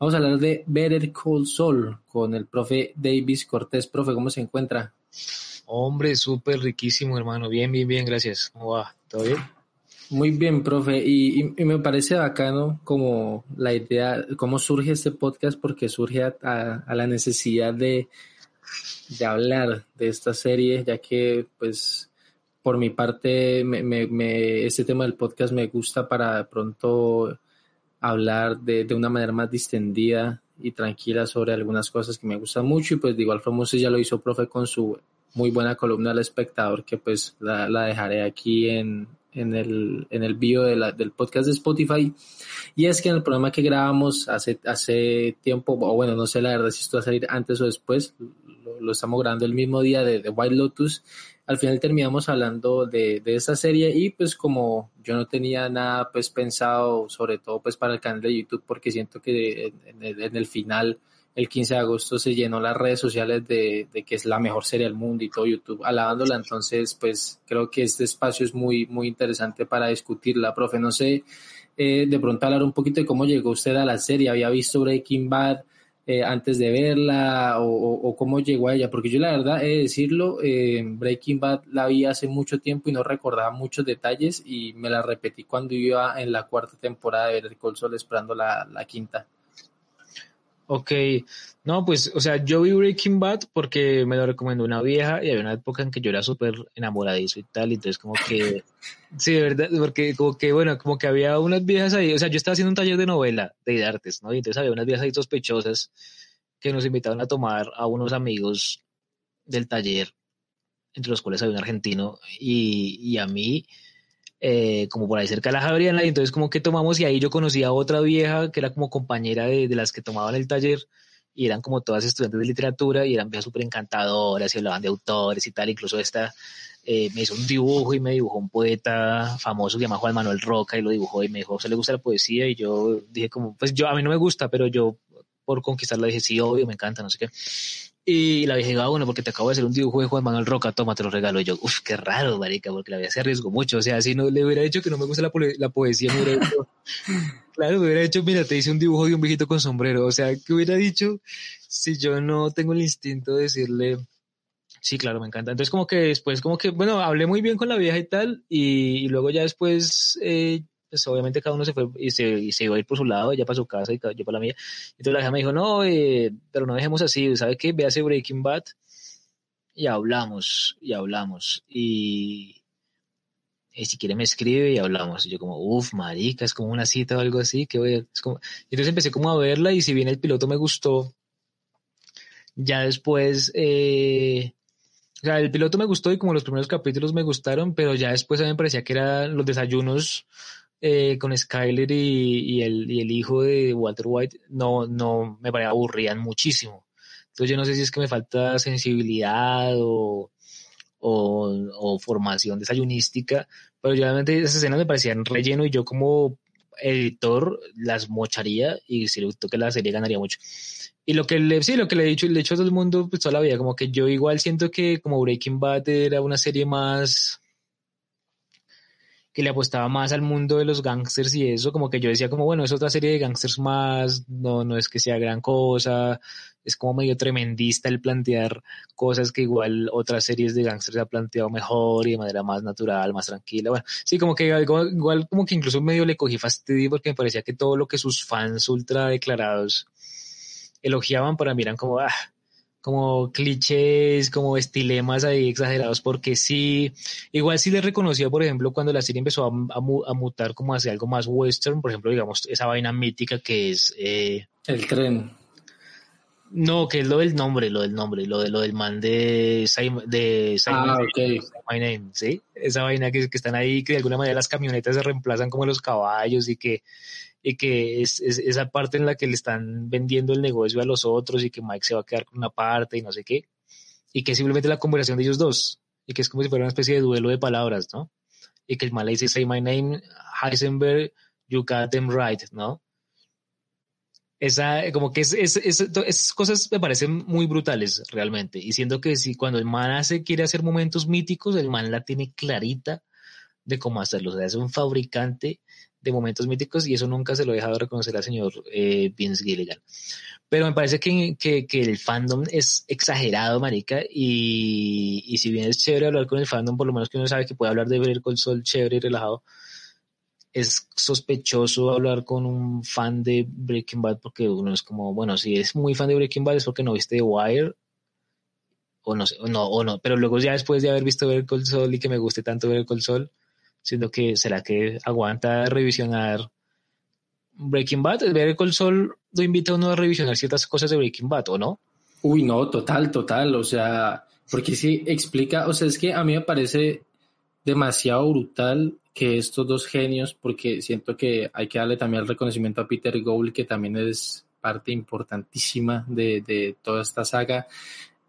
Vamos a hablar de Better Call Saul con el profe Davis Cortés. Profe, ¿cómo se encuentra? Hombre, súper riquísimo, hermano. Bien, bien, bien, gracias. ¿Cómo va? ¿Todo bien? Muy bien, profe. Y, me parece bacano como la idea, cómo surge este podcast, porque surge a, la necesidad de, de, hablar de esta serie, ya que, pues, por mi parte, me, este tema del podcast me gusta para de pronto hablar de, de, una manera más distendida y tranquila sobre algunas cosas que me gustan mucho. Y pues, de igual forma, usted ya lo hizo, profe, con su muy buena columna al espectador, que pues la, la dejaré aquí en, en el, en el bio de la, del podcast de Spotify. Y es que en el programa que grabamos hace, hace tiempo, o bueno, no sé la verdad si esto va a salir antes o después, lo, estamos grabando el mismo día de, de, White Lotus. Al final terminamos hablando de, de esta serie y pues como yo no tenía nada pues pensado, sobre todo pues para el canal de YouTube, porque siento que en, el final el 15 de agosto se llenó las redes sociales de, que es la mejor serie del mundo y todo YouTube alabándola. Entonces, pues creo que este espacio es muy, muy interesante para discutirla. Profe, no sé, eh, de pronto hablar un poquito de cómo llegó usted a la serie. ¿Había visto Breaking Bad eh, antes de verla o, cómo llegó a ella? Porque yo la verdad, he de decirlo, eh, Breaking Bad la vi hace mucho tiempo y no recordaba muchos detalles y me la repetí cuando iba en la cuarta temporada de Ver el Sol esperando la, la quinta. Ok, no, pues, o sea, yo vi Breaking Bad porque me lo recomendó una vieja y había una época en que yo era súper enamoradizo y tal, y entonces como que, sí, de verdad, porque como que, bueno, como que había unas viejas ahí, o sea, yo estaba haciendo un taller de novela, de artes, ¿no? Y entonces había unas viejas ahí sospechosas que nos invitaron a tomar a unos amigos del taller, entre los cuales había un argentino y, y a mí, eh, como por ahí cerca de la Javeriana, y entonces como que tomamos y ahí yo conocí a otra vieja que era como compañera de, de las que tomaban el taller y eran como todas estudiantes de literatura y eran viejas súper encantadoras y hablaban de autores y tal, incluso esta eh, me hizo un dibujo y me dibujó un poeta famoso que se llama Juan Manuel Roca y lo dibujó y me dijo, ¿se le gusta la poesía? Y yo dije como, pues yo a mí no me gusta, pero yo por conquistarla dije, sí, obvio, me encanta, no sé qué. Y la vieja, ah, bueno, porque te acabo de hacer un dibujo de Juan Manuel Roca, toma, te lo regalo. Y yo, uff, qué raro, marica, porque la vieja se arriesgó mucho. O sea, si no le hubiera dicho que no me gusta la, la poesía, me hubiera dicho, claro, me hubiera dicho, mira, te hice un dibujo de un viejito con sombrero. O sea, ¿qué hubiera dicho si yo no tengo el instinto de decirle, sí, claro, me encanta. Entonces, como que después, como que, bueno, hablé muy bien con la vieja y tal, y, luego ya después, eh, pues obviamente cada uno se fue y se, se iba a ir por su lado, ella para su casa y yo para la mía. Entonces la hija me dijo, no, eh, pero no dejemos así, ¿sabe qué? Ve a ese Breaking Bad y hablamos, y hablamos. Y, y si quiere me escribe y hablamos. Y yo como, uff, marica, es como una cita o algo así. que voy como... Entonces empecé como a verla y si bien el piloto me gustó, ya después... Eh, o sea, el piloto me gustó y como los primeros capítulos me gustaron, pero ya después a mí me parecía que eran los desayunos eh, con Skyler y, el, y, el, hijo de Walter White no, no me aburrían muchísimo. Entonces yo no sé si es que me falta sensibilidad o, o, formación desayunística, pero obviamente esas escenas me parecían relleno y yo como editor las mocharía y siento que la serie ganaría mucho. Y lo que le, sí, lo que le he dicho, le he dicho a todo el mundo pues toda la vida, como que yo igual siento que como Breaking Bad era una serie más que le apostaba más al mundo de los gangsters y eso, como que yo decía como, bueno, es otra serie de gangsters más, no, no es que sea gran cosa, es como medio tremendista el plantear cosas que igual otras series de gangsters ha planteado mejor y de manera más natural, más tranquila, bueno, sí, como que igual, igual como que incluso medio le cogí fastidio porque me parecía que todo lo que sus fans ultra declarados elogiaban para mí eran como, ah, como clichés, como estilemas ahí exagerados, porque sí, igual sí le reconocía, por ejemplo, cuando la serie empezó a, mutar como hacia algo más western, por ejemplo, digamos, esa vaina mítica que es... Eh, el tren. No, que es lo del nombre, lo del nombre, lo de lo del man de Simon, de ah, okay. My Name, ¿sí? Esa vaina que, que están ahí, que de alguna manera las camionetas se reemplazan como los caballos y que y que es, esa parte en la que le están vendiendo el negocio a los otros y que Mike se va a quedar con una parte y no sé qué, y que es simplemente la conversación de ellos dos, y que es como si fuera una especie de duelo de palabras, ¿no? Y que el mal dice, say my name, Heisenberg, you got them right, ¿no? Esa, como que es, es, esas cosas me parecen muy brutales realmente. Y siento que si cuando el man hace, quiere hacer momentos míticos, el man la tiene clarita de cómo hacerlo. O sea, es un fabricante de momentos míticos y eso nunca se lo he dejado reconocer al señor eh, Vince Gilligan. Pero me parece que, que, el fandom es exagerado, marica, y, y si bien es chévere hablar con el fandom, por lo menos que uno sabe que puede hablar de ver con sol chévere y relajado, es sospechoso hablar con un fan de Breaking Bad porque uno es como, bueno, si es muy fan de Breaking Bad es porque no viste The Wire o no sé, no, o no, pero luego ya después de haber visto Ver el Sol y que me guste tanto Ver el Sol, siendo que será que aguanta revisionar Breaking Bad, Ver el Sol lo invita a uno a revisionar ciertas cosas de Breaking Bad, ¿o no? Uy, no, total, total, o sea, porque sí explica, o sea, es que a mí me parece demasiado brutal que estos dos genios, porque siento que hay que darle también el reconocimiento a Peter Gould, que también es parte importantísima de, de toda esta saga,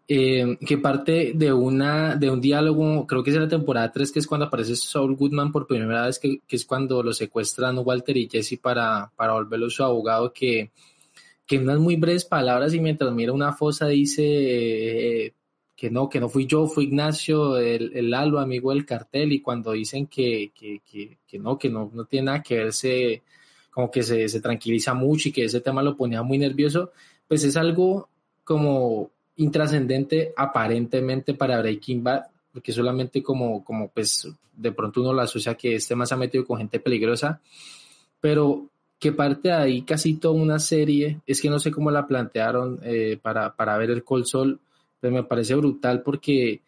eh, que parte de una de un diálogo, creo que es en la temporada 3, que es cuando aparece Saul Goodman por primera vez, que, que es cuando lo secuestran Walter y Jesse para, para volverlo su abogado, que, que en unas muy breves palabras y mientras mira una fosa dice eh, que no, que no fui yo, fue Ignacio, el, el Lalo, amigo del cartel, y cuando dicen que, que, que, que no, que no, no tiene nada que verse, como que se, se tranquiliza mucho y que ese tema lo ponía muy nervioso, pues es algo como intrascendente aparentemente para Breaking Bad, porque solamente como, como pues de pronto uno lo asocia que este más ha metido con gente peligrosa, pero que parte de ahí casi toda una serie, es que no sé cómo la plantearon eh, para, para ver el Col Sol, pero me parece brutal porque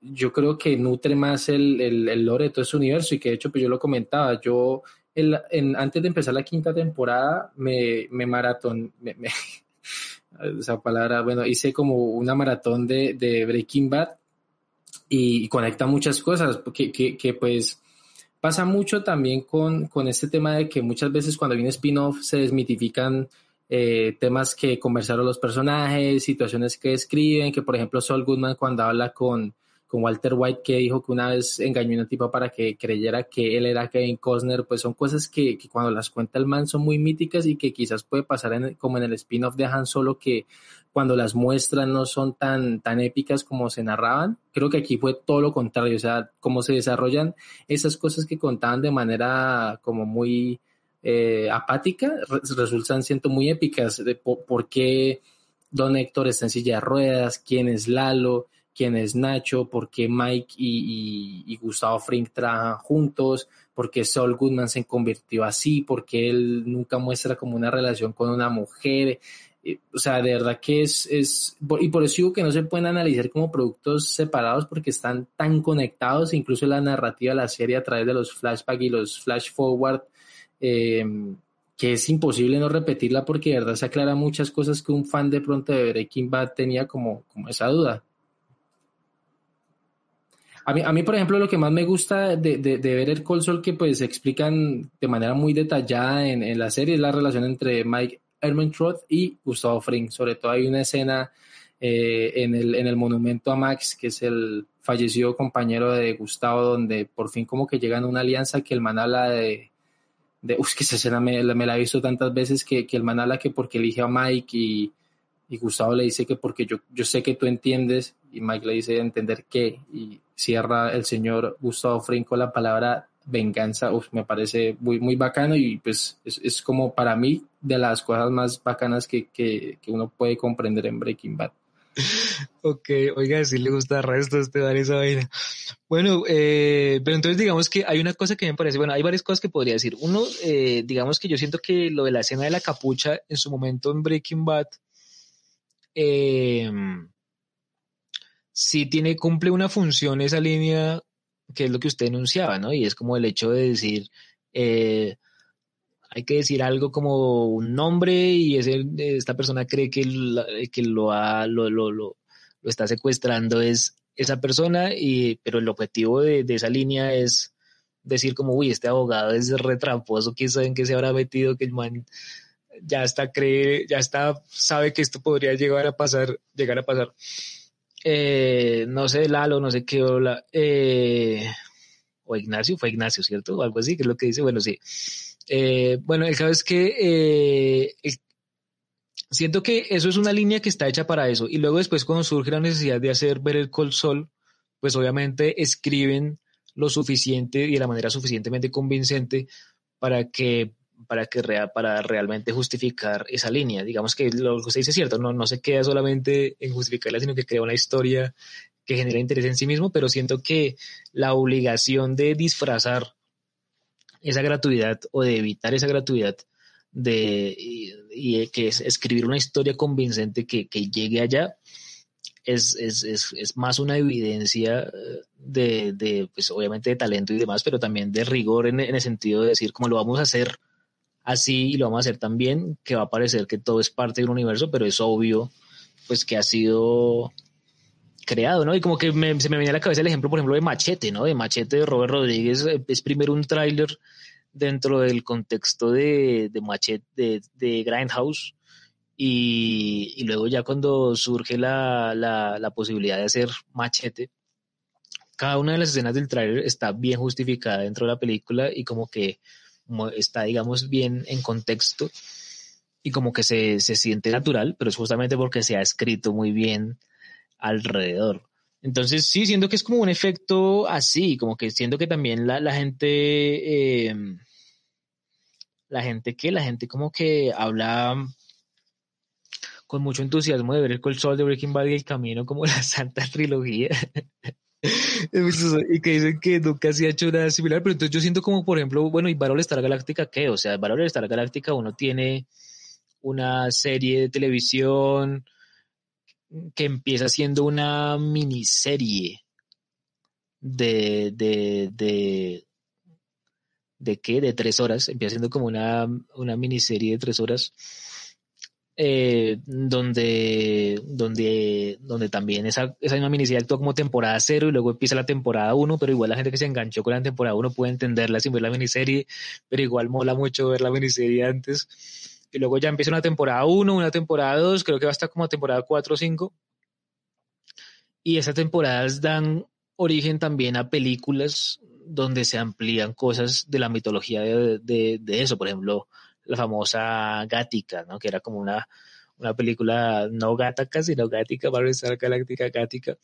yo creo que nutre más el, el, lore de todo ese universo y que de hecho pues yo lo comentaba, yo el, en, antes de empezar la quinta temporada me, me maratón, me esa palabra, bueno, hice como una maratón de, de Breaking Bad y, conecta muchas cosas, que, que, que, pues pasa mucho también con, con este tema de que muchas veces cuando viene spin-off se desmitifican eh, temas que conversaron los personajes, situaciones que escriben, que por ejemplo Saul Goodman cuando habla con, con Walter White que dijo que una vez engañó a una tipa para que creyera que él era Kevin Costner, pues son cosas que, que cuando las cuenta el man son muy míticas y que quizás puede pasar en, como en el spin-off de Han Solo que cuando las muestran no son tan, tan épicas como se narraban. Creo que aquí fue todo lo contrario, o sea, cómo se desarrollan esas cosas que contaban de manera como muy eh, apática, resultan siendo muy épicas. De por, por qué Don Héctor está en silla de ruedas, quién es Lalo, quién es Nacho, por qué Mike y, Gustavo Frink trabajan juntos, por qué Saul Goodman se convirtió así, por qué él nunca muestra como una relación con una mujer. O sea, de verdad que es, es, y por eso digo que no se pueden analizar como productos separados porque están tan conectados, incluso la narrativa de la serie a través de los flashbacks y los flash forward, eh, que es imposible no repetirla porque de verdad se aclara muchas cosas que un fan de pronto de Breaking Bad tenía como, como esa duda. A mí, a mí, por ejemplo, lo que más me gusta de, ver el Sol que pues explican de manera muy detallada en, la serie es la relación entre Mike Ermentroth y Gustavo Fring. Sobre todo hay una escena eh, en, el, en el monumento a Max, que es el fallecido compañero de Gustavo, donde por fin como que llegan a una alianza que el man habla de... de uff, que esa escena me, la he visto tantas veces que, el man habla que porque elige a Mike y, y Gustavo le dice que porque yo, yo sé que tú entiendes y Mike le dice entender qué y cierra el señor Gustavo Frinco la palabra venganza, me parece muy, muy bacano y pues es, es, como para mí de las cosas más bacanas que, que, que uno puede comprender en Breaking Bad. Ok, oiga, si le gusta resto este dar esa vaina. Bueno, eh, pero entonces digamos que hay una cosa que me parece, bueno, hay varias cosas que podría decir. Uno, eh, digamos que yo siento que lo de la escena de la capucha en su momento en Breaking Bad, eh, sí tiene, cumple una función esa línea que es lo que usted enunciaba, ¿no? Y es como el hecho de decir, eh, hay que decir algo como un nombre y esta persona cree que, que lo, ha, lo, lo, lo, lo, está secuestrando es esa persona, y, pero el objetivo de, de, esa línea es decir como, uy, este abogado es retramposo, quién sabe en qué se habrá metido, que el man ya está cree, ya está, sabe que esto podría llegar a pasar, llegar a pasar eh, no sé, Lalo, no sé qué, eh, o Ignacio, fue Ignacio, ¿cierto? O algo así, que es lo que dice, bueno, sí. Eh, bueno, el caso es que siento que eso es una línea que está hecha para eso. Y luego después cuando surge la necesidad de hacer ver el col sol, pues obviamente escriben lo suficiente y de la manera suficientemente convincente para que para que para realmente justificar esa línea. Digamos que lo que usted dice es cierto, no, no se queda solamente en justificarla, sino que crea una historia que genera interés en sí mismo, pero siento que la obligación de disfrazar esa gratuidad o de evitar esa gratuidad de y, que es escribir una historia convincente que, que llegue allá es, es, es, es, más una evidencia eh, de, de, pues obviamente de talento y demás, pero también de rigor en, en, el sentido de decir cómo lo vamos a hacer así y lo vamos a hacer también, que va a parecer que todo es parte de un universo, pero es obvio pues que ha sido creado, ¿no? Y como que me, se me venía a la cabeza el ejemplo, por ejemplo, de Machete, ¿no? De Machete de Robert Rodríguez, eh, es primero un tráiler dentro del contexto de, de Machete, de, de Grindhouse, y, y, luego ya cuando surge la, la, la, posibilidad de hacer Machete, cada una de las escenas del tráiler está bien justificada dentro de la película y como que está, digamos, bien en contexto y como que se, se siente natural, pero es justamente porque se ha escrito muy bien alrededor. Entonces, sí, siento que es como un efecto así, como que siento que también la, la gente, eh, la gente que, la gente como que habla con mucho entusiasmo de ver el Sol de Breaking Bad y el camino como la santa trilogía. y que dicen que nunca se ha hecho nada similar, pero entonces yo siento como, por ejemplo, bueno, ¿y Barol Star Galáctica qué? O sea, Barol Star Galáctica uno tiene una serie de televisión que empieza siendo una miniserie de, de, de, de qué, de tres horas, empieza siendo como una, una miniserie de tres horas eh, donde, donde, donde también esa, esa misma miniserie actúa como temporada cero y luego empieza la temporada uno, pero igual la gente que se enganchó con la temporada uno puede entenderla sin ver la miniserie, pero igual mola mucho ver la miniserie antes. Y luego ya empieza una temporada uno, una temporada dos, creo que va hasta como temporada cuatro o cinco. Y esas temporadas dan origen también a películas donde se amplían cosas de la mitología de, de, de eso. Por ejemplo, la famosa Gatica, ¿no? Que era como una, una película no Gattaca, sino Gatica, Star Galáctica Gatica,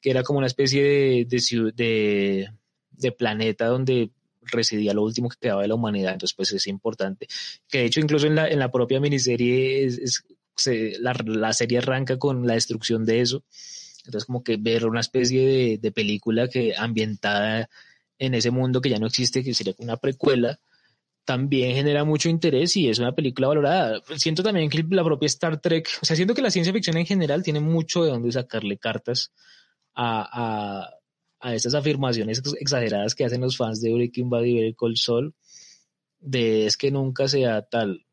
que era como una especie de, de, de, de planeta donde residía lo último que quedaba de la humanidad, entonces pues es importante. Que de hecho incluso en la, en la propia miniserie es, se, la, la, serie arranca con la destrucción de eso, entonces como que ver una especie de, de película que ambientada en ese mundo que ya no existe, que sería una precuela, también genera mucho interés y es una película valorada. Siento también que la propia Star Trek, o sea, siento que la ciencia ficción en general tiene mucho de dónde sacarle cartas a, a, a estas afirmaciones exageradas que hacen los fans de Breaking Bad y Better Call Saul, de es que nunca sea tal.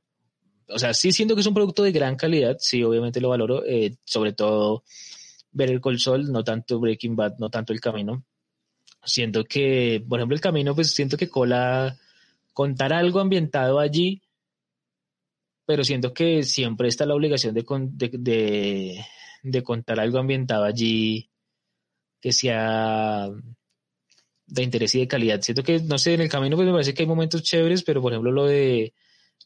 O sea, sí siento que es un producto de gran calidad, sí, obviamente lo valoro, eh, sobre todo Better Call Saul, no tanto Breaking Bad, no tanto El Camino. Siento que, por ejemplo, El Camino, pues siento que Cola contar algo ambientado allí, pero siento que siempre está la obligación de, de, contar algo ambientado allí que sea de interés y de calidad. Siento que, no sé, en el camino pues me parece que hay momentos chéveres, pero por ejemplo lo de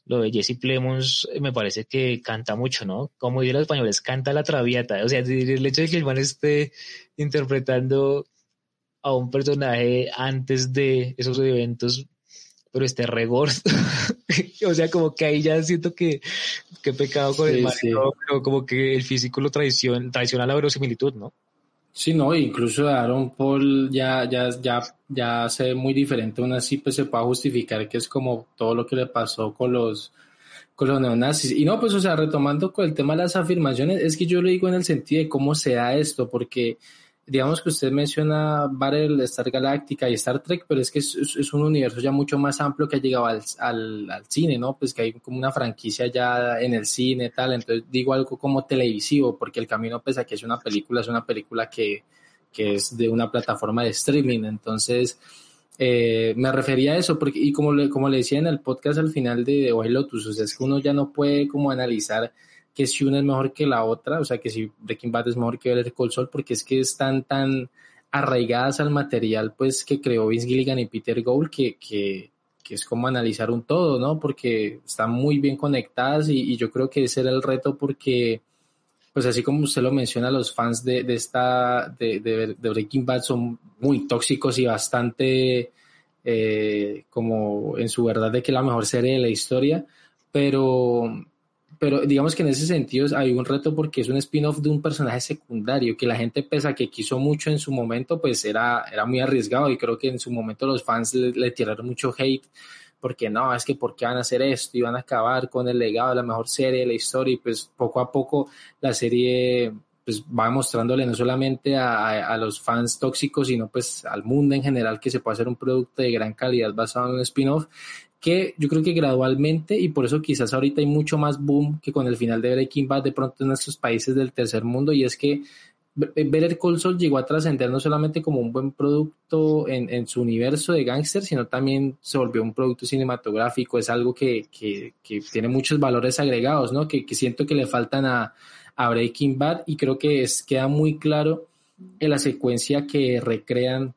lo de Jesse Plemons me parece que canta mucho, ¿no? Como dirían los españoles, canta la traviata. O sea, el hecho de que el man esté interpretando a un personaje antes de esos eventos pero este regor, o sea, como que ahí ya siento que, que he pecado con el mal, pero como que el físico lo traiciona, traiciona la verosimilitud, ¿no? Sí, no, incluso Aaron Paul ya, ya, ya, ya se ve muy diferente, aún así pues se puede justificar que es como todo lo que le pasó con los, con los neonazis. Y no, pues o sea, retomando con el tema de las afirmaciones, es que yo lo digo en el sentido de cómo se da esto, porque digamos que usted menciona Battle, Star Galáctica y Star Trek, pero es que es, un universo ya mucho más amplio que ha llegado al, al, al, cine, ¿no? Pues que hay como una franquicia ya en el cine, tal. Entonces digo algo como televisivo, porque El Camino, pese a que es una película, es una película que, que es de una plataforma de streaming. Entonces, eh, me refería a eso, porque, y como le, como le decía en el podcast al final de Oje Lotus, o sea, es que uno ya no puede como analizar que si una es mejor que la otra, o sea, que si Breaking Bad es mejor que Better Call Saul, porque es que están tan arraigadas al material, pues, que creó Vince Gilligan y Peter Gould, que, que, que es como analizar un todo, ¿no? Porque están muy bien conectadas y, yo creo que ese era el reto porque, pues así como usted lo menciona, los fans de, de esta, de, de, Breaking Bad son muy tóxicos y bastante eh, como en su verdad de que la mejor serie de la historia, pero, pero digamos que en ese sentido hay un reto porque es un spin-off de un personaje secundario que la gente, pese a que quiso mucho en su momento, pues era, era muy arriesgado y creo que en su momento los fans le, tiraron mucho hate porque no, es que por qué van a hacer esto y van a acabar con el legado de la mejor serie de la historia y pues poco a poco la serie pues va mostrándole no solamente a, a, los fans tóxicos, sino pues al mundo en general que se puede hacer un producto de gran calidad basado en un spin-off que yo creo que gradualmente y por eso quizás ahorita hay mucho más boom que con el final de Breaking Bad de pronto en nuestros países del tercer mundo y es que Better Call Saul llegó a trascender no solamente como un buen producto en, en su universo de gángster, sino también se volvió un producto cinematográfico, es algo que, que, que tiene muchos valores agregados, ¿no? Que, que siento que le faltan a, Breaking Bad y creo que es, queda muy claro en la secuencia que recrean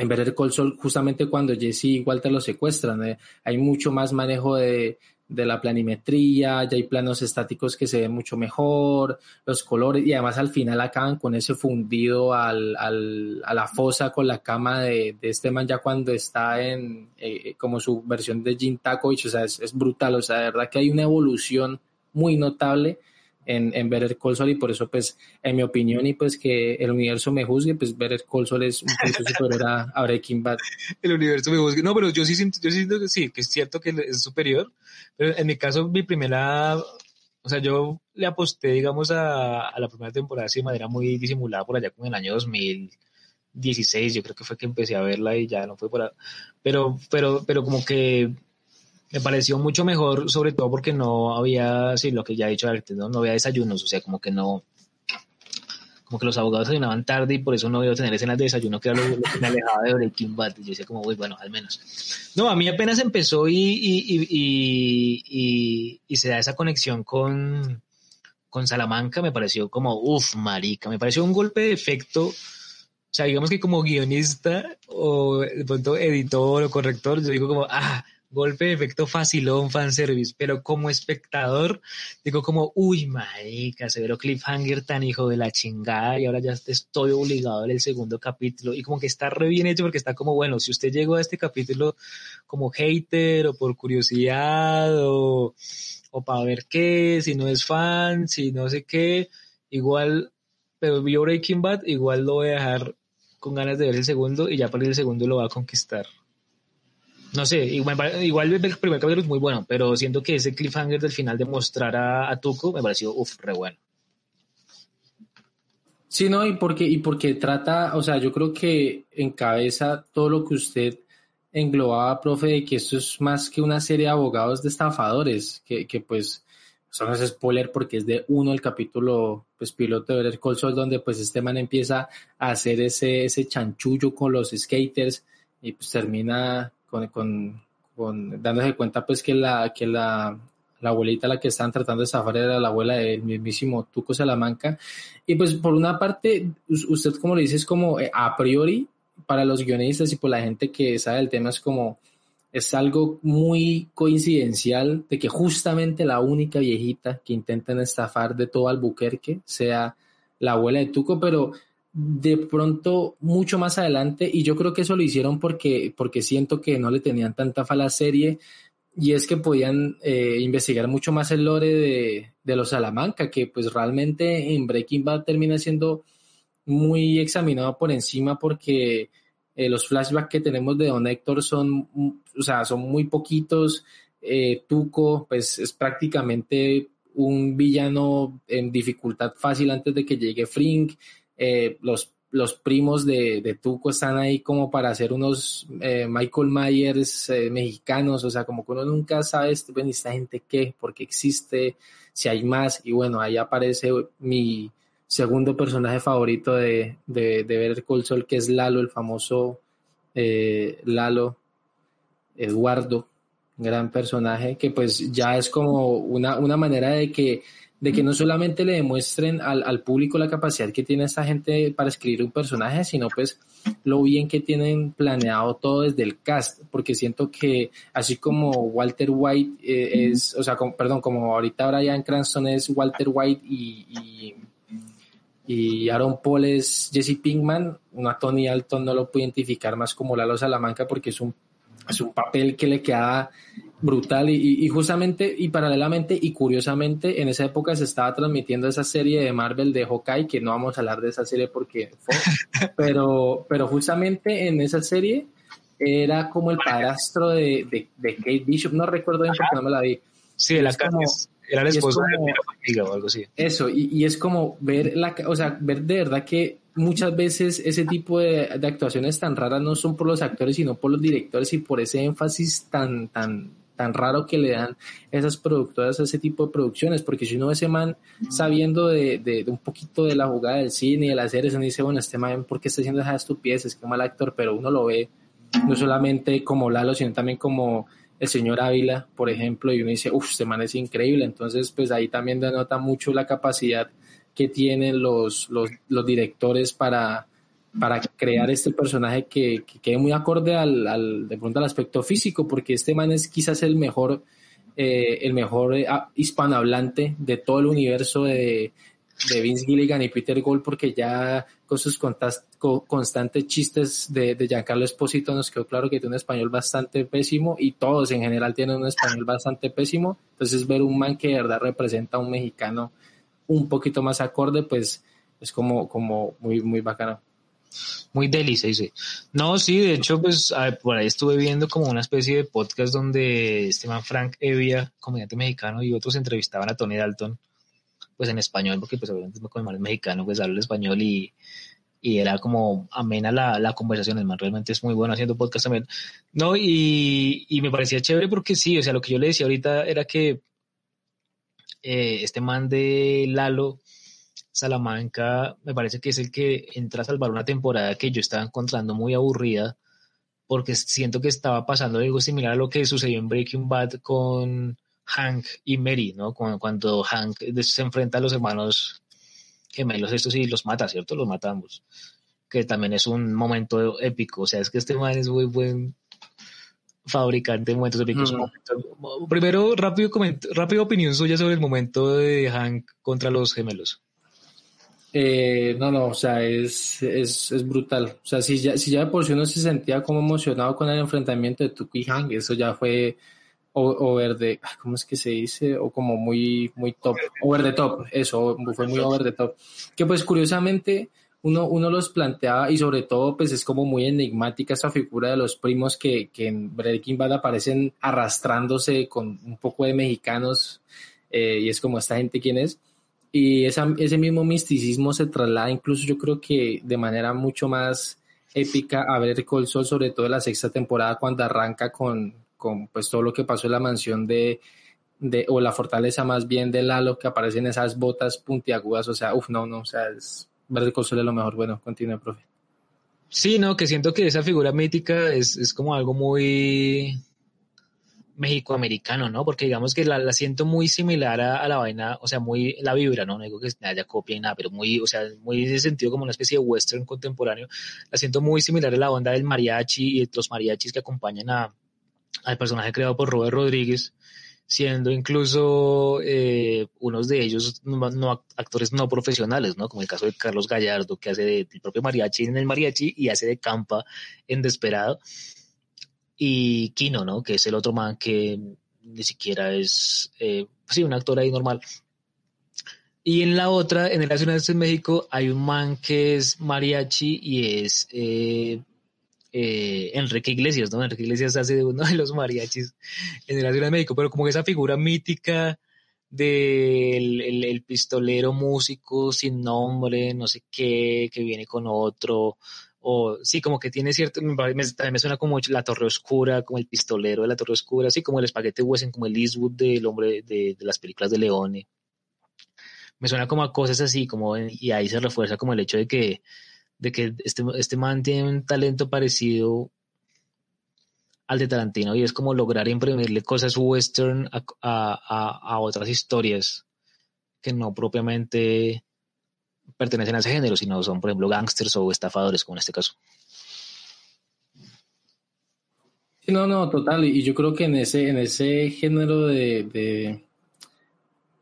en Better Call Saul justamente cuando Jesse y Walter lo secuestran. Eh, hay mucho más manejo de, de la planimetría, ya hay planos estáticos que se ven mucho mejor, los colores, y además al final acaban con ese fundido al, al, a la fosa con la cama de, de este man ya cuando está en eh, como su versión de Jim Takovich, o sea, es, brutal, o sea, de verdad que hay una evolución muy notable en, en Better Call Saul y por eso pues en mi opinión y pues que el universo me juzgue pues Better Call Saul es un poquito superior a, Breaking Bad. El universo me juzgue. No, pero yo sí siento, yo siento que sí, que es cierto que es superior, pero en mi caso mi primera, o sea, yo le aposté digamos a, a la primera temporada así de manera muy disimulada por allá como en el año 2016, yo creo que fue que empecé a verla y ya no fue por ahí. Pero, pero, pero como que me pareció mucho mejor, sobre todo porque no había, sí, lo que ya he dicho antes, ¿no? no había desayunos, o sea, como que no, como que los abogados desayunaban tarde y por eso no iba a tener escenas de desayuno, que era lo, que me alejaba de Breaking Bad. Yo decía como, uy, bueno, al menos. No, a mí apenas empezó y, y, y, y, y se da esa conexión con, con Salamanca, me pareció como, uff, marica, me pareció un golpe de efecto. O sea, digamos que como guionista o de pronto editor o corrector, yo digo como, ah, golpe de efecto facilón, fanservice, pero como espectador, digo como, uy, marica, severo cliffhanger tan hijo de la chingada y ahora ya estoy obligado en el segundo capítulo y como que está re bien hecho porque está como, bueno, si usted llegó a este capítulo como hater o por curiosidad o, o para ver qué, si no es fan, si no sé qué, igual, pero vio Breaking Bad, igual lo voy a dejar con ganas de ver el segundo y ya para el segundo lo va a conquistar no sé, igual, igual el primer capítulo es muy bueno, pero siento que ese cliffhanger del final de mostrar a, a Tuco me pareció, uff, re bueno. Sí, no, y porque, y porque trata, o sea, yo creo que encabeza todo lo que usted englobaba, profe, de que esto es más que una serie de abogados de estafadores, que, que pues, eso no es spoiler porque es de uno el capítulo, pues, piloto de Ver Call donde pues este man empieza a hacer ese, ese chanchullo con los skaters y pues termina con, con, con, dándose cuenta pues que la, que la, la abuelita la que estaban tratando de zafar era la abuela del mismísimo Tuco Salamanca. Y pues por una parte, usted como le dice, es como eh, a priori para los guionistas y por la gente que sabe del tema es como, es algo muy coincidencial de que justamente la única viejita que intentan estafar de todo Albuquerque sea la abuela de Tuco, pero de pronto mucho más adelante y yo creo que eso lo hicieron porque, porque siento que no le tenían tanta fa a la serie y es que podían eh, investigar mucho más el lore de, de, los Salamanca que pues realmente en Breaking Bad termina siendo muy examinado por encima porque eh, los flashbacks que tenemos de Don Héctor son, o sea, son muy poquitos. Eh, Tuco pues es prácticamente un villano en dificultad fácil antes de que llegue Frink eh, los, los primos de, de, Tuco están ahí como para hacer unos eh, Michael Myers eh, mexicanos, o sea, como que uno nunca sabe, bueno, esta gente qué, por qué existe, si hay más, y bueno, ahí aparece mi segundo personaje favorito de, de, de Better Call Saul, que es Lalo, el famoso Lalo Eduardo, gran personaje, que pues ya es como una, una manera de que de que no solamente le demuestren al, al, público la capacidad que tiene esta gente para escribir un personaje, sino pues lo bien que tienen planeado todo desde el cast, porque siento que así como Walter White eh, es, o sea, perdón, como ahorita Brian Cranston es Walter White y, y, y, Aaron Paul es Jesse Pinkman, una Tony Alton no lo puede identificar más como Lalo Salamanca porque es un es un papel que le queda brutal y, justamente y paralelamente y curiosamente en esa época se estaba transmitiendo esa serie de Marvel de Hawkeye que no vamos a hablar de esa serie porque fue, pero pero justamente en esa serie era como el padrastro de, de, Kate Bishop no recuerdo bien porque no me la vi. Sí de la era el esposo de o algo así. eso y, y, es como ver la o sea ver de verdad que muchas veces ese tipo de, de actuaciones tan raras no son por los actores sino por los directores y por ese énfasis tan tan tan raro que le dan esas productoras a ese tipo de producciones, porque si uno ve ese man sabiendo de, de, un poquito de la jugada del cine y de las series, uno dice, bueno, este man, ¿por qué está haciendo esas estupideces? Qué mal actor, pero uno lo ve no solamente como Lalo, sino también como el señor Ávila, por ejemplo, y uno dice, uff, este man es increíble, entonces pues ahí también denota mucho la capacidad que tienen los, los, los directores para para crear este personaje que, que quede muy acorde al, al, de pronto al aspecto físico, porque este man es quizás el mejor, eh, el mejor eh, hispanohablante de todo el universo de, de Vince Gilligan y Peter Gold, porque ya con sus constantes chistes de, de Giancarlo Esposito nos quedó claro que tiene un español bastante pésimo y todos en general tienen un español bastante pésimo. Entonces ver un man que de verdad representa a un mexicano un poquito más acorde, pues es como, como muy, muy bacano. Muy deli, dice. No, sí, de hecho, pues por ahí estuve viendo como una especie de podcast donde este man Frank Evia, comediante mexicano, y otros entrevistaban a Tony Dalton, pues en español, porque pues obviamente como es mexicano, pues habla español y, y era como amena la, la conversación, el man realmente es muy bueno haciendo podcast también. No, y, y me parecía chévere porque sí, o sea, lo que yo le decía ahorita era que eh, este man de Lalo, Salamanca me parece que es el que entra a salvar una temporada que yo estaba encontrando muy aburrida porque siento que estaba pasando algo similar a lo que sucedió en Breaking Bad con Hank y Mary, ¿no? Cuando, Hank se enfrenta a los hermanos gemelos estos y los mata, ¿cierto? Los matamos. Que también es un momento épico. O sea, es que este man es muy buen fabricante de momentos épicos. Primero, rápido, rápido opinión suya sobre el momento de Hank contra los gemelos. Eh, no, no, o sea, es, es, es, brutal. O sea, si ya, si ya por si uno se sentía como emocionado con el enfrentamiento de Tuki Hang, eso ya fue over de, ¿cómo es que se dice? O como muy, muy top, over the top, eso, fue muy over the top. Que pues curiosamente uno, uno los planteaba y sobre todo pues es como muy enigmática esa figura de los primos que, que en Breaking Bad aparecen arrastrándose con un poco de mexicanos eh, y es como esta gente quién es y esa, ese mismo misticismo se traslada incluso yo creo que de manera mucho más épica a ver Col Sol, sobre todo en la sexta temporada cuando arranca con, con pues todo lo que pasó en la mansión de, de o la fortaleza más bien de Lalo que aparecen esas botas puntiagudas, o sea, uff, no, no, o sea, es ver Col Sol es lo mejor. Bueno, continúe, profe. Sí, no, que siento que esa figura mítica es, es como algo muy México-americano, ¿no? Porque digamos que la, siento muy similar a, la vaina, o sea, muy la vibra, ¿no? No digo que haya copia y nada, pero muy, o sea, muy en sentido como una especie de western contemporáneo. La siento muy similar a la onda del mariachi y los mariachis que acompañan a, al personaje creado por Robert Rodríguez, siendo incluso eh, unos de ellos no, actores no profesionales, ¿no? Como el caso de Carlos Gallardo, que hace del propio mariachi en el mariachi y hace de campa en Desperado y Kino, ¿no? Que es el otro man que ni siquiera es, eh, sí, un actor ahí normal. Y en la otra, en el Nacional de México, hay un man que es mariachi y es eh, eh, Enrique Iglesias, ¿no? Enrique Iglesias hace de uno de los mariachis en el Nacional de México, pero como esa figura mítica del el, pistolero músico sin nombre, no sé qué, que viene con otro, o sí, como que tiene cierto, también me suena como la Torre Oscura, como el pistolero de la Torre Oscura, así como el espaguete Western, como el Eastwood del hombre de, las películas de Leone. Me suena como a cosas así, como, y ahí se refuerza como el hecho de que, de que este, este man tiene un talento parecido al de Tarantino y es como lograr imprimirle cosas western a, a, a otras historias que no propiamente pertenecen a ese género, sino son, por ejemplo, gángsters o estafadores, como en este caso. no, no, total. Y yo creo que en ese, en ese género de,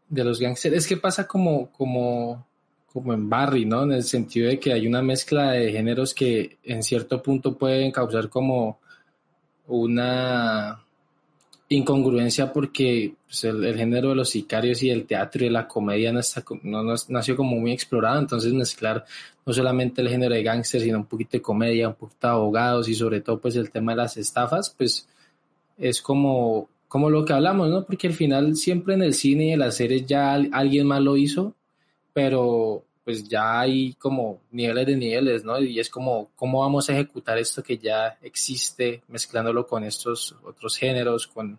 de, los gángsters, es que pasa como, como, como en Barry, ¿no? En el sentido de que hay una mezcla de géneros que en cierto punto pueden causar como una incongruencia porque pues, el, género de los sicarios y el teatro y la comedia no, está, no, nació como muy explorado, entonces mezclar no solamente el género de gángster, sino un poquito de comedia, un poquito de abogados y sobre todo pues el tema de las estafas, pues es como, como lo que hablamos, ¿no? Porque al final siempre en el cine y en las series ya alguien más lo hizo, pero pues ya hay como niveles de niveles, ¿no? Y es como, ¿cómo vamos a ejecutar esto que ya existe, mezclándolo con estos otros géneros, con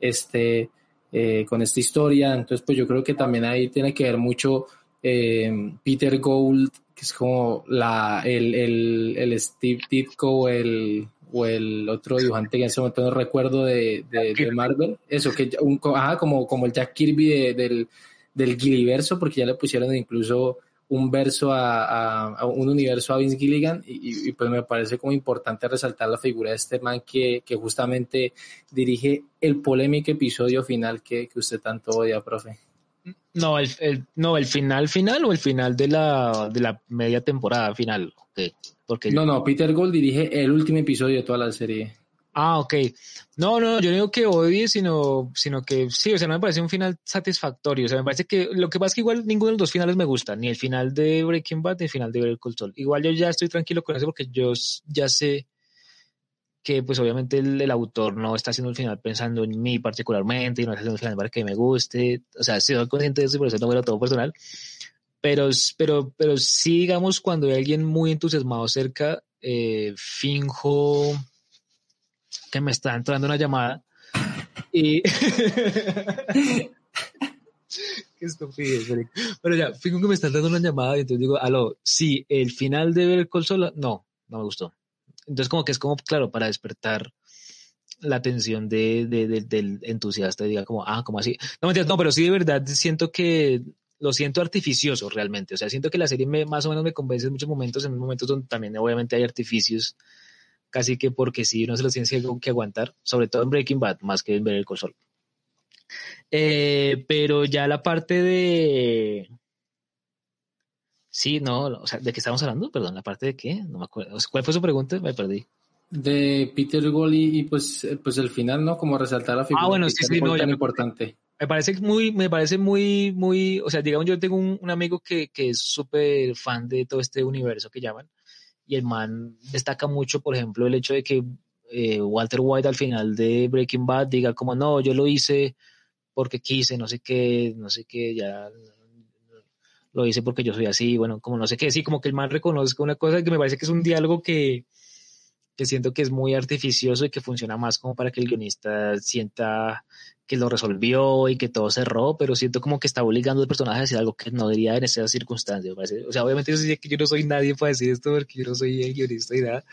este, eh, con esta historia? Entonces, pues yo creo que también ahí tiene que ver mucho eh, Peter Gould, que es como la, el, el, el Steve Ditko, el, o el otro dibujante que en ese momento no recuerdo de, de, Marvel, eso, que un, ajá, como, como el Jack Kirby del, del Gilliverso, porque ya le pusieron incluso un verso a, un universo a Vince Gilligan y, pues me parece como importante resaltar la figura de este man que, que justamente dirige el polémico episodio final que, que usted tanto odia, profe. No, el, el, no, el final final o el final de la, de la media temporada final. Porque no, no, Peter Gold dirige el último episodio de toda la serie. Ah, ok. No, no, yo no digo que odie, sino, sino que sí, o sea, no me parece un final satisfactorio. O sea, me parece que lo que pasa es que igual ninguno de los dos finales me gusta, ni el final de Breaking Bad ni el final de Better Call Saul. Igual yo ya estoy tranquilo con eso porque yo ya sé que pues obviamente el, autor no está haciendo el final pensando en mí particularmente y no está haciendo el final para que me guste. O sea, estoy consciente de eso y por eso no me lo todo personal. Pero, pero, pero sí, digamos, cuando hay alguien muy entusiasmado cerca, eh, finjo que me está entrando una llamada y... Qué estupidez, Pero ya, fijo que me está dando una llamada y entonces digo, aló, sí, el final de ver consola, no, no me gustó. Entonces como que es como, claro, para despertar la atención de, del entusiasta y diga como, ah, como así. No, no, pero sí de verdad siento que lo siento artificioso realmente. O sea, siento que la serie me, más o menos me convence en muchos momentos, en momentos donde también obviamente hay artificios casi que porque sí uno se lo tiene que aguantar, sobre todo en Breaking Bad, más que en ver el console. Eh, pero ya la parte de... Sí, no, o sea, ¿de qué estamos hablando? Perdón, ¿la parte de qué? No me acuerdo. ¿Cuál fue su pregunta? Me perdí. De Peter Goli y pues, pues el final, ¿no? Como resaltar la figura. Ah, bueno, sí, sí, no, ya importante. Me parece muy, me parece muy, muy, o sea, digamos, yo tengo un, un amigo que, que es súper fan de todo este universo que llaman y el man destaca mucho, por ejemplo, el hecho de que eh, Walter White al final de Breaking Bad diga como no, yo lo hice porque quise, no sé qué, no sé qué, ya lo hice porque yo soy así, bueno, como no sé qué, sí, como que el man reconozca una cosa que me parece que es un diálogo que, que siento que es muy artificioso y que funciona más como para que el guionista sienta que lo resolvió y que todo cerró, pero siento como que está obligando al personaje a decir algo que no diría en esas circunstancias. O sea, obviamente yo sé que yo no soy nadie para decir esto porque yo no soy el guionista y nada,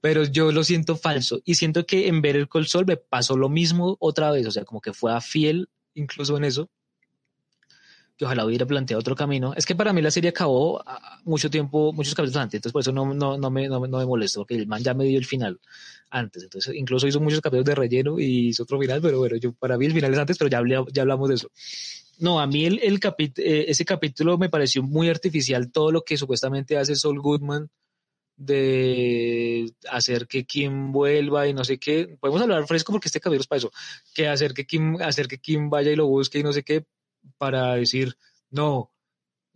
pero yo lo siento falso y siento que en ver el Sol me pasó lo mismo otra vez, o sea, como que fue a fiel incluso en eso que ojalá hubiera planteado otro camino. Es que para mí la serie acabó ah, mucho tiempo, muchos capítulos antes, entonces por eso no, no, no, me, no, me molesto, porque el man ya me dio el final antes, entonces incluso hizo muchos capítulos de relleno y hizo otro final, pero bueno, yo para mí el final es antes, pero ya, ya hablamos de eso. No, a mí el, el eh, ese capítulo me pareció muy artificial, todo lo que supuestamente hace Saul Goodman de hacer que Kim vuelva y no sé qué. Podemos hablar fresco porque este capítulo es para eso, que hacer que Kim, hacer que Kim vaya y lo busque y no sé qué, para decir, no,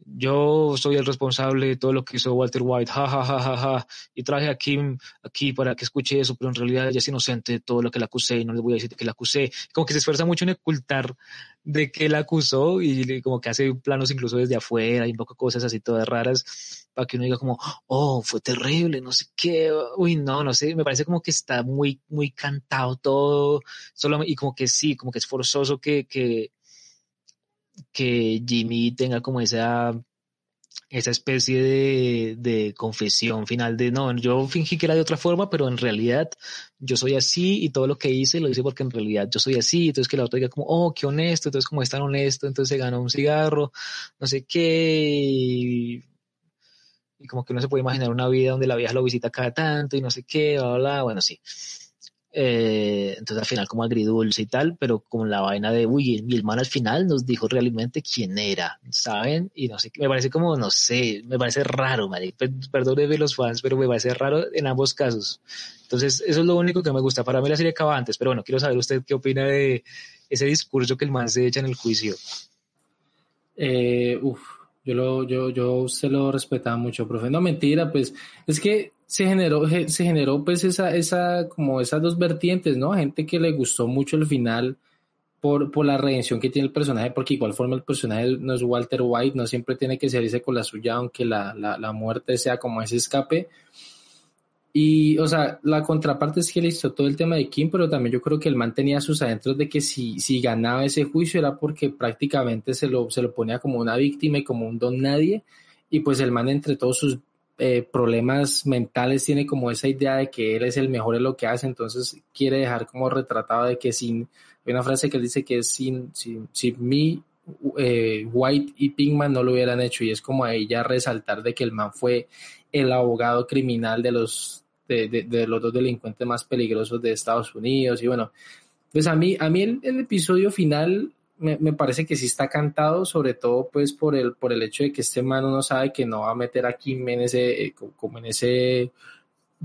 yo soy el responsable de todo lo que hizo Walter White, ja, ja, ja, ja, ja, y traje a Kim aquí para que escuche eso, pero en realidad ella es inocente de todo lo que la acusé y no le voy a decir que la acusé. Como que se esfuerza mucho en ocultar de que la acusó y como que hace planos incluso desde afuera y un poco cosas así todas raras para que uno diga como, oh, fue terrible, no sé qué, uy, no, no sé, me parece como que está muy, muy cantado todo, solo, y como que sí, como que es forzoso que, que, que Jimmy tenga como esa, esa especie de, de, confesión final de no, yo fingí que era de otra forma, pero en realidad yo soy así y todo lo que hice lo hice porque en realidad yo soy así. Entonces que la otra diga como, oh, qué honesto, entonces como es tan honesto, entonces se ganó un cigarro, no sé qué. Y, como que uno se puede imaginar una vida donde la vieja lo visita cada tanto y no sé qué, bla, bla, bueno, sí. Eh, entonces al final como agridulce y tal, pero como la vaina de, uy, mi hermano al final nos dijo realmente quién era, ¿saben? Y no sé, me parece como, no sé, me parece raro, marica, perdónenme los fans, pero me parece raro en ambos casos. Entonces eso es lo único que me gusta. Para mí la serie acaba antes, pero bueno, quiero saber usted qué opina de ese discurso que el man se echa en el juicio. Eh, uf, yo lo, yo, yo se lo respetaba mucho, profe. No, mentira, pues, es que se generó, se generó pues esa, esa, como esas dos vertientes, ¿no? Gente que le gustó mucho el final por, por la redención que tiene el personaje, porque igual forma el personaje no es Walter White, no siempre tiene que salirse con la suya, aunque la, la, la muerte sea como ese escape. Y, o sea, la contraparte es que le hizo todo el tema de Kim, pero también yo creo que el man tenía sus adentros de que si, si ganaba ese juicio era porque prácticamente se lo, se lo ponía como una víctima y como un don nadie. Y pues el man entre todos sus eh, problemas mentales tiene como esa idea de que él es el mejor en lo que hace, entonces quiere dejar como retratado de que sin, hay una frase que él dice que sin, sin, sin mí, eh, White y Pinkman no lo hubieran hecho y es como a ella resaltar de que el man fue el abogado criminal de los, de, de, los dos delincuentes más peligrosos de Estados Unidos y bueno, pues a mí, a mí el, el episodio final me, me, parece que sí está cantado, sobre todo pues por el, por el hecho de que este man no sabe que no va a meter a Kim en ese, eh, como en ese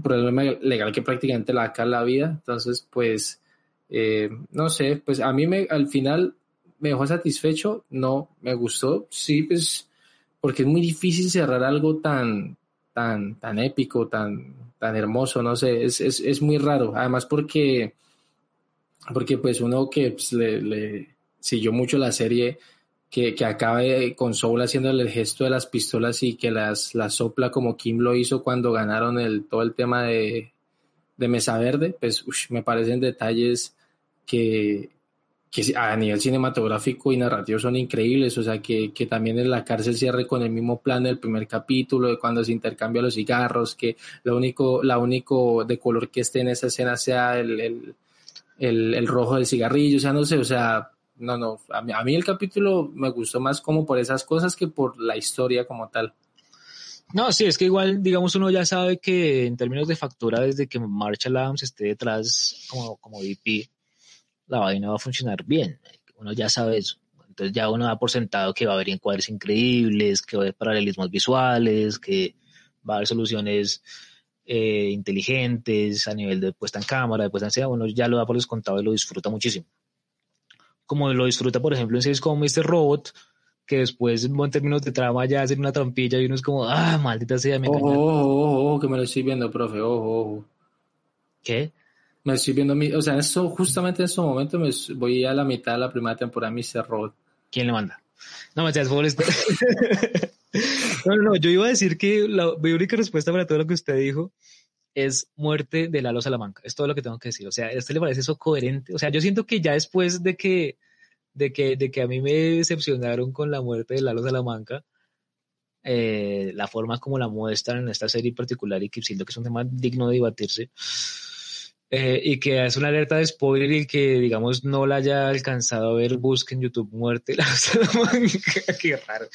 problema legal que prácticamente la acá la vida. Entonces, pues, eh, no sé, pues a mí me, al final me dejó satisfecho, no, me gustó, sí, pues, porque es muy difícil cerrar algo tan, tan, tan épico, tan, tan hermoso, no sé, es, es, es muy raro. Además porque, porque pues uno que pues, le, siguió mucho la serie que, que acaba con Soul haciéndole el gesto de las pistolas y que las, las sopla como Kim lo hizo cuando ganaron el, todo el tema de, de Mesa Verde, pues me parecen detalles que, que a nivel cinematográfico y narrativo son increíbles, o sea, que, que, también en la cárcel cierre con el mismo plan del primer capítulo, de cuando se intercambia los cigarros, que lo único, la único de color que esté en esa escena sea el, el, el, el rojo del cigarrillo, o sea, no sé, o sea, no, no, a mí, a mí, el capítulo me gustó más como por esas cosas que por la historia como tal. No, sí, es que igual, digamos, uno ya sabe que en términos de factura, desde que Marshall Adams esté detrás como, como VP, la vaina va a funcionar bien. Uno ya sabe eso. Entonces ya uno da por sentado que va a haber encuadres increíbles, que va a haber paralelismos visuales, que va a haber soluciones eh, inteligentes a nivel de puesta en cámara, de puesta en escena. Uno ya lo da por descontado y lo disfruta muchísimo como lo disfruta, por ejemplo, en series como Mr. Robot, que después en términos de trama ya hacen una trampilla y uno es como, ah, maldita sea, me ojo, ojo, ojo, que me lo estoy viendo, profe, ojo, ojo. ¿Qué? Me estoy viendo, mi, o sea, eso, justamente en este momento me voy a la mitad de la primera temporada de Mr. Robot. ¿Quién le manda? No me seas por esto. no, no, no, yo iba a decir que la, mi única respuesta para todo lo que usted dijo es muerte de Lalo Salamanca. Es todo lo que tengo que decir. O sea, ¿a usted le parece eso coherente? O sea, yo siento que ya después de que, de que, de que a mí me decepcionaron con la muerte de Lalo Salamanca, eh, la forma como la muestran en esta serie en particular y que siento que es un tema digno de debatirse, eh, y que es una alerta de spoiler y que, digamos, no la haya alcanzado a ver, busquen YouTube muerte la Salamanca. Qué raro.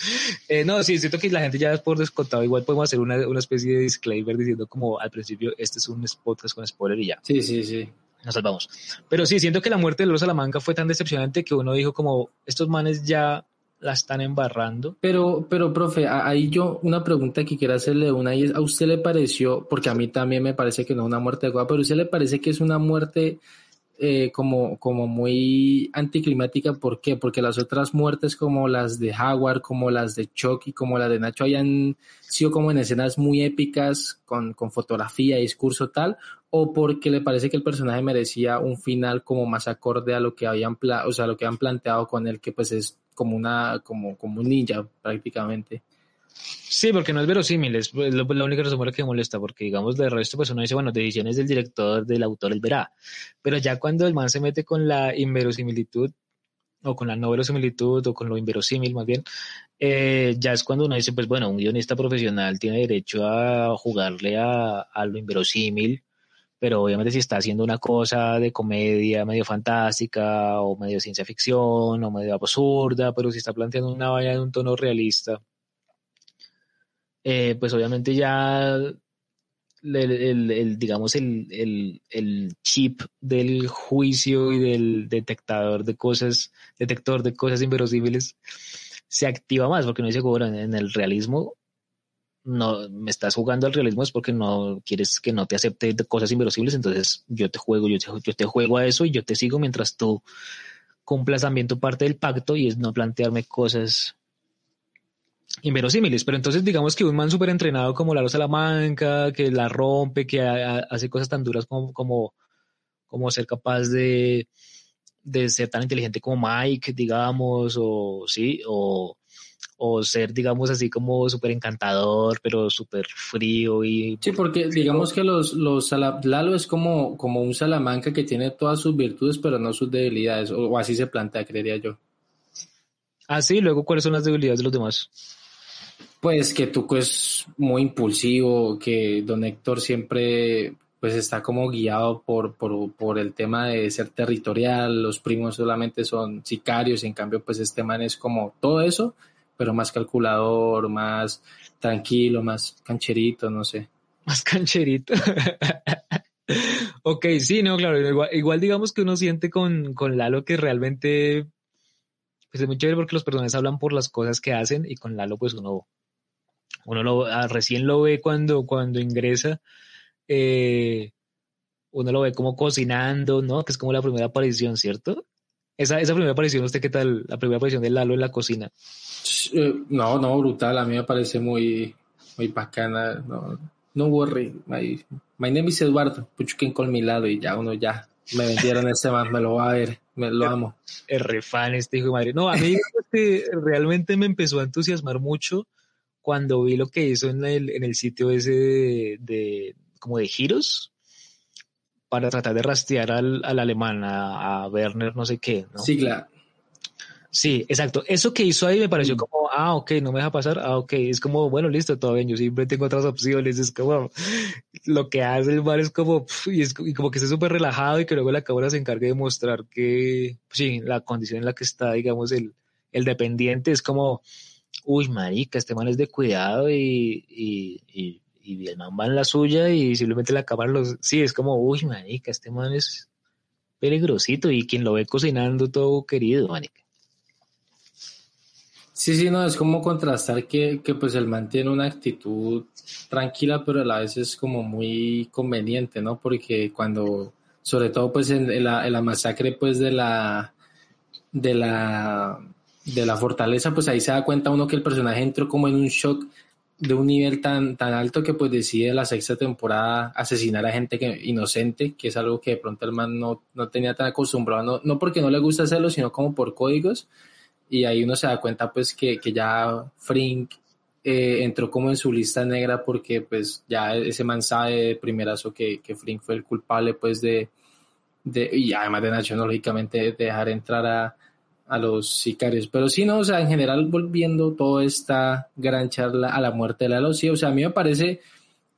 Eh, no, sí, siento que la gente ya es por descontado. Igual podemos hacer una, una especie de disclaimer diciendo como al principio, este es un podcast con spoiler y ya. Sí, sí, sí. Nos salvamos. Pero sí, siento que la muerte de Lolo Salamanca fue tan decepcionante que uno dijo como, estos manes ya la están embarrando. Pero, pero, profe, ahí yo una pregunta que quiero hacerle una y es, ¿a usted le pareció, porque a mí también me parece que no es una muerte adecuada, pero ¿a usted le parece que es una muerte eh, como, como muy anticlimática? ¿Por qué? Porque las otras muertes como las de Howard, como las de Chucky, como las de Nacho hayan sido como en escenas muy épicas con, con fotografía, discurso tal, o porque le parece que el personaje merecía un final como más acorde a lo que habían, o sea, lo que han planteado con él, que pues es como una, como, como un ninja prácticamente. Sí, porque no es verosímil, es la única razón que molesta, porque digamos de resto pues uno dice, bueno, decisiones del director, del autor, él verá, pero ya cuando el man se mete con la inverosimilitud, o con la no verosimilitud, o con lo inverosímil más bien, eh, ya es cuando uno dice, pues bueno, un guionista profesional tiene derecho a jugarle a, a lo inverosímil, pero obviamente si está haciendo una cosa de comedia medio fantástica o medio ciencia ficción o medio absurda, pero si está planteando una valla de un tono realista, eh, pues obviamente ya el, digamos, el, el, chip del juicio y del detectador de cosas, detector de cosas inverosímiles, se activa más, porque no dice, bueno, en el realismo, no me estás jugando al realismo es porque no quieres que no te acepte cosas inverosímiles, entonces yo te juego, yo te, yo te juego a eso y yo te sigo mientras tú cumplas también tu parte del pacto y es no plantearme cosas inverosímiles, pero entonces digamos que un man súper entrenado como Lalo Salamanca, que la rompe, que hace cosas tan duras como, como, como ser capaz de, de ser tan inteligente como Mike, digamos, o sí, o, o ser, digamos, así como súper encantador, pero súper frío y... Sí, porque digamos que los, los Lalo es como, como un Salamanca que tiene todas sus virtudes, pero no sus debilidades, o, o así se plantea, creería yo. Ah, sí, luego, ¿cuáles son las debilidades de los demás? Pues que Tuco es muy impulsivo, que Don Héctor siempre pues está como guiado por, por, por, el tema de ser territorial, los primos solamente son sicarios, en cambio pues este man es como todo eso, pero más calculador, más tranquilo, más cancherito, no sé. Más cancherito. ok, sí, no, claro, igual, digamos que uno siente con, con Lalo que realmente pues es muy chévere porque los personajes hablan por las cosas que hacen y con Lalo pues uno uno lo, ah, recién lo ve cuando, cuando ingresa, eh, uno lo ve como cocinando, ¿no? Que es como la primera aparición, ¿cierto? Esa, esa primera aparición, ¿usted qué tal? La primera aparición de Lalo en la cocina. Eh, no, no, brutal. A mí me parece muy, muy bacana. No, no worry. My, my name is Eduardo. Puchuquín con mi lado y ya uno ya me vendieron este man, me lo va a ver, me lo amo. El refán este hijo de madre. No, a mí realmente me empezó a entusiasmar mucho cuando vi lo que hizo en el, en el sitio ese de, como de giros para tratar de rastrear al, al alemán, a, Werner, no sé qué, ¿no? Sí, claro. Sí, exacto. Eso que hizo ahí me pareció mm. como, ah, ok, no me deja pasar, ah, ok, es como, bueno, listo, todo bien, yo siempre tengo otras opciones, es como, lo que hace el bar es como, y, es, y como que esté súper relajado y que luego la cámara se encargue de mostrar que, sí, la condición en la que está, digamos, el, el dependiente es como, uy, marica, este man es de cuidado y, y, y, y el man va en la suya y simplemente la cámara los... Sí, es como, uy, marica, este man es peligrosito y quien lo ve cocinando todo querido, marica. Sí, sí, no, es como contrastar que, que pues el man tiene una actitud tranquila, pero a la vez es como muy conveniente, ¿no? Porque cuando, sobre todo pues en, la, en la masacre pues de la, de la de la fortaleza, pues ahí se da cuenta uno que el personaje entró como en un shock de un nivel tan, tan alto que pues decide la sexta temporada asesinar a gente que, inocente, que es algo que de pronto el man no, no tenía tan acostumbrado, no, no porque no le gusta hacerlo, sino como por códigos. Y ahí uno se da cuenta pues que, que ya Frink eh, entró como en su lista negra porque pues ya ese man sabe de primerazo que, que Frink fue el culpable pues de, de y además de Nacho, lógicamente, de dejar entrar a, a los sicarios. Pero sí, no, o sea, en general, volviendo toda esta gran charla a la muerte de Lalo, sí, o sea, a mí me parece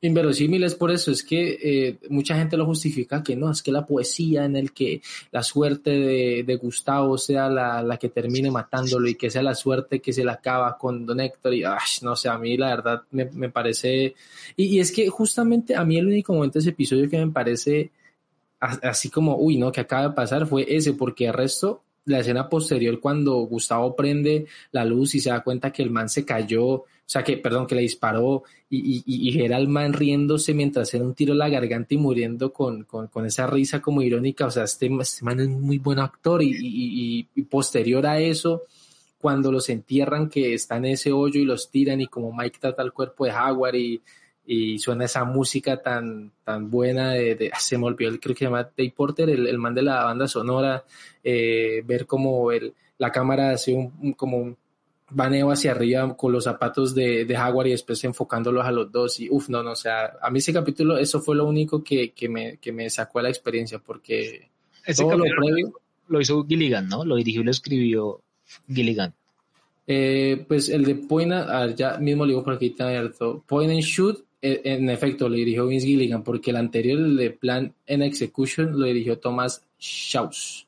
inverosímil, es por eso, es que eh, mucha gente lo justifica que no, es que la poesía en el que la suerte de, Gustavo sea la, que termine matándolo y que sea la suerte que se le acaba con Don Héctor y, no sé, a mí la verdad me, parece, y, y, es que justamente a mí el único momento de ese episodio que me parece así como, uy, no, que acaba de pasar fue ese, porque el resto la escena posterior cuando Gustavo prende la luz y se da cuenta que el man se cayó, o sea que, perdón, que le disparó y, y, y era el man riéndose mientras era un tiro en la garganta y muriendo con, con, esa risa como irónica, o sea, este, este man es muy buen actor y, y, posterior a eso, cuando los entierran que está en ese hoyo y los tiran y como Mike trata el cuerpo de Jaguar y, y suena esa música tan, tan buena de, de ah, se me olvidó, creo que se llama Dave Porter, el, el man de la banda sonora, eh, ver como el, la cámara hace un, como un baneo hacia arriba con los zapatos de, de Jaguar y después enfocándolos a los dos y uff, no, no, o sea, a mí ese capítulo, eso fue lo único que, que, me, que me sacó a la experiencia porque ese todo lo previo... Lo hizo Gilligan, ¿no? Lo dirigió y lo escribió Gilligan. Eh, pues el de Point, ya mismo le digo por aquí está abierto, Point and Shoot en efecto, lo dirigió Vince Gilligan, porque el anterior, de Plan en Execution, lo dirigió Thomas Schaus.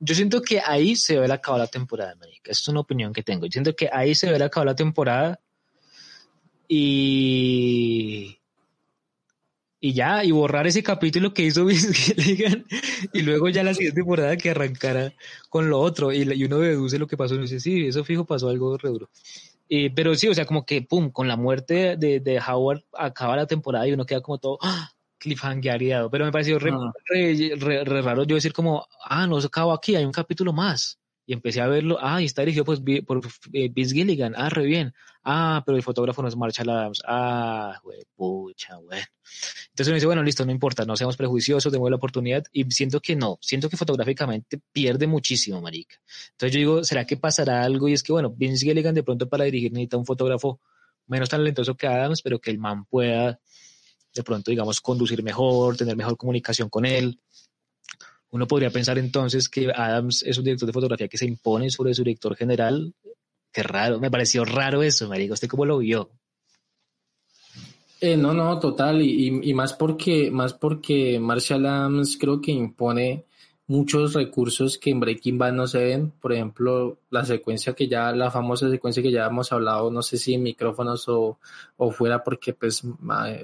Yo siento que ahí se ve acabado la temporada, Marica. Es una opinión que tengo. Yo siento que ahí se ve acabado la temporada y y ya, y borrar ese capítulo que hizo Vince Gilligan y luego ya la siguiente temporada que arrancara con lo otro y, y uno deduce lo que pasó y dice, sí, eso fijo pasó algo re duro. Pero sí, o sea, como que, pum, con la muerte de, de Howard acaba la temporada y uno queda como todo ¡ah! pero me pareció re, Ah. re- re- re raro yo decir como, ah, no se acabó aquí, hay un capítulo más. Y empecé a verlo, ah, y está dirigido pues, por eh, Vince Gilligan, ah, re bien. Ah, pero el fotógrafo no es Marshall Adams. Ah, güey, pucha, güey. Entonces uno dice, bueno, listo, no importa, no seamos prejuiciosos, demos la oportunidad. Y siento que no, siento que fotográficamente pierde muchísimo, marica. Entonces yo digo, ¿será que pasará algo? Y es que, bueno, Vince Gilligan de pronto para dirigir necesita un fotógrafo menos talentoso que Adams, pero que el man pueda de pronto, digamos, conducir mejor, tener mejor comunicación con él. Uno podría pensar entonces que Adams es un director de fotografía que se impone sobre su director general. Qué raro, me pareció raro eso, marica. ¿Usted cómo lo vio? Eh, no, no, total, y, y- y más porque, más porque Marshall Adams creo que impone muchos recursos que en Breaking Bad no se ven. Por ejemplo, la secuencia que ya, la famosa secuencia que ya hemos hablado, no sé si en micrófonos o, o fuera, porque pues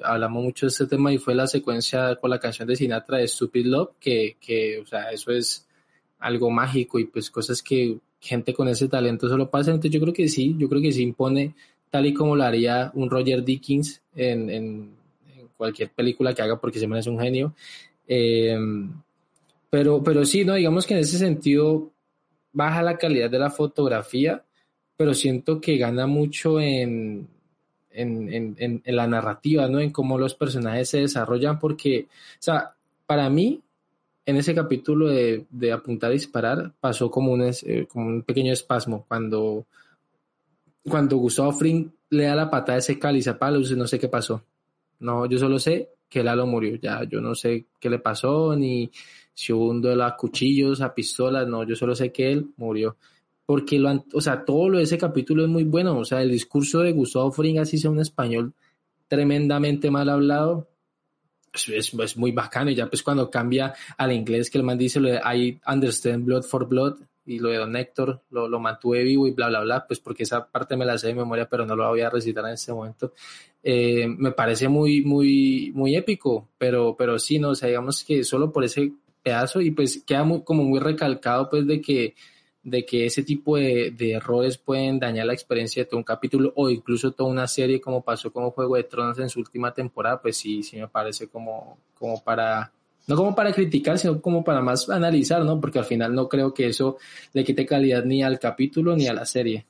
hablamos mucho de este tema y fue la secuencia con la canción de Sinatra de Stupid Love, que, que, o sea, eso es algo mágico y pues cosas que gente con ese talento solo pasa. Entonces yo creo que sí, yo creo que sí impone tal y como lo haría un Roger Dickens en, en- cualquier película que haga porque se me hace un genio. Eh, pero, pero sí, no, digamos que en ese sentido baja la calidad de la fotografía, pero siento que gana mucho en, en, en- en- la narrativa, ¿no? En cómo los personajes se desarrollan, porque, o sea, para mí, en ese capítulo de, de apuntar y disparar, pasó como un, eh, como un pequeño espasmo cuando, cuando Gustavo Fring le da la patada a ese cáliz a Palos, no sé qué pasó. No, yo solo sé que Lalo murió. Ya, yo no sé qué le pasó, ni si hubo un duelo a cuchillos, a pistolas, no, yo solo sé que él murió. Porque lo, o sea, todo lo de ese capítulo es muy bueno. O sea, el discurso de Gustavo Fring, así sea un español tremendamente mal hablado, es, es- es muy bacano. Y ya pues cuando cambia al inglés, que el man dice lo de I understand blood for blood, y lo de Don Héctor lo, lo mantuve vivo y bla, bla, bla, pues porque esa parte me la sé de memoria, pero no lo voy a recitar en este momento. Eh, me parece muy, muy, muy épico, pero, pero sí, no, o sea, digamos que solo por ese pedazo y pues queda muy- como muy recalcado pues de que, de que ese tipo de, errores pueden dañar la experiencia de todo un capítulo o incluso toda una serie como pasó con Juego de Tronos en su última temporada, pues sí, sí me parece como, como para, no como para criticar, sino como para más analizar, ¿no? Porque al final no creo que eso le quite calidad ni al capítulo ni a la serie.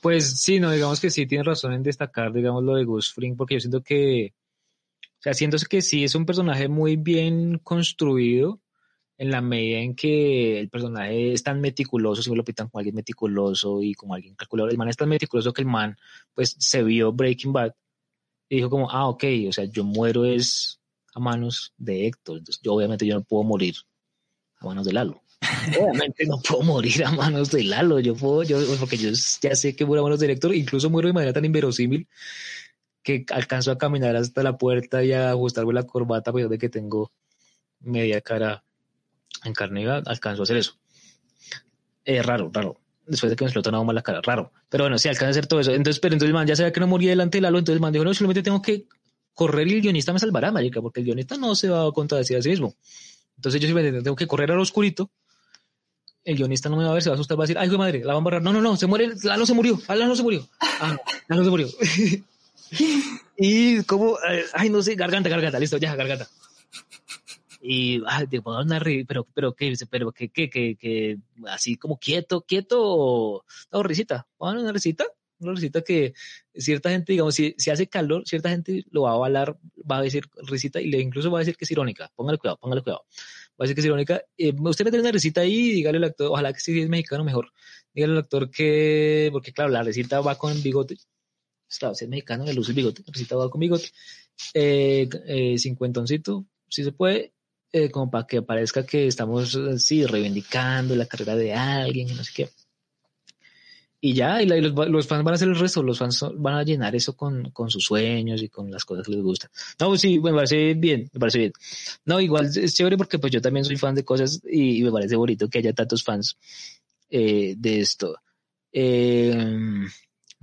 Pues sí, no, digamos que sí tiene razón en destacar, digamos, lo de Gus Fring, porque yo siento que, sea, siento que sí es un personaje muy bien construido en la medida en que el personaje es tan meticuloso, si me lo pintan como alguien meticuloso y como alguien calculador, el man es tan meticuloso que el man, pues, se vio Breaking Bad y dijo como, ah, ok, o sea, yo muero es a manos de Héctor, entonces yo obviamente yo no puedo morir a manos de Lalo. Obviamente no puedo morir a manos de Lalo, yo puedo, yo, porque yo ya sé que muero a manos del Héctor, incluso muero de manera tan inverosímil que alcanzo a caminar hasta la puerta y a ajustarme la corbata, a pesar de que tengo media cara en carne viva, alcanzo a hacer eso. Es raro, raro. Después de que me explotó nada más la cara, raro. Pero bueno, sí, alcanza a hacer todo eso. Entonces, pero entonces el man ya sabía que no moría delante de Lalo, entonces el man dijo, no, solamente tengo que correr y el guionista me salvará, marica, porque el guionista no se va a contradecir a sí mismo. Entonces yo simplemente tengo que correr al oscurito, el guionista no me va a ver, se va a asustar, va a decir, ay, madre, la van a borrar. No, no, no, se muere, Lalo se murió, Lalo se murió. Ah, Lalo se murió. y como, eh, ay, no sé, garganta, garganta, listo, ya, garganta. Y, ay, dar una ri- pero, pero, ¿qué? Pero, ¿qué, qué, qué, qué? Así como quieto, quieto, no, risita, una risita, una risita que cierta gente, digamos, si, si hace calor, cierta gente lo va a avalar, va a decir risita y le incluso va a decir que es irónica, póngale cuidado, póngale cuidado, va a decir que es irónica, eh, usted mete una risita ahí y dígale al actor, ojalá que si es mexicano mejor, dígale al actor que, porque claro, la risita va con bigote, claro, si es mexicano le luce el bigote, va con bigote, eh, eh, cincuentoncito, si se puede, eh, como para que parezca que estamos así reivindicando la carrera de alguien, y no sé qué. Y ya, y, la- y los, los fans van a hacer el resto, los fans van a llenar eso con, con sus sueños y con las cosas que les gustan. No, sí, me parece bien, me parece bien. No, igual es chévere porque pues yo también soy fan de cosas y, y me parece bonito que haya tantos fans eh, de esto. Eh,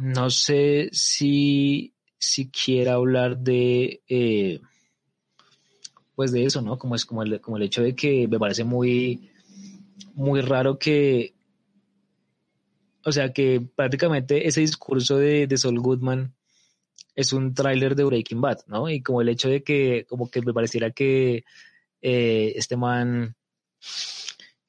no sé si, si quiera hablar de... eh, pues de eso, ¿no? Como es como el, como el hecho de que me parece muy, muy raro que, o sea, que prácticamente ese discurso de, de Saul Goodman es un tráiler de Breaking Bad, ¿no? Y como el hecho de que, como que me pareciera que eh, este man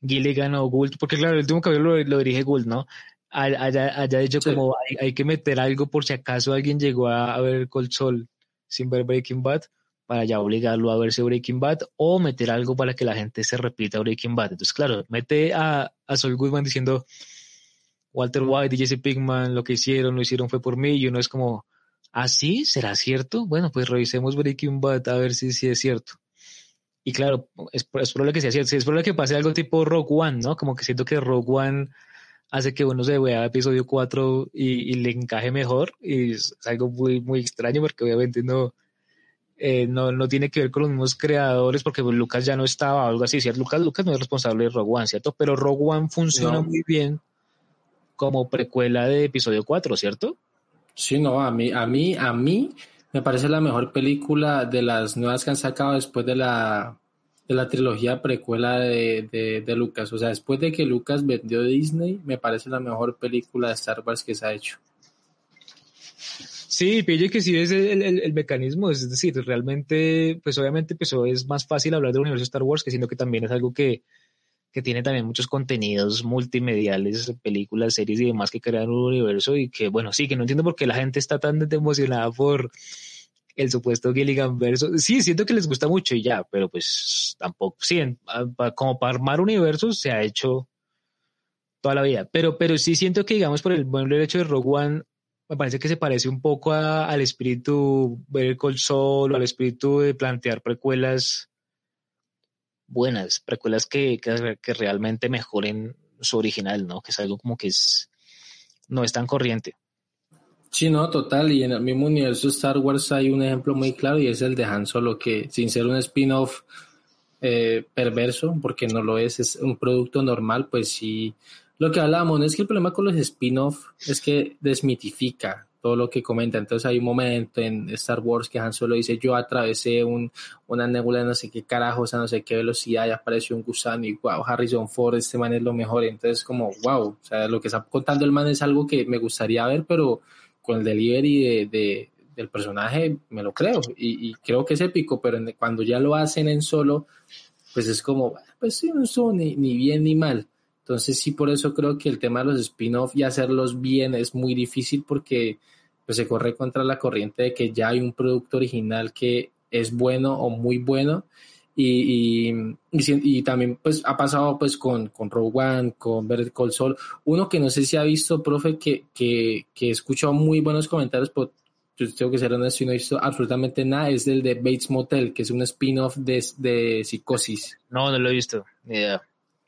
Gilligan o Gould, porque claro, el último capítulo lo, lo dirige Gould, ¿no? Haya, haya dicho como hay, que meter algo por si acaso alguien llegó a, ver Cold Soul sin ver Breaking Bad, para ya obligarlo a verse Breaking Bad, o meter algo para que la gente se repita Breaking Bad. Entonces, claro, mete a, a Saul Goodman diciendo Walter White y Jesse Pinkman lo que hicieron, lo hicieron fue por mí, y uno es como, ¿ah, sí? ¿Será cierto? Bueno, pues revisemos Breaking Bad a ver si, si es cierto. Y claro, es, es probable que sea cierto. Es probable que pase algo tipo Rogue One, ¿no? Como que siento que Rogue One hace que uno se vea episodio 4 y, le encaje mejor. Y es, algo muy, muy extraño porque obviamente no, eh, no, no tiene que ver con los mismos creadores porque pues, Lucas ya no estaba o algo así, ¿cierto? Lucas, Lucas no es responsable de Rogue One, ¿cierto? Pero Rogue One funciona muy bien como precuela de episodio 4, ¿cierto? Sí, no, a mí, a mí, a mí me parece la mejor película de las nuevas que han sacado después de la, de la trilogía precuela de, de, Lucas. O sea, después de que Lucas vendió Disney, me parece la mejor película de Star Wars que se ha hecho. Sí, pille que sí es el, el, mecanismo, es decir, realmente, pues obviamente pues, es más fácil hablar del universo de Star Wars, que siento que también es algo que, que tiene también muchos contenidos multimediales, películas, series y demás que crean un universo y que, bueno, sí, que no entiendo por qué la gente está tan emocionada por el supuesto Gilligan verso. Sí, siento que les gusta mucho y ya, pero pues tampoco, sí, como para armar universos se ha hecho toda la vida, pero, pero sí siento que, digamos, por el buen derecho de Rogue One, me parece que se parece un poco al espíritu ver el Sol o al espíritu de plantear precuelas buenas, precuelas que, que, realmente mejoren su original, ¿no? Que es algo como que es, no es tan corriente. Sí, no, total. Y en el mismo universo Star Wars hay un ejemplo muy claro y es el de Han Solo, que sin ser un spin-off eh, perverso, porque no lo es, es un producto normal, pues sí. Lo que hablábamos es que el problema con los spin-off es que desmitifica todo lo que comenta. Entonces hay un momento en Star Wars que Han Solo dice, yo atravesé un, una nebula de no sé qué carajos, a no sé qué velocidad, y apareció un gusano y wow, Harrison Ford, este man es lo mejor. Entonces como, wow, o sea, lo que está contando el man es algo que me gustaría ver, pero con el delivery de, del personaje me lo creo y, creo que es épico, pero cuando ya lo hacen en solo, pues es como, pues sí, no estuvo ni, ni bien ni mal. Entonces sí, por eso creo que el tema de los spin-off y hacerlos bien es muy difícil porque pues se corre contra la corriente de que ya hay un producto original que es bueno o muy bueno y, y, y, también pues ha pasado pues con, con Rogue One, con Verde Col Sol, uno que no sé si ha visto, profe, que, que, que he escuchado muy buenos comentarios, pero yo tengo que ser honesto y no he visto absolutamente nada, es el de Bates Motel, que es un spin-off de, de Psicosis. No, no lo he visto, ni idea.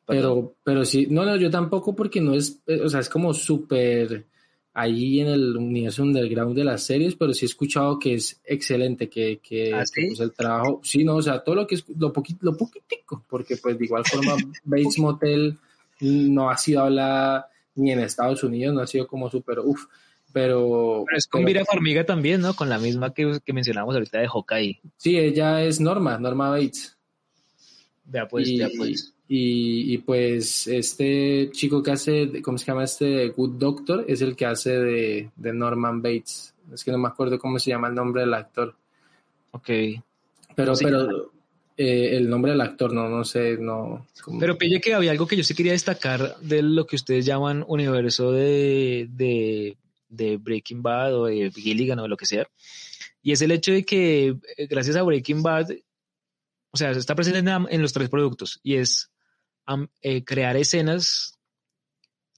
Pero, pero sí, no, no, yo tampoco porque no es, eh, o sea, es como súper ahí en el universo underground de las series, pero sí he escuchado que es excelente, que, que, ¿Ah, pues, el trabajo, sí, no, o sea, todo lo que es, lo poquito, lo poquitico, porque pues de igual forma Bates Motel no ha sido hablada ni en Estados Unidos, no ha sido como súper, uff, pero... Pero es con Vira Formiga también, ¿no? Con la misma que, que mencionamos ahorita de Hawkeye. Sí, ella es Norma, Norma Bates. Ya pues, ya pues. Y, pues este chico que hace, ¿cómo se llama este? Good Doctor, es el que hace de, Norman Bates. Es que no me acuerdo cómo se llama el nombre del actor. Ok. Pero, pero eh, el nombre del actor, no, no sé, no. Pero pille que había algo que yo sí quería destacar de lo que ustedes llaman universo de, de, de Breaking Bad o de Gilligan o lo que sea. Y es el hecho de que eh, gracias a Breaking Bad, o sea, está presente en los tres productos y es eh, crear escenas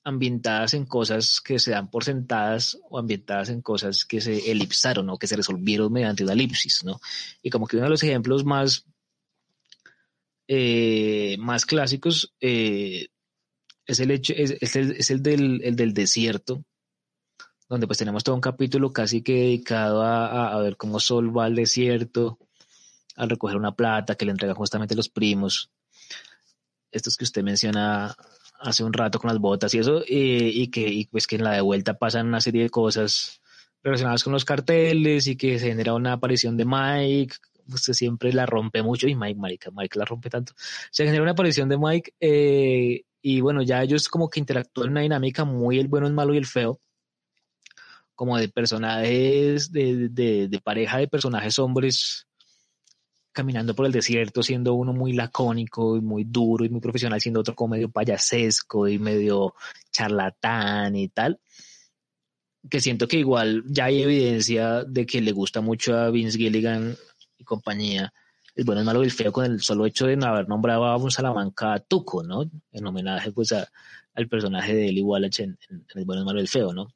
ambientadas en cosas que se dan por sentadas o ambientadas en cosas que se elipsaron o que se resolvieron mediante una elipsis, ¿no? Y como que uno de los ejemplos más, eh, más clásicos eh, es el hecho, es, el, del, el, del, desierto, donde pues tenemos todo un capítulo casi que dedicado a, a, ver cómo Sol va al desierto, al recoger una plata que le entregan justamente los primos, estos que usted menciona hace un rato con las botas y eso, y que pues que en la de vuelta pasan una serie de cosas relacionadas con los carteles y que se genera una aparición de Mike, usted siempre la rompe mucho y Mike, Mike, Mike la rompe tanto. Se genera una aparición de Mike eh, y bueno, ya ellos como que interactúan en una dinámica muy el bueno, el malo y el feo, como de personajes, de, de pareja de personajes hombres caminando por el desierto, siendo uno muy lacónico y muy duro y muy profesional, siendo otro como medio payasesco y medio charlatán y tal que siento que igual ya hay evidencia de que le gusta mucho a Vince Gilligan y compañía el bueno, el malo y feo con el solo hecho de haber nombrado a un Salamanca Tuco, ¿no? En homenaje pues a, al personaje de Eli Wallach en, el bueno, el malo y el feo, ¿no?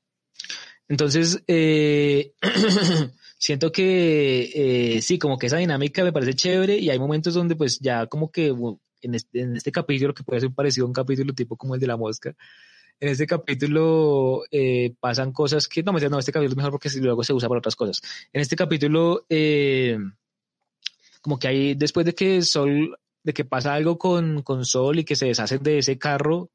Entonces, eh, siento que eh, sí, como que esa dinámica me parece chévere y hay momentos donde pues ya como que en este, en este capítulo que puede ser parecido a un capítulo tipo como el de la mosca, en este capítulo eh, pasan cosas que, no, no, este capítulo es mejor porque luego se usa para otras cosas. En este capítulo, eh, como que hay, después de que Sol, de que pasa algo con, con Sol y que se deshacen de ese carro,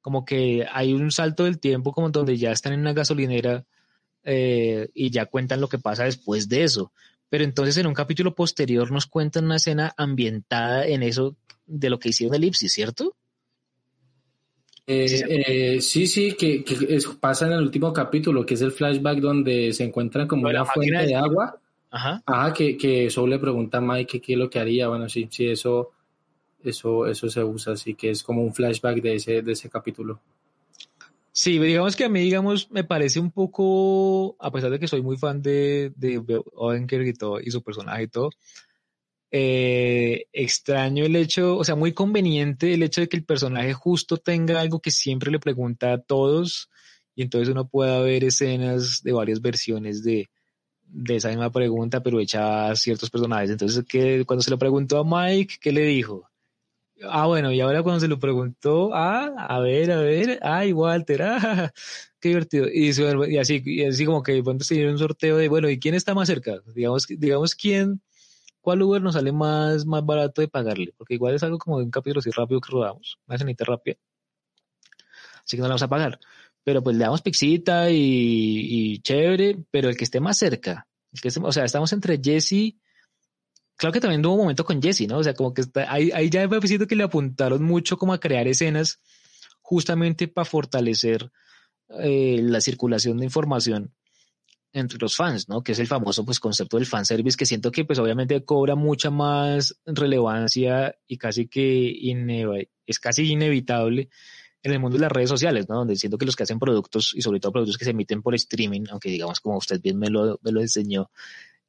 como que hay un salto del tiempo como donde ya están en una gasolinera eh, y ya cuentan lo que pasa después de eso. Pero entonces en un capítulo posterior nos cuentan una escena ambientada en eso de lo que hicieron Elipsis, ¿cierto? Eh, eh, sí, sí, que, pasa en el último capítulo, que es el flashback donde se encuentran como una fuente de agua. Ajá. Ajá, que, que Soul le pregunta a Mike qué es lo que haría. Bueno, sí, sí, eso, eso, eso se usa, así que es como un flashback de ese, de ese capítulo. Sí, digamos que a mí, digamos, me parece un poco, a pesar de que soy muy fan de, de Odenkirk y todo, y su personaje y todo, eh, extraño el hecho, o sea, muy conveniente el hecho de que el personaje justo tenga algo que siempre le pregunta a todos y entonces uno pueda ver escenas de varias versiones de, de esa misma pregunta, pero hecha a ciertos personajes. Entonces, que cuando se lo preguntó a Mike, ¿qué le dijo? Ah, bueno, y ahora cuando se lo preguntó, ah, a ver, a ver, ay, Walter, ah, qué divertido. Y, y así, y así como que cuando se un sorteo de, bueno, ¿y quién está más cerca? Digamos, digamos, ¿quién, ¿cuál Uber nos sale más, más barato de pagarle? Porque igual es algo como de un capítulo así rápido que rodamos, una cenita rápida. Así que no la vamos a pagar. Pero pues le damos pixita y, chévere, pero el que esté más cerca, que o sea, estamos entre Jesse, claro que también hubo un momento con Jesse, ¿no? O sea, como que ahí, ahí ya me parecido que le apuntaron mucho como a crear escenas justamente para fortalecer eh, la circulación de información entre los fans, ¿no? Que es el famoso pues concepto del fanservice que siento que pues obviamente cobra mucha más relevancia y casi que es casi inevitable en el mundo de las redes sociales, ¿no? Donde siento que los que hacen productos y sobre todo productos que se emiten por streaming, aunque digamos como usted bien me lo, me lo enseñó,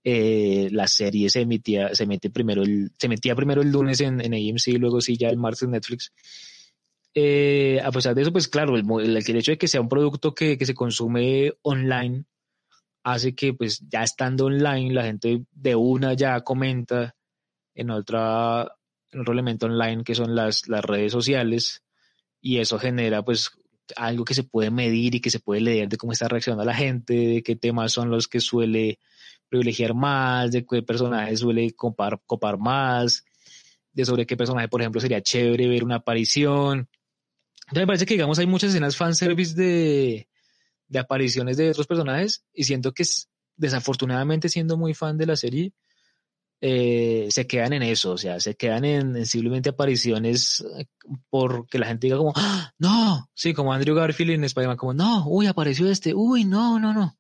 eh, la serie se emitía, se mete primero el, se metía primero el lunes en, en AMC y luego sí ya el martes en Netflix. Eh, a pesar de eso, pues claro, el, el, el, hecho de que sea un producto que, que se consume online hace que pues ya estando online la gente de una ya comenta en otra en otro elemento online que son las, las redes sociales y eso genera pues algo que se puede medir y que se puede leer de cómo está reaccionando la gente, de qué temas son los que suele privilegiar más, de qué personaje suele copar, copar más, de sobre qué personaje, por ejemplo, sería chévere ver una aparición. Entonces me parece que, digamos, hay muchas escenas fanservice de, de apariciones de otros personajes y siento que desafortunadamente siendo muy fan de la serie, eh, se quedan en eso, o sea, se quedan en, simplemente apariciones porque la gente diga como, ¡Ah, no, sí, como Andrew Garfield en Spider-Man, como, no, uy, apareció este, uy, no, no, no.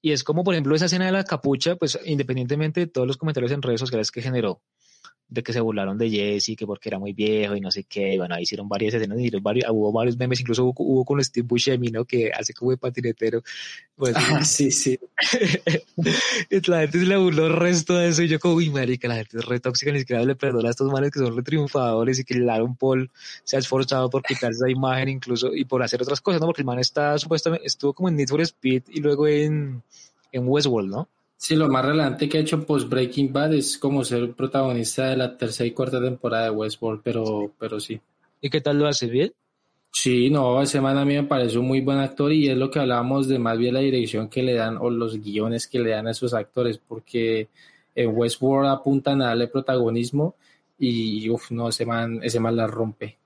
Y es como, por ejemplo, esa escena de la capucha, pues independientemente de todos los comentarios en redes sociales que generó, de que se burlaron de Jesse, que porque era muy viejo y no sé qué, y bueno, ahí hicieron varias escenas, y varios, hubo varios memes, incluso hubo, con Steve Buscemi, ¿no? Que hace como de patinetero. Pues, ah, sí, sí. la gente se le burló el resto de eso, y yo como, uy, marica, la gente es re tóxica, ni siquiera le perdona a estos manes que son re triunfadores y que el Aaron Paul se ha esforzado por quitar esa imagen incluso y por hacer otras cosas, ¿no? Porque el man está supuestamente, estuvo como en Need for Speed y luego en, en Westworld, ¿no? Sí, lo más relevante que ha hecho post Breaking Bad es como ser protagonista de la tercera y cuarta temporada de Westworld, pero, pero sí. ¿Y qué tal lo hace bien? Sí, no, ese man a mí me parece un muy buen actor y es lo que hablábamos de más bien la dirección que le dan o los guiones que le dan a esos actores, porque en Westworld apuntan a darle protagonismo y uff, no, ese man, ese man la rompe.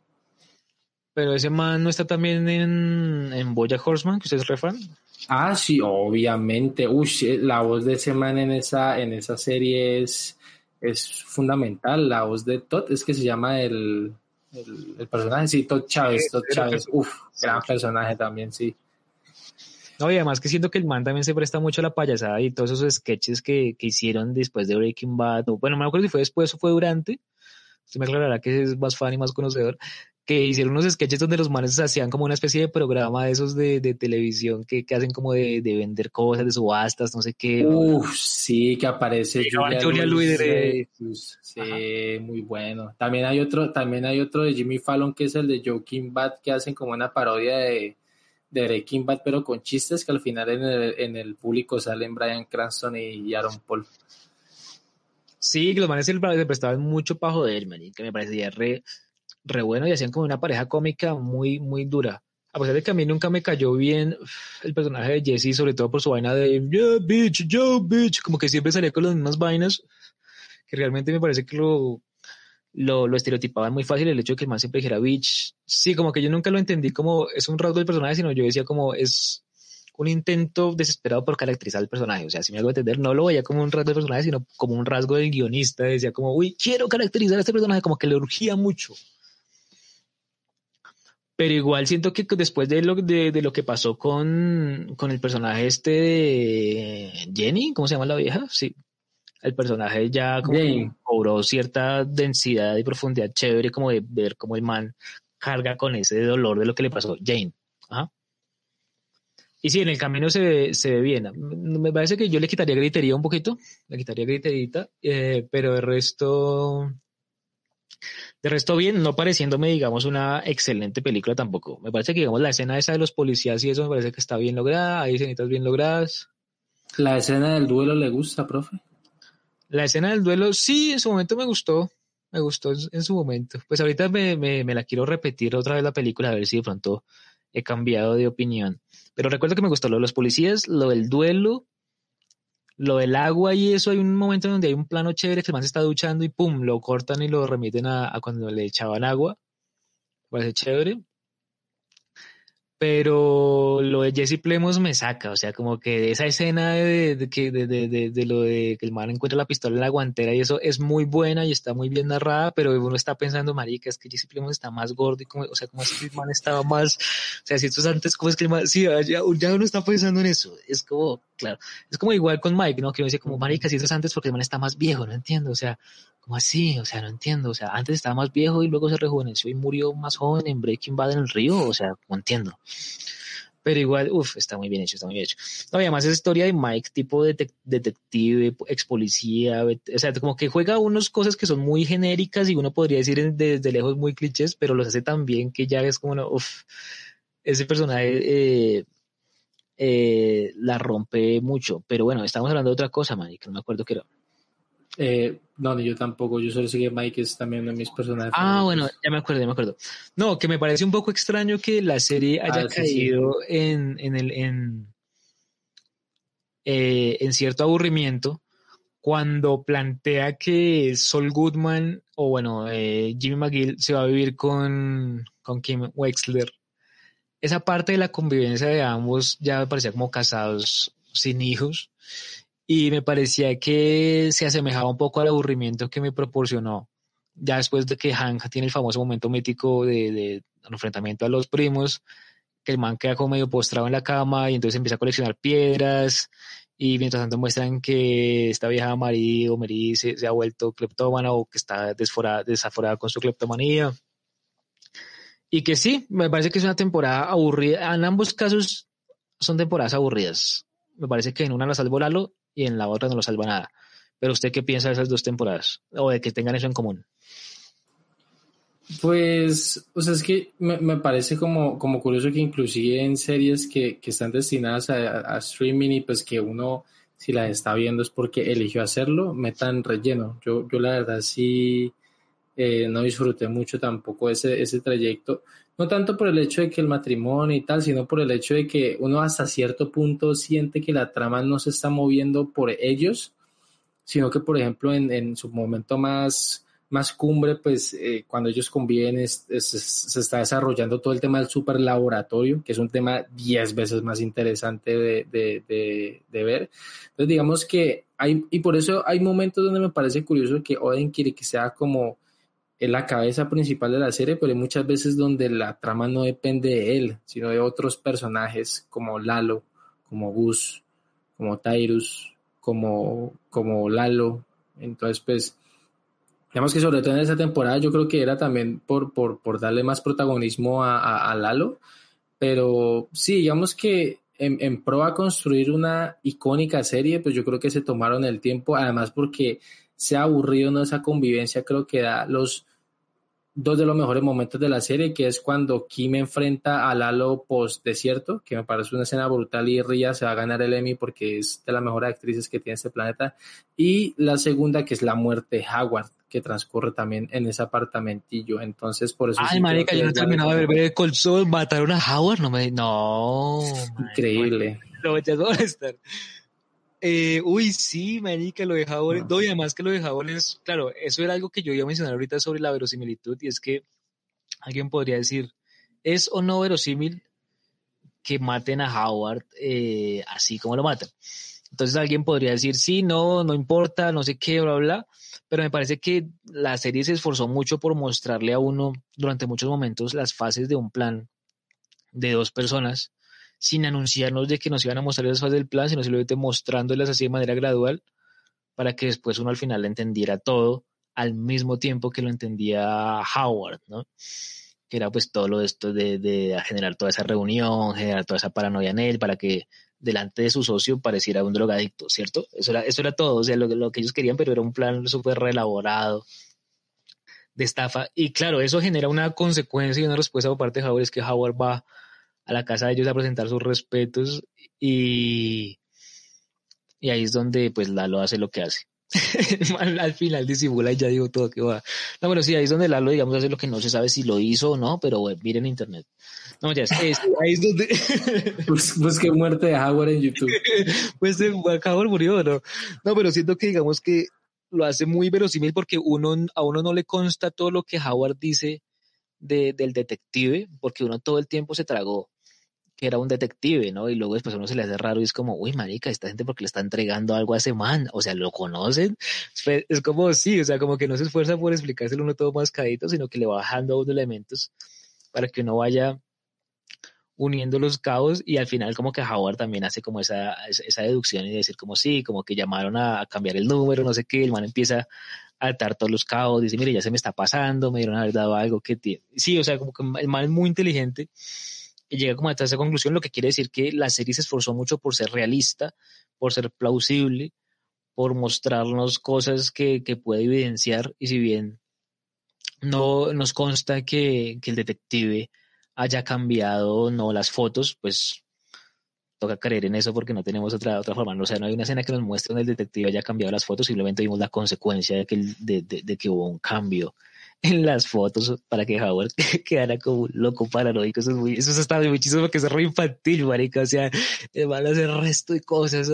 Pero ese man no está también en, en Boya Horseman, que usted es refan. Ah, sí, obviamente. Uy, la voz de ese man en esa, en esa serie es, es fundamental. La voz de Todd es que se llama el, el, personaje, sí, Todd Chávez, Todd Chávez. Uf, gran personaje también, sí. No, y además que siento que el man también se presta mucho a la payasada y todos esos sketches que, que hicieron después de Breaking Bad. bueno, no me acuerdo si fue después o fue durante. Usted me aclarará que es más fan y más conocedor que hicieron unos sketches donde los manes hacían como una especie de programa de esos de, de televisión que, que, hacen como de, de, vender cosas, de subastas, no sé qué. Uf, sí, que aparece Julia, Julia Louis Sí, muy bueno. También hay otro, también hay otro de Jimmy Fallon que es el de Joking Bad que hacen como una parodia de, de Breaking Bad pero con chistes que al final en el, en el público salen Brian Cranston y Aaron Paul. Sí, que los manes se prestaban mucho para joder, man, que me parecía re re bueno y hacían como una pareja cómica muy, muy dura. A pesar de que a mí nunca me cayó bien el personaje de Jesse, sobre todo por su vaina de yeah, bitch, yo, bitch, como que siempre salía con las mismas vainas, que realmente me parece que lo, lo, lo estereotipaban muy fácil el hecho de que el man siempre dijera bitch. Sí, como que yo nunca lo entendí como es un rasgo del personaje, sino yo decía como es un intento desesperado por caracterizar al personaje. O sea, si me hago entender, no lo veía como un rasgo del personaje, sino como un rasgo del guionista. Decía como, uy, quiero caracterizar a este personaje, como que le urgía mucho pero igual siento que después de lo, de, lo que pasó con, con, el personaje este de Jenny, ¿cómo se llama la vieja? Sí, el personaje ya como cobró cierta densidad y profundidad chévere como de ver cómo el man carga con ese dolor de lo que le pasó. Jane. Ajá. Y sí, en el camino se ve, se ve bien. Me parece que yo le quitaría gritería un poquito, le quitaría griterita, eh, pero el resto de resto bien, no pareciéndome, digamos, una excelente película tampoco. Me parece que, digamos, la escena esa de los policías y eso me parece que está bien lograda, hay escenitas bien logradas. ¿La escena del duelo le gusta, profe? La escena del duelo, sí, en su momento me gustó, me gustó en su momento. Pues ahorita me, me, me la quiero repetir otra vez la película, a ver si de pronto he cambiado de opinión. Pero recuerdo que me gustó lo de los policías, lo del duelo, lo del agua y eso, hay un momento donde hay un plano chévere que el man se está duchando y pum, lo cortan y lo remiten a, a cuando le echaban agua. Parece chévere pero lo de Jesse Plemons me saca, o sea, como que esa escena de, de, de, de, lo de que el man encuentra la pistola en la guantera y eso es muy buena y está muy bien narrada, pero uno está pensando, marica, es que Jesse Plemons está más gordo y como, o sea, como es que el man estaba más, o sea, si esto es antes, como es que el man, sí, ya, ya uno está pensando en eso, es como, claro, es como igual con Mike, ¿no? Que uno dice como, marica, si esto es antes porque el man está más viejo, no entiendo, o sea, ¿Cómo así? O sea, no entiendo. O sea, antes estaba más viejo y luego se rejuveneció y murió más joven en Breaking Bad en el río. O sea, no entiendo. Pero igual, uff, está muy bien hecho, está muy bien hecho. No, y además es historia de Mike, tipo de detective, ex policía, o sea, como que juega unas cosas que son muy genéricas y uno podría decir desde lejos muy clichés, pero los hace tan bien que ya es como, uff, ese personaje eh, eh, la rompe mucho. Pero bueno, estamos hablando de otra cosa, Mike, no me acuerdo qué era. Eh, no, yo tampoco, yo solo sé que Mike es también uno de mis personajes. Ah, bueno, ya me acuerdo, ya me acuerdo. No, que me parece un poco extraño que la serie haya ah, caído En, en, el, en, eh, en cierto aburrimiento cuando plantea que Sol Goodman, o bueno, eh, Jimmy McGill se va a vivir con, con Kim Wexler. Esa parte de la convivencia de ambos ya me parecía como casados sin hijos y me parecía que se asemejaba un poco al aburrimiento que me proporcionó ya después de que Hank tiene el famoso momento mítico de, enfrentamiento a los primos, que el man queda como medio postrado en la cama y entonces empieza a coleccionar piedras y mientras tanto muestran que esta vieja Marie o Marie se, ha vuelto cleptómana o que está desaforada con su cleptomanía. Y que sí, me parece que es una temporada aburrida. En ambos casos son temporadas aburridas. Me parece que en una la salvo Lalo y en la otra no lo salva nada. Pero usted qué piensa de esas dos temporadas o de que tengan eso en común? Pues, o sea, es que me, parece como, como curioso que inclusive en series que, que están destinadas a, streaming y pues que uno, si las está viendo es porque eligió hacerlo, metan relleno. Yo, yo la verdad sí eh, no disfruté mucho tampoco ese, ese trayecto no tanto por el hecho de que el matrimonio y tal, sino por el hecho de que uno hasta cierto punto siente que la trama no se está moviendo por ellos, sino que, por ejemplo, en, su momento más, más cumbre, pues eh, cuando ellos conviven se está desarrollando todo el tema del super laboratorio, que es un tema diez veces más interesante de, de, de, ver. Entonces digamos que hay, y por eso hay momentos donde me parece curioso que Oden quiere que sea como la cabeza principal de la serie, pero hay muchas veces donde la trama no depende de él, sino de otros personajes como Lalo, como Gus, como Tyrus, como, como Lalo. Entonces, pues, digamos que sobre todo en esa temporada yo creo que era también por, por, por darle más protagonismo a, a, Lalo, pero sí, digamos que en, en, pro a construir una icónica serie, pues yo creo que se tomaron el tiempo, además porque se ha aburrido ¿no? esa convivencia, creo que da los, dos de los mejores momentos de la serie, que es cuando Kim enfrenta a Lalo post desierto, que me parece una escena brutal y Ria se va a ganar el Emmy porque es de las mejores actrices que tiene este planeta. Y la segunda, que es la muerte de Howard, que transcurre también en ese apartamentillo. Entonces, por eso. Ay, marica, yo no terminaba de ver el Sol, mataron a Howard, no me. No. Increíble. Lo voy a estar. Eh, uy, sí, marica, lo de Howard. No, y además que lo de es, claro, eso era algo que yo iba a mencionar ahorita sobre la verosimilitud, y es que alguien podría decir, ¿es o no verosímil que maten a Howard eh, así como lo matan? Entonces alguien podría decir, sí, no, no importa, no sé qué, bla, bla, pero me parece que la serie se esforzó mucho por mostrarle a uno durante muchos momentos las fases de un plan de dos personas sin anunciarnos de que nos iban a mostrar esas fases del plan, sino simplemente mostrándolas así de manera gradual para que después uno al final entendiera todo al mismo tiempo que lo entendía Howard, ¿no? Que era pues todo lo de esto de, generar toda esa reunión, generar toda esa paranoia en él para que delante de su socio pareciera un drogadicto, ¿cierto? Eso era, eso era todo, o sea, lo, lo que ellos querían, pero era un plan súper reelaborado de estafa. Y claro, eso genera una consecuencia y una respuesta por parte de Howard, es que Howard va a la casa de ellos a presentar sus respetos y, y ahí es donde pues Lalo hace lo que hace. al, final disimula y ya digo todo que va. No, bueno, sí, ahí es donde Lalo, digamos, hace lo que no se sabe si lo hizo o no, pero bueno, miren internet. No, ya es, que ahí es donde... Busque muerte de Howard en YouTube. pues Howard murió, ¿no? No, pero siento que digamos que lo hace muy verosímil porque uno, a uno no le consta todo lo que Howard dice de, del detective, porque uno todo el tiempo se tragó que era un detective, ¿no? Y luego después uno se le hace raro y es como, uy, marica, esta gente porque le está entregando algo a ese man, o sea, ¿lo conocen? Es como, sí, o sea, como que no se esfuerza por explicárselo uno todo más cadito, sino que le va bajando a uno elementos para que uno vaya uniendo los cabos y al final como que Howard también hace como esa, esa deducción y decir como sí, como que llamaron a, cambiar el número, no sé qué, el man empieza a atar todos los cabos, dice, mire, ya se me está pasando, me dieron haber dado algo que tiene. Sí, o sea, como que el man es muy inteligente llega como a esa conclusión, lo que quiere decir que la serie se esforzó mucho por ser realista, por ser plausible, por mostrarnos cosas que, que puede evidenciar y si bien no nos consta que, que el detective haya cambiado no las fotos, pues toca creer en eso porque no tenemos otra, otra forma. O sea, no hay una escena que nos muestre donde el detective haya cambiado las fotos, simplemente vimos la consecuencia de que, de que hubo un cambio en las fotos para que Howard quedara como loco paranoico. Eso, es muy, eso está muy chistoso porque es re infantil, marica. O sea, van a hacer resto de cosas,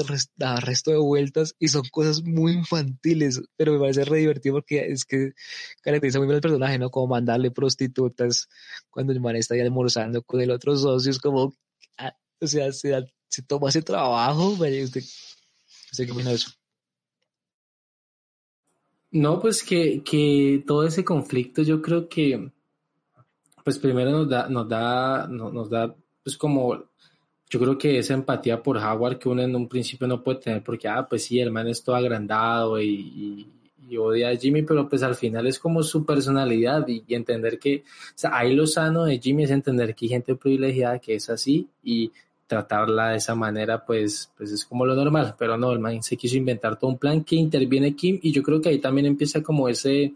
resto de vueltas y son cosas muy infantiles, pero me parece re divertido porque es que caracteriza muy bien el personaje, ¿no? Como mandarle prostitutas cuando el man está ahí almorzando con el otro socio, es como, ah, o sea, se, se toma ese trabajo, marica. Usted, ¿Usted qué opina eso? No, pues que, que todo ese conflicto yo creo que, pues primero nos da, nos da, nos, da, pues como, yo creo que esa empatía por Howard que uno en un principio no puede tener porque, ah, pues sí, el man es todo agrandado y, odia a Jimmy, pero pues al final es como su personalidad y, y, entender que, o sea, ahí lo sano de Jimmy es entender que hay gente privilegiada que es así y tratarla de esa manera, pues, pues es como lo normal, pero no, el man se quiso inventar todo un plan que interviene Kim y yo creo que ahí también empieza como ese,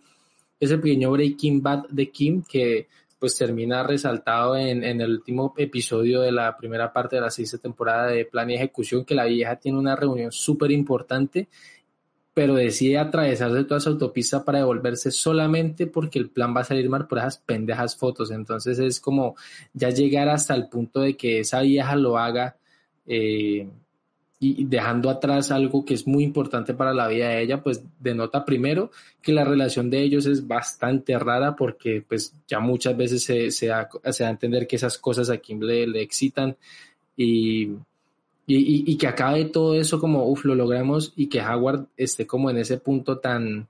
ese pequeño breaking bad de Kim que pues termina resaltado en, en el último episodio de la primera parte de la sexta temporada de Plan y Ejecución, que la vieja tiene una reunión súper importante pero decide atravesarse toda esa autopista para devolverse solamente porque el plan va a salir mal por esas pendejas fotos. Entonces es como ya llegar hasta el punto de que esa vieja lo haga eh, y dejando atrás algo que es muy importante para la vida de ella, pues denota primero que la relación de ellos es bastante rara porque pues ya muchas veces se, se, da, se a entender que esas cosas a Kim le, le excitan y, y, y, que acabe todo eso como, uff, lo logramos y que Howard esté como en ese punto tan,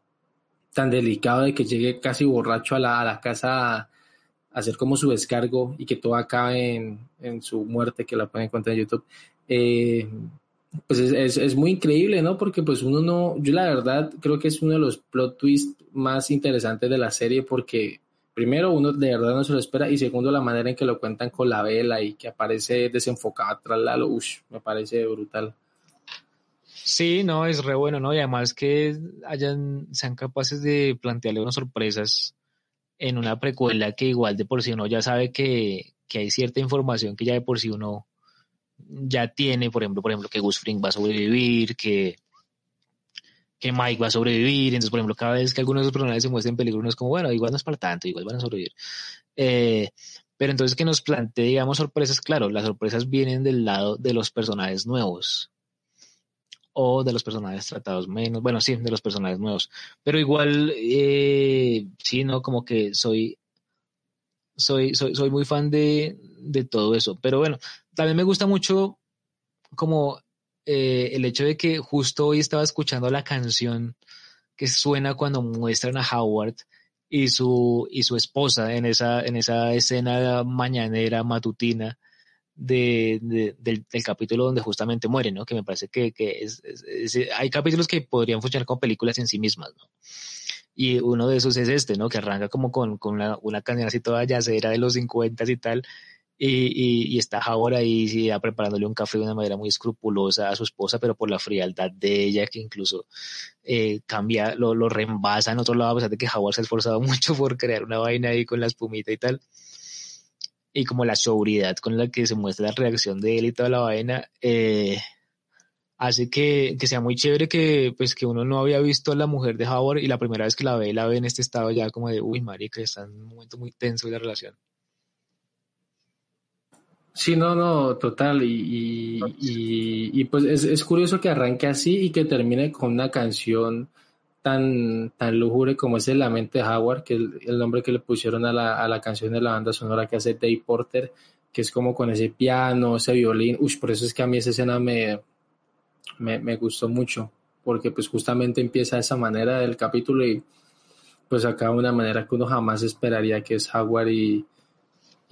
tan delicado de que llegue casi borracho a la, a la casa a, hacer como su descargo y que todo acabe en, en su muerte, que la pueden encontrar en YouTube. Eh, pues es, es, muy increíble, ¿no? Porque pues uno no, yo la verdad creo que es uno de los plot twists más interesantes de la serie porque primero uno de verdad no se lo espera y segundo la manera en que lo cuentan con la vela y que aparece desenfocado atrás la ush, me parece brutal. Sí, no, es re bueno, ¿no? Y además que hayan, sean capaces de plantearle unas sorpresas en una precuela que igual de por sí uno ya sabe que, que hay cierta información que ya de por sí uno ya tiene, por ejemplo, por ejemplo, que Gus Fring va a sobrevivir, que, que Mike va a sobrevivir. Entonces, por ejemplo, cada vez que algunos de esos personajes se muestren en peligro, uno es como, bueno, igual no es para tanto, igual van a sobrevivir. Eh, pero entonces que nos plantee, digamos, sorpresas, claro, las sorpresas vienen del lado de los personajes nuevos o de los personajes tratados menos, bueno, sí, de los personajes nuevos, pero igual, eh, sí, no, como que soy, soy, soy, soy muy fan de, de todo eso, pero bueno, también me gusta mucho como eh, el hecho de que justo hoy estaba escuchando la canción que suena cuando muestran a Howard y su, y su esposa en esa, en esa escena mañanera matutina de, del, capítulo donde justamente muere, ¿no? Que me parece que, que es, hay capítulos que podrían funcionar como películas en sí mismas, ¿no? Y uno de esos es este, ¿no? Que arranca como con, con una, una canción así toda yacera de los 50 y tal, y, y, está Howard ahí sí, preparándole un café de una manera muy escrupulosa a su esposa, pero por la frialdad de ella, que incluso eh, cambia, lo, lo reembasa en otro lado, a pesar de que Howard se ha esforzado mucho por crear una vaina ahí con la espumita y tal. Y como la sobriedad con la que se muestra la reacción de él y toda la vaina, eh, hace que, que, sea muy chévere que, pues, que uno no había visto a la mujer de Howard y la primera vez que la ve, la ve en este estado ya como de, uy, marica, está en un momento muy tenso de la relación. Sí, no, no, total. Y, y, y, pues es, es, curioso que arranque así y que termine con una canción tan, tan lúgubre como es el La Mente de Howard, que es el, nombre que le pusieron a la, a la canción de la banda sonora que hace Dave Porter, que es como con ese piano, ese violín. Uy, por eso es que a mí esa escena me, me, me gustó mucho, porque pues justamente empieza de esa manera del capítulo y pues acaba de una manera que uno jamás esperaría que es Howard y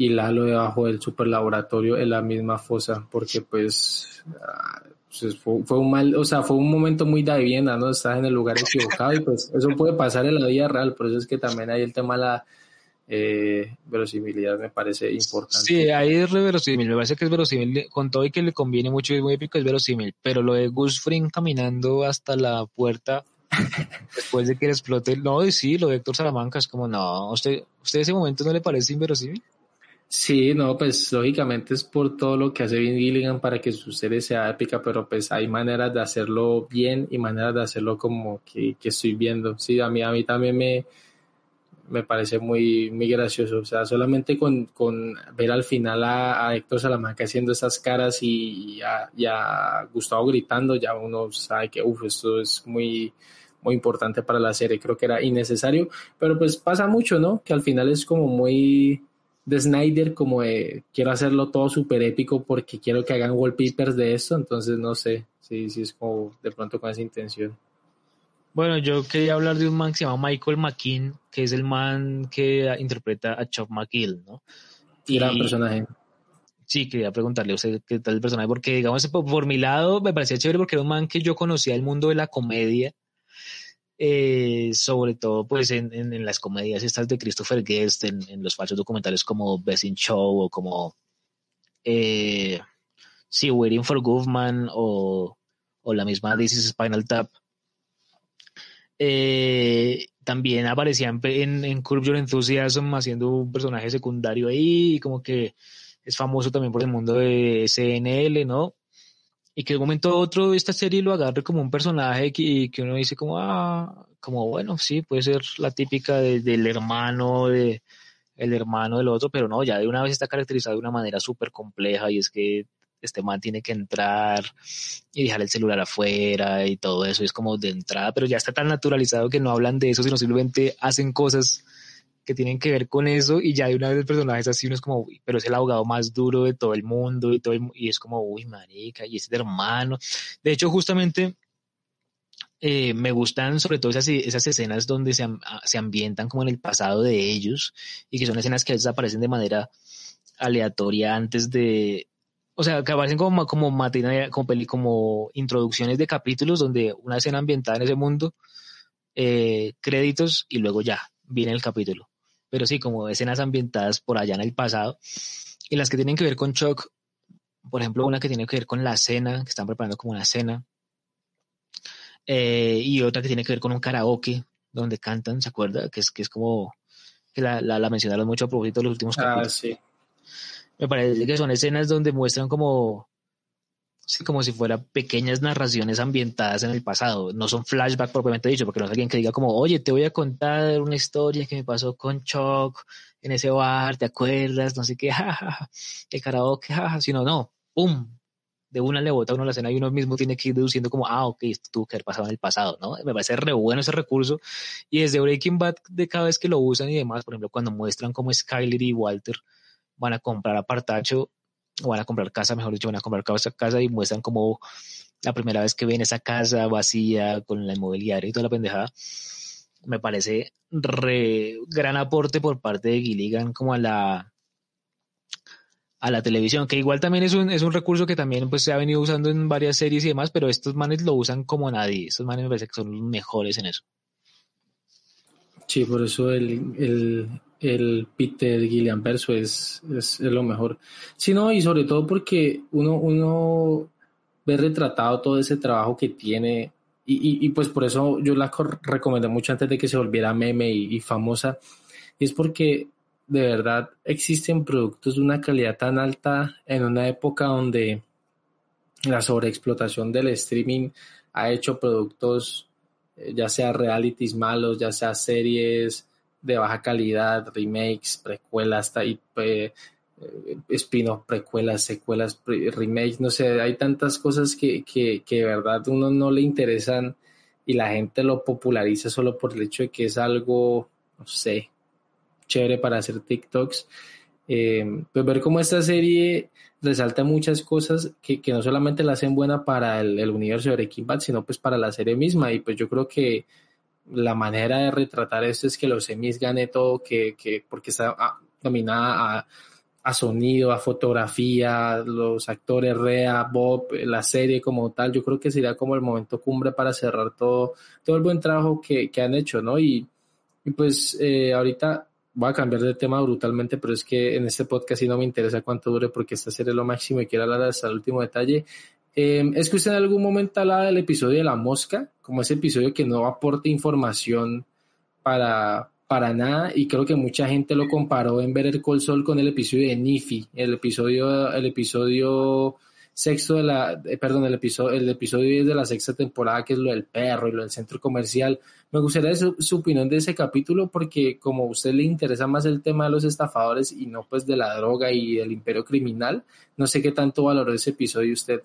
y Lalo debajo del super laboratorio en la misma fosa, porque pues, ah, pues fue, un mal, o sea, fue un momento muy de vivienda, ¿no? Estás en el lugar equivocado y pues eso puede pasar en la vida real, por eso es que también hay el tema de la eh, verosimilidad, me parece importante. Sí, ahí es verosímil, me parece que es verosímil, con todo y que le conviene mucho y es muy épico, es verosímil, pero lo de Gus Fring caminando hasta la puerta después de que le explote, no, sí, lo de Héctor Salamanca es como, no, ¿usted, ¿usted ese momento no le parece inverosímil? Sí, no, pues lógicamente es por todo lo que hace Vin Gilligan para que su serie sea épica, pero pues hay maneras de hacerlo bien y maneras de hacerlo como que, que estoy viendo. Sí, a mí, a mí también me, me parece muy, muy gracioso. O sea, solamente con, con ver al final a, a Héctor Salamanca haciendo esas caras y, a, y, a, Gustavo gritando, ya uno sabe que, uff, esto es muy, muy importante para la serie. Creo que era innecesario, pero pues pasa mucho, ¿no? Que al final es como muy de Snyder como de quiero hacerlo todo súper épico porque quiero que hagan wallpapers de esto, entonces no sé si sí, sí es como de pronto con esa intención. Bueno, yo quería hablar de un man que se llama Michael McKean, que es el man que interpreta a Chop McGill, ¿no? Gran personaje. Sí, quería preguntarle a usted qué tal el personaje, porque digamos, por, por mi lado me parecía chévere porque era un man que yo conocía el mundo de la comedia, eh, sobre todo pues en, en, las comedias estas de Christopher Guest, en, los falsos documentales como Best in Show o como eh, sí, Waiting for Goodman o, o la misma This is Spinal Tap. Eh, también aparecía en, en Curb Your Enthusiasm haciendo un personaje secundario ahí, y como que es famoso también por el mundo de SNL, ¿no? Y que de un momento a otro esta serie lo agarre como un personaje y que uno dice como, ah, como bueno, sí, puede ser la típica del hermano, de, el hermano del otro, pero no, ya de una vez está caracterizado de una manera súper compleja y es que este man tiene que entrar y dejar el celular afuera y todo eso, es como de entrada, pero ya está tan naturalizado que no hablan de eso, sino simplemente hacen cosas que tienen que ver con eso y ya de una vez el personaje es así, uno es como, uy, pero es el abogado más duro de todo el mundo y, todo y es como, uy, marica, y es el hermano. De hecho, justamente eh, me gustan sobre todo esas, esas escenas donde se, se, ambientan como en el pasado de ellos y que son escenas que a veces aparecen de manera aleatoria antes de, o sea, que aparecen como, como, como, como introducciones de capítulos donde una escena ambientada en ese mundo, eh, créditos y luego ya viene el capítulo. Pero sí, como escenas ambientadas por allá en el pasado y las que tienen que ver con Chuck, por ejemplo, una que tiene que ver con la cena, que están preparando como una cena, eh, y otra que tiene que ver con un karaoke donde cantan, ¿se acuerda? Que es, que es como que la, la, mencionaron mucho a propósito de los últimos ah, capítulos. Sí. Me parece que son escenas donde muestran como, sí, como si fueran pequeñas narraciones ambientadas en el pasado. No son flashback propiamente dicho, porque no es alguien que diga como, oye, te voy a contar una historia que me pasó con Chuck en ese bar, ¿te acuerdas? No sé qué, jajaja, el karaoke, jaja, sino no, ¡pum! de una le bota uno la escena y uno mismo tiene que ir deduciendo como, ah, ok, esto tuvo que haber pasado en el pasado, ¿no? Me parece re bueno ese recurso. Y desde Breaking Bad, de cada vez que lo usan y demás, por ejemplo, cuando muestran cómo Skyler y Walter van a comprar apartacho, o van a comprar casa, mejor dicho, van a comprar casa, casa y muestran como la primera vez que ven esa casa vacía con la inmobiliaria y toda la pendejada. Me parece re gran aporte por parte de Gilligan como a la a la televisión, que igual también es un, es un recurso que también pues, se ha venido usando en varias series y demás, pero estos manes lo usan como nadie. Estos manes me parece que son los mejores en eso. Sí, por eso el, el, el Peter Gillian Perso es, es, lo mejor. Sí, no, y sobre todo porque uno, uno ve retratado todo ese trabajo que tiene y, y, y pues por eso yo la recomendé mucho antes de que se volviera meme y, y famosa. Y es porque de verdad existen productos de una calidad tan alta en una época donde la sobreexplotación del streaming ha hecho productos, eh, ya sea realities malos, ya sea series de baja calidad, remakes, precuelas, y, eh, spin-off, precuelas, secuelas, remakes, no sé, hay tantas cosas que, que, que de verdad uno no le interesan y la gente lo populariza solo por el hecho de que es algo, no sé, chévere para hacer TikToks. Eh, pues ver cómo esta serie resalta muchas cosas que, que no solamente la hacen buena para el, el, universo de Breaking Bad, sino pues para la serie misma. Y pues yo creo que la manera de retratar esto es que los Emmys gane todo, que, que porque está ah, nominada a, a, sonido, a fotografía, los actores, Rea, Bob, la serie como tal. Yo creo que sería como el momento cumbre para cerrar todo, todo el buen trabajo que, que han hecho, ¿no? Y, y pues eh, ahorita voy a cambiar de tema brutalmente, pero es que en este podcast sí no me interesa cuánto dure porque esta serie es lo máximo y quiero hablar hasta el último detalle. Eh, es que usted en algún momento hablaba del episodio de la mosca, como ese episodio que no aporta información para, para nada y creo que mucha gente lo comparó en ver el Col Sol con el episodio de Nifi, el episodio, el episodio sexto de la, eh, perdón, el episodio, el episodio de la sexta temporada, que es lo del perro y lo del centro comercial. Me gustaría su, su, opinión de ese capítulo porque como a usted le interesa más el tema de los estafadores y no pues de la droga y del imperio criminal, no sé qué tanto valoró ese episodio usted.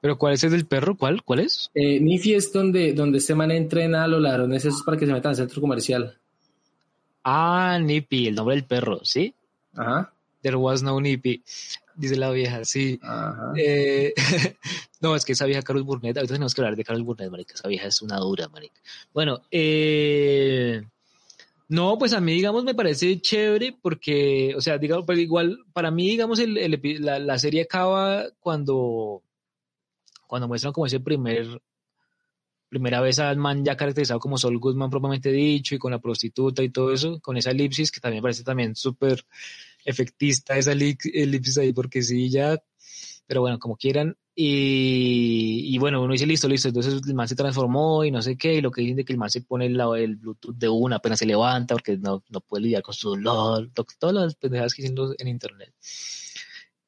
¿Pero cuál es el del perro? ¿Cuál? ¿Cuál es? Eh, Nifi es donde, donde este man entrena a los ladrones esos para que se metan al centro comercial. Ah, Nipi, el nombre del perro, ¿sí? Ajá. There was no Nipi dice la vieja, sí. Eh, no, es que esa vieja Carol Burnett, ahorita tenemos que hablar de Carol Burnett, marica, esa vieja es una dura, marica. Bueno, eh, no, pues a mí, digamos, me parece chévere porque, o sea, digamos, pero igual, para mí, digamos, el, el, la, la, serie acaba cuando, cuando muestran como ese primer, primera vez al man ya caracterizado como Sol Goodman propiamente dicho y con la prostituta y todo eso, con esa elipsis que también parece también súper efectista esa elipsis ahí, porque sí, ya, pero bueno, como quieran. Y, bueno, uno dice listo, listo. Entonces el man se transformó y no sé qué. Y lo que dicen de que el man se pone el, el Bluetooth de una apenas se levanta porque no, no puede lidiar con su dolor. Todas las pendejadas que dicen en internet.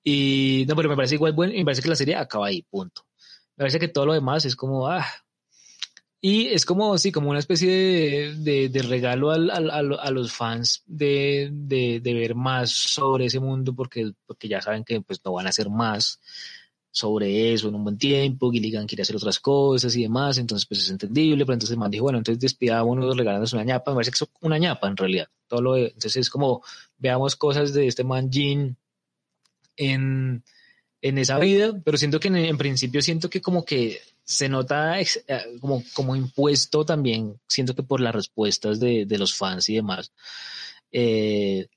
Y no, pero me parece igual bueno. Me parece que la serie acaba ahí, punto. Me parece que todo lo demás es como, ah, y es como, sí, como una especie de, de, de regalo al, al, a los fans de, de, ver más sobre ese mundo porque, porque ya saben que pues no van a hacer más. sobre eso en un buen tiempo, Gilligan quiere hacer otras cosas y demás, entonces pues es entendible, pero entonces el man dijo, bueno, entonces despidámonos regalándonos una ñapa, me parece que es una ñapa en realidad, todo lo de, entonces es como, veamos cosas de este man Jean en, en esa vida, pero siento que en, principio siento que como que se nota eh, como, como impuesto también, siento que por las respuestas de, de los fans y demás. Eh,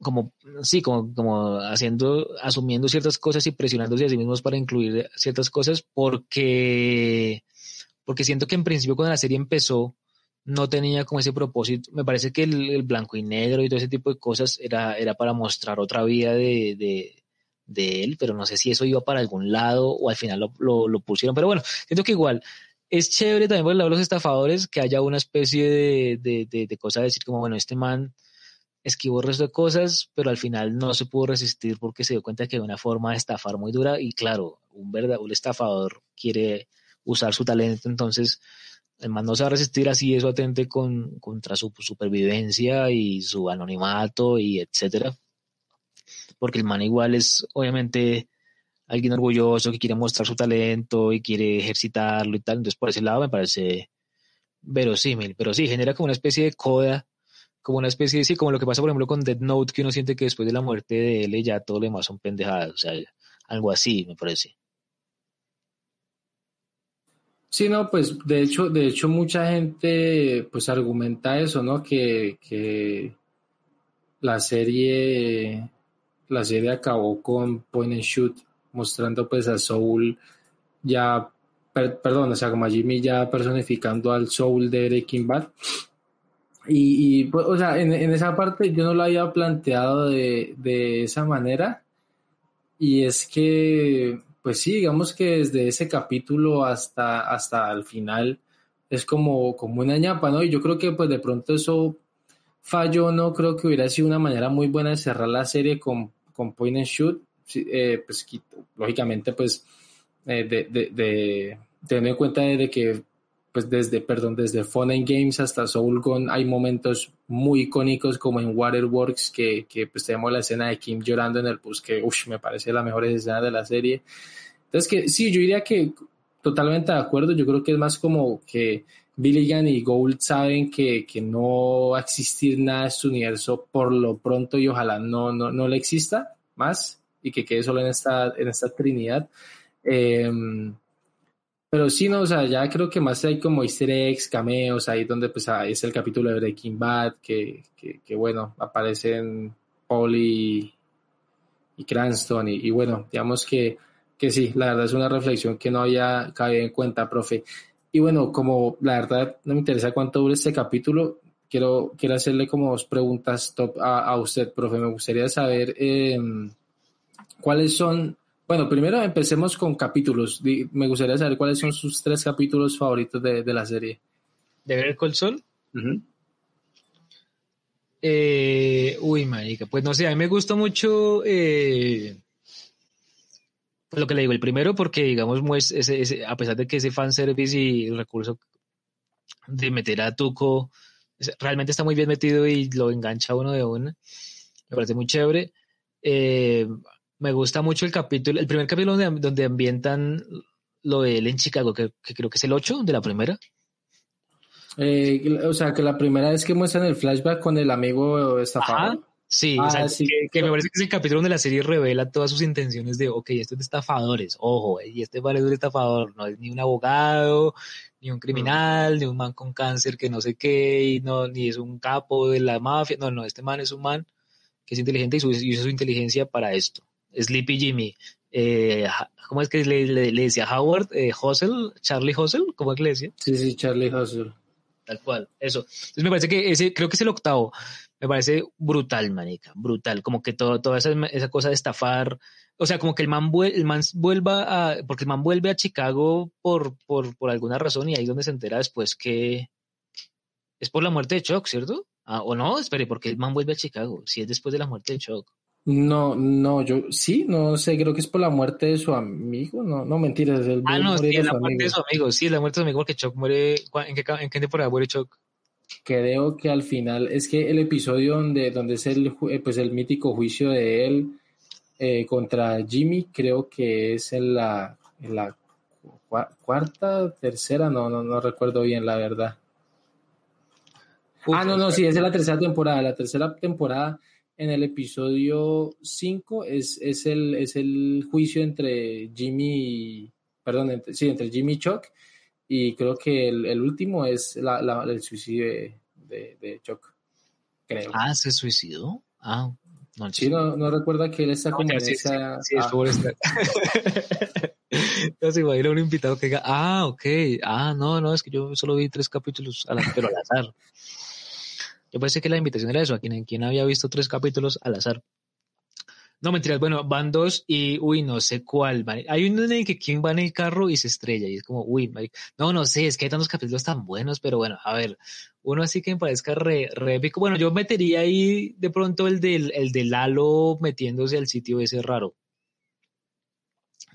como, sí, como, como haciendo, asumiendo ciertas cosas y presionándose a sí mismos para incluir ciertas cosas, porque, porque siento que en principio cuando la serie empezó, no tenía como ese propósito. Me parece que el, blanco y negro y todo ese tipo de cosas era, era para mostrar otra vida de, de, de, él, pero no sé si eso iba para algún lado o al final lo, lo, pusieron. Pero bueno, siento que igual es chévere también por el lado de los estafadores que haya una especie de, de, de cosa de decir como, bueno, este man esquivó el resto de cosas, pero al final no se pudo resistir porque se dio cuenta que hay una forma de estafar muy dura y claro, un verdadero estafador quiere usar su talento, entonces el man no se va a resistir así eso atente con, contra su supervivencia y su anonimato y etcétera. Porque el man igual es obviamente alguien orgulloso que quiere mostrar su talento y quiere ejercitarlo y tal. Entonces por ese lado me parece verosímil. Pero sí, genera como una especie de coda como una especie de, sí, como lo que pasa, por ejemplo, con Dead Note, que uno siente que después de la muerte de él ya todo lo demás son pendejadas, o sea, algo así, me parece. Sí, no, pues de hecho, de hecho mucha gente pues argumenta eso, ¿no? Que, que la serie, la serie acabó con Point and Shoot, mostrando pues a Soul ya, perdón, o sea, como Jimmy ya personificando al Soul de Breaking Bad y, pues, o sea, en, esa parte yo no lo había planteado de, de, esa manera. Y es que, pues sí, digamos que desde ese capítulo hasta, hasta el final es como, como una ñapa, ¿no? Y yo creo que pues de pronto eso falló, no creo que hubiera sido una manera muy buena de cerrar la serie con, con Point and Shoot. Eh, pues lógicamente, pues eh, de, de, de, teniendo en cuenta de que pues desde, perdón, desde Fun and Games hasta Soul Gone hay momentos muy icónicos como en Waterworks que, que pues tenemos la escena de Kim llorando en el bus que me parece la mejor escena de la serie. Entonces que sí, yo diría que totalmente de acuerdo, yo creo que es más como que Billigan y Gould saben que, que no va a existir nada de este universo por lo pronto y ojalá no, no, no le exista más y que quede solo en esta, en esta trinidad. Eh, pero sí, no, o sea, ya creo que más hay como easter eggs, cameos, ahí donde pues ah, es el capítulo de Breaking Bad, que, que, bueno, aparecen Paul y, Cranston, y, bueno, digamos que, que sí, la verdad es una reflexión que no había caído en cuenta, profe. Y bueno, como la verdad no me interesa cuánto dure este capítulo, quiero, quiero hacerle como dos preguntas top a, usted, profe. Me gustaría saber eh, cuáles son bueno, primero empecemos con capítulos. Me gustaría saber cuáles son sus tres capítulos favoritos de, la serie. ¿De ver el Sol? Eh, uy, marica, pues no sé, a mí me gusta mucho eh, lo que le digo, el primero porque, digamos, a pesar de que ese fanservice y el recurso de meter a Tuco realmente está muy bien metido y lo engancha uno de una, me parece muy chévere. Eh, me gusta mucho el capítulo, el primer capítulo donde, donde ambientan lo de él en Chicago, que, creo que es el 8 de la primera. Eh, o sea, que la primera vez que muestran el flashback con el amigo estafador. Sí, o sea, ah, Que, me parece que es el capítulo donde la serie revela todas sus intenciones de, ok, esto es de estafadores, ojo, y este vale es un estafador, no es ni un abogado, ni un criminal, ni un man con cáncer que no sé qué, y no, ni es un capo de la mafia, no, no, este man es un man que es inteligente y usa su inteligencia para esto. Sleepy Jimmy. Eh, ¿Cómo es que le, decía Howard? Eh, Hustle, Charlie Hustle, ¿cómo es que le decía? Sí, sí, Charlie Hustle. Tal cual, eso. Entonces me parece que ese, creo que es el octavo. Me parece brutal, manica, brutal. Como que todo, toda esa, esa cosa de estafar, o sea, como que el man, el man vuelva a, porque el man vuelve a Chicago por, por, por alguna razón y ahí es donde se entera después que es por la muerte de Chuck, ¿cierto? Ah, o no, espere, porque el man vuelve a Chicago, si es después de la muerte de Chuck. No, no, yo sí, no sé, creo que es por la muerte de su amigo, no, no mentiras. El ah, no, sí, es la muerte de su amigo, sí, es la muerte de su amigo porque Chuck muere, ¿en qué, en qué temporada muere Chuck? Creo que al final, es que el episodio donde, donde es el, eh, pues el mítico juicio de él, eh, contra Jimmy, creo que es en la, en la cuarta, tercera, no, no, no recuerdo bien la verdad. ah, no, no, sí, es la tercera temporada. La tercera temporada, en el episodio 5, es, es, el, es el juicio entre Jimmy, perdón, sí, entre Jimmy y Chuck. Y creo que el, último es la, el suicidio de, de, Chuck. Creo. Ah, ¿se suicidó? Ah, no, sí, no, no recuerda que él está como en esa. Sí, ah. Entonces, igual a un invitado que diga, ah, ok, ah, no, no, es que yo solo vi tres capítulos, al, pero al azar. Yo pensé que la invitación era eso, a quien, quien había visto tres capítulos al azar. No, mentiras, bueno, van dos y, uy, no sé cuál, Hay uno en el que quien va en el carro y se estrella y es como, uy, no, no sé, es que hay tantos capítulos tan buenos, pero bueno, a ver, uno así que me parezca re, re épico. Bueno, yo metería ahí de pronto el del, el de Lalo metiéndose al sitio ese raro.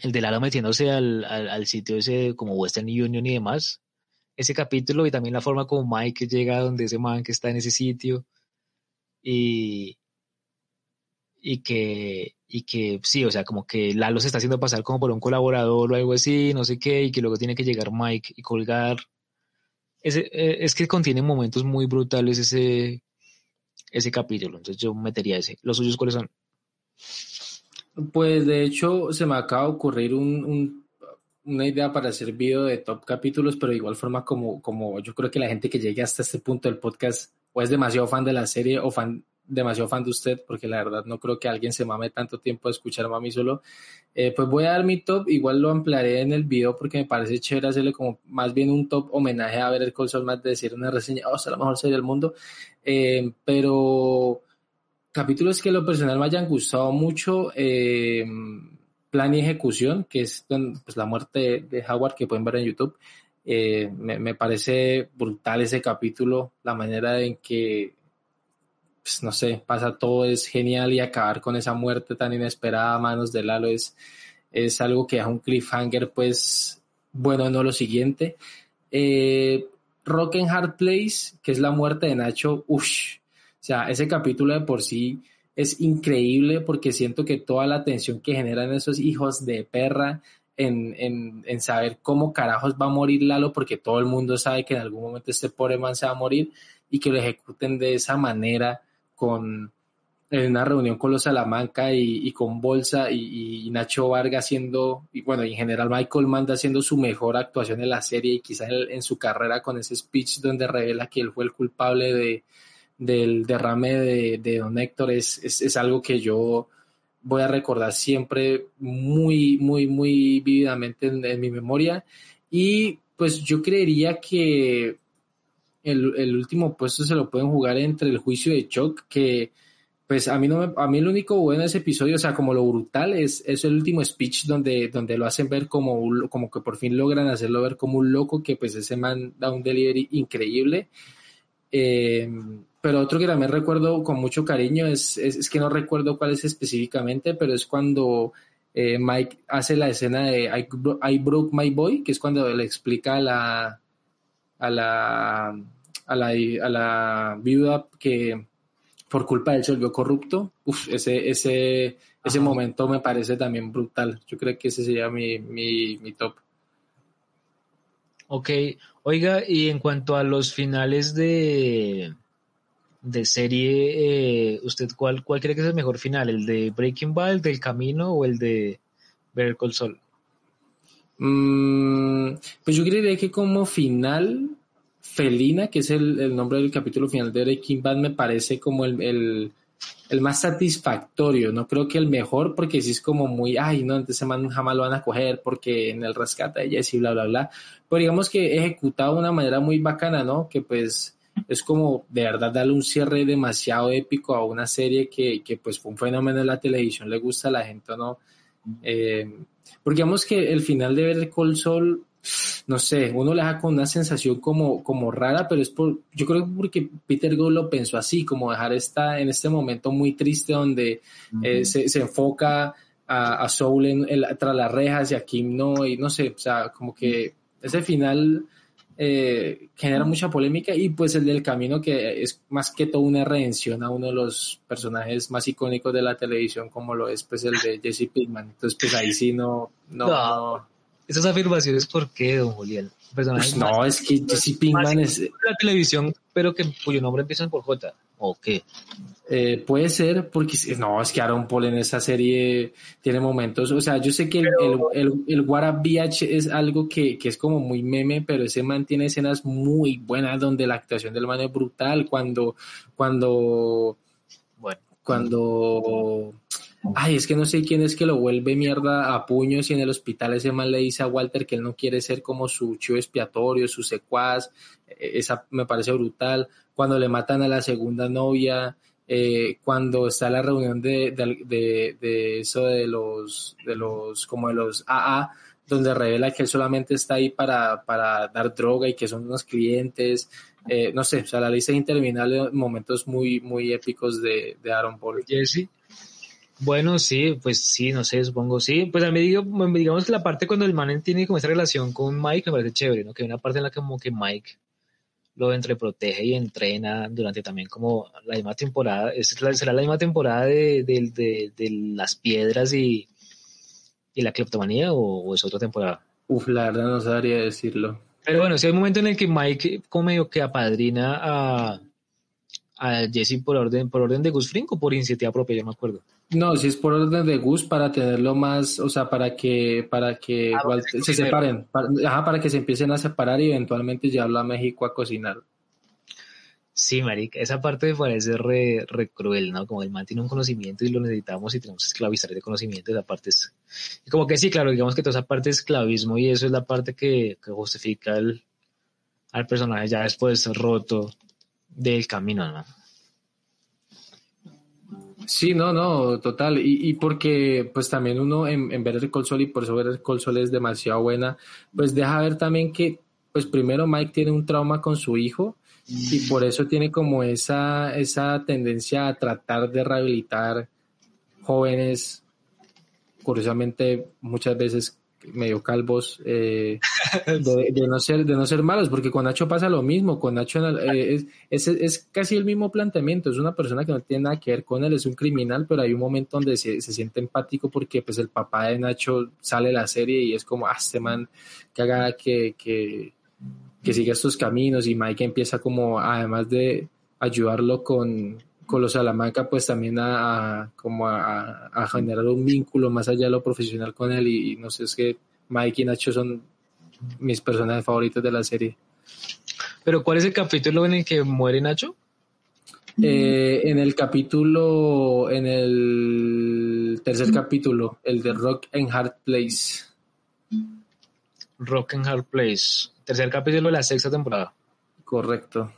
El de Lalo metiéndose al, al, sitio ese como Western Union y demás, ese capítulo y también la forma como Mike llega donde ese man que está en ese sitio. Y, y que, y que sí, o sea, como que Lalo se está haciendo pasar como por un colaborador o algo así, no sé qué, y que luego tiene que llegar Mike y colgar. Ese, eh, es que contiene momentos muy brutales ese, ese capítulo, entonces yo metería ese. ¿Los suyos cuáles son? Pues de hecho se me acaba de ocurrir un, una idea para hacer video de top capítulos, pero de igual forma como, como yo creo que la gente que llegue hasta este punto del podcast o es demasiado fan de la serie o fan demasiado fan de usted, porque la verdad no creo que alguien se mame tanto tiempo a escuchar a mí solo. Eh, pues voy a dar mi top, igual lo ampliaré en el video porque me parece chévere hacerle como más bien un top homenaje a ver el Sol más de decir una reseña, oh, es la mejor serie del mundo. Eh, pero capítulos que lo personal me hayan gustado mucho, eh, Plan y Ejecución, que es pues, la muerte de Howard que pueden ver en YouTube. Eh, me, parece brutal ese capítulo, la manera en que, pues, no sé, pasa todo es genial y acabar con esa muerte tan inesperada a manos de Lalo es, es algo que es un cliffhanger, pues, bueno, no lo siguiente. Eh, Rock and Hard Place, que es la muerte de Nacho, uff, o sea, ese capítulo de por sí es increíble porque siento que toda la tensión que generan esos hijos de perra en, en, en, saber cómo carajos va a morir Lalo, porque todo el mundo sabe que en algún momento este pobre man se va a morir y que lo ejecuten de esa manera con en una reunión con los Salamanca y, y con Bolsa y, y, Nacho Vargas haciendo, y bueno, en general Michael Manda haciendo su mejor actuación en la serie y quizás en, en su carrera con ese speech donde revela que él fue el culpable de, del derrame de, Don Héctor es, es, algo que yo voy a recordar siempre muy, muy, muy vívidamente en, mi memoria. Y pues yo creería que el, último puesto se lo pueden jugar entre el juicio de Chuck, que pues a mí no me, a mí lo único bueno de ese episodio, o sea, como lo brutal es, es el último speech donde, donde lo hacen ver como, como que por fin logran hacerlo ver como un loco, que pues ese man da un delivery increíble. Eh, pero otro que también recuerdo con mucho cariño es, es, que no recuerdo cuál es específicamente, pero es cuando eh, Mike hace la escena de I, Broke My Boy, que es cuando le explica a la, a la, a la, a la viuda que por culpa de él se volvió corrupto. Uf, ese, ese, ese momento me parece también brutal. Yo creo que ese sería mi, mi, mi top. Ok, oiga, y en cuanto a los finales de, de serie, eh, ¿usted cuál, cuál cree que es el mejor final? ¿El de Breaking Bad, el del Camino o el de Better Call Saul? Mm, pues yo creería que como final, Felina, que es el, nombre del capítulo final de Breaking Bad, me parece como el, más satisfactorio. No creo que el mejor, porque sí es como muy, ay, no, ese man jamás lo van a coger porque en el rescate de Jesse, bla, bla, bla. Pero digamos que ejecutado de una manera muy bacana, ¿no? Que pues es como de verdad darle un cierre demasiado épico a una serie que, que pues fue un fenómeno en la televisión, le gusta a la gente no. Eh, porque digamos que el final de Ver Call Sol, no sé, uno le deja con una sensación como, como rara, pero es por, yo creo que porque Peter Gould lo pensó así, como dejar esta, en este momento muy triste donde eh, se, se, enfoca a, a Soul en, tras las rejas y a Kim no, y no sé, o sea, como que ese final eh, genera mucha polémica y pues el del camino que es más que todo una redención a uno de los personajes más icónicos de la televisión como lo es pues el de Jesse Pinkman. Entonces pues ahí sí no... no, Esas afirmaciones, ¿por qué, don Julián? Pues no, es que Jesse Pinkman es... La televisión, pero que cuyo nombre empieza por J. ¿O qué? Eh, puede ser, porque no, es que Aaron Paul en esa serie tiene momentos, o sea, yo sé que el, el, el, es algo que, que, es como muy meme, pero ese man tiene escenas muy buenas donde la actuación del man es brutal, cuando, cuando, bueno, cuando ay, es que no sé quién es que lo vuelve mierda a puños y en el hospital ese man le dice a Walter que él no quiere ser como su chivo expiatorio, su secuaz, e-, esa me parece brutal, cuando le matan a la segunda novia, eh, cuando está la reunión de, de, de, eso de los, de los, como de los AA, donde revela que él solamente está ahí para, para dar droga y que son unos clientes, eh, no sé, o sea, la lista interminable, momentos muy, muy épicos de, de Aaron Paul. Jesse. Bueno, sí, pues sí, no sé, supongo sí. Pues a mí digo, digamos que la parte cuando el man tiene como esa relación con Mike me parece chévere, ¿no? Que hay una parte en la que como que Mike lo entreprotege y entrena durante también como la misma temporada, será la misma temporada de, de, de, las piedras y, y la cleptomanía o, es otra temporada? Uf, la verdad no sabría decirlo. Pero bueno, si hay un momento en el que Mike como medio que apadrina a, a Jesse por orden, por orden de Gus Fring o por iniciativa propia, yo me acuerdo. No, si es por orden de Gus para tenerlo más, o sea, para que, para que ah, se separen, para, ajá, para que se empiecen a separar y eventualmente llevarlo a México a cocinar. Sí, marica, esa parte me parece re, re, cruel, ¿no? Como el man tiene un conocimiento y lo necesitamos y tenemos que esclavizar de conocimiento, esa parte es... Y como que sí, claro, digamos que toda esa parte de esclavismo y eso es la parte que, que justifica el, al personaje ya después roto del camino, ¿no? Sí, no, no, total. Y, y porque pues también uno en, ver el Sol y por eso ver el Sol es demasiado buena, pues deja ver también que pues primero Mike tiene un trauma con su hijo y por eso tiene como esa, esa tendencia a tratar de rehabilitar jóvenes, curiosamente muchas veces medio calvos eh, de, no ser de no ser malos porque con Nacho pasa lo mismo con Nacho eh, es, es, casi el mismo planteamiento es una persona que no tiene nada que ver con él es un criminal pero hay un momento donde se, se siente empático porque pues el papá de Nacho sale de la serie y es como ah este man que haga que, que, que siga estos caminos y Mike empieza como además de ayudarlo con con los Salamanca pues también a, como a, generar un vínculo más allá de lo profesional con él y, no sé, es que Mike y Nacho son mis personajes favoritos de la serie. ¿Pero cuál es el capítulo en el que muere Nacho? Eh, en el capítulo, en el tercer capítulo, el de Rock and Hard Place. Rock and Hard Place, tercer capítulo de la sexta temporada. Correcto.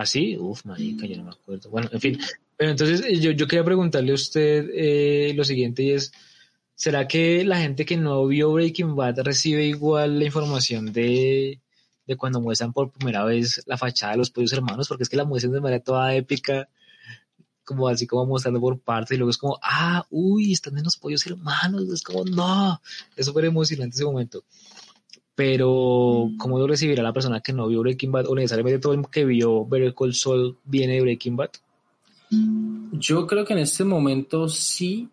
¿Ah, sí? Uf, marica, yo no me acuerdo. Bueno, en fin. Pero entonces eh, yo, yo quería preguntarle a usted eh, lo siguiente y es, ¿será que la gente que no vio Breaking Bad recibe igual la información de, de cuando muestran por primera vez la fachada de los pollos hermanos? Porque es que la muestran de manera toda épica, como así como mostrando por partes y luego es como, ah, uy, están en los pollos hermanos. Es como, no, es súper emocionante ese momento pero ¿cómo lo recibirá la persona que no vio Breaking Bad o necesariamente todo el que vio Better Call Saul viene de Breaking Bad? Yo creo que en este momento sí,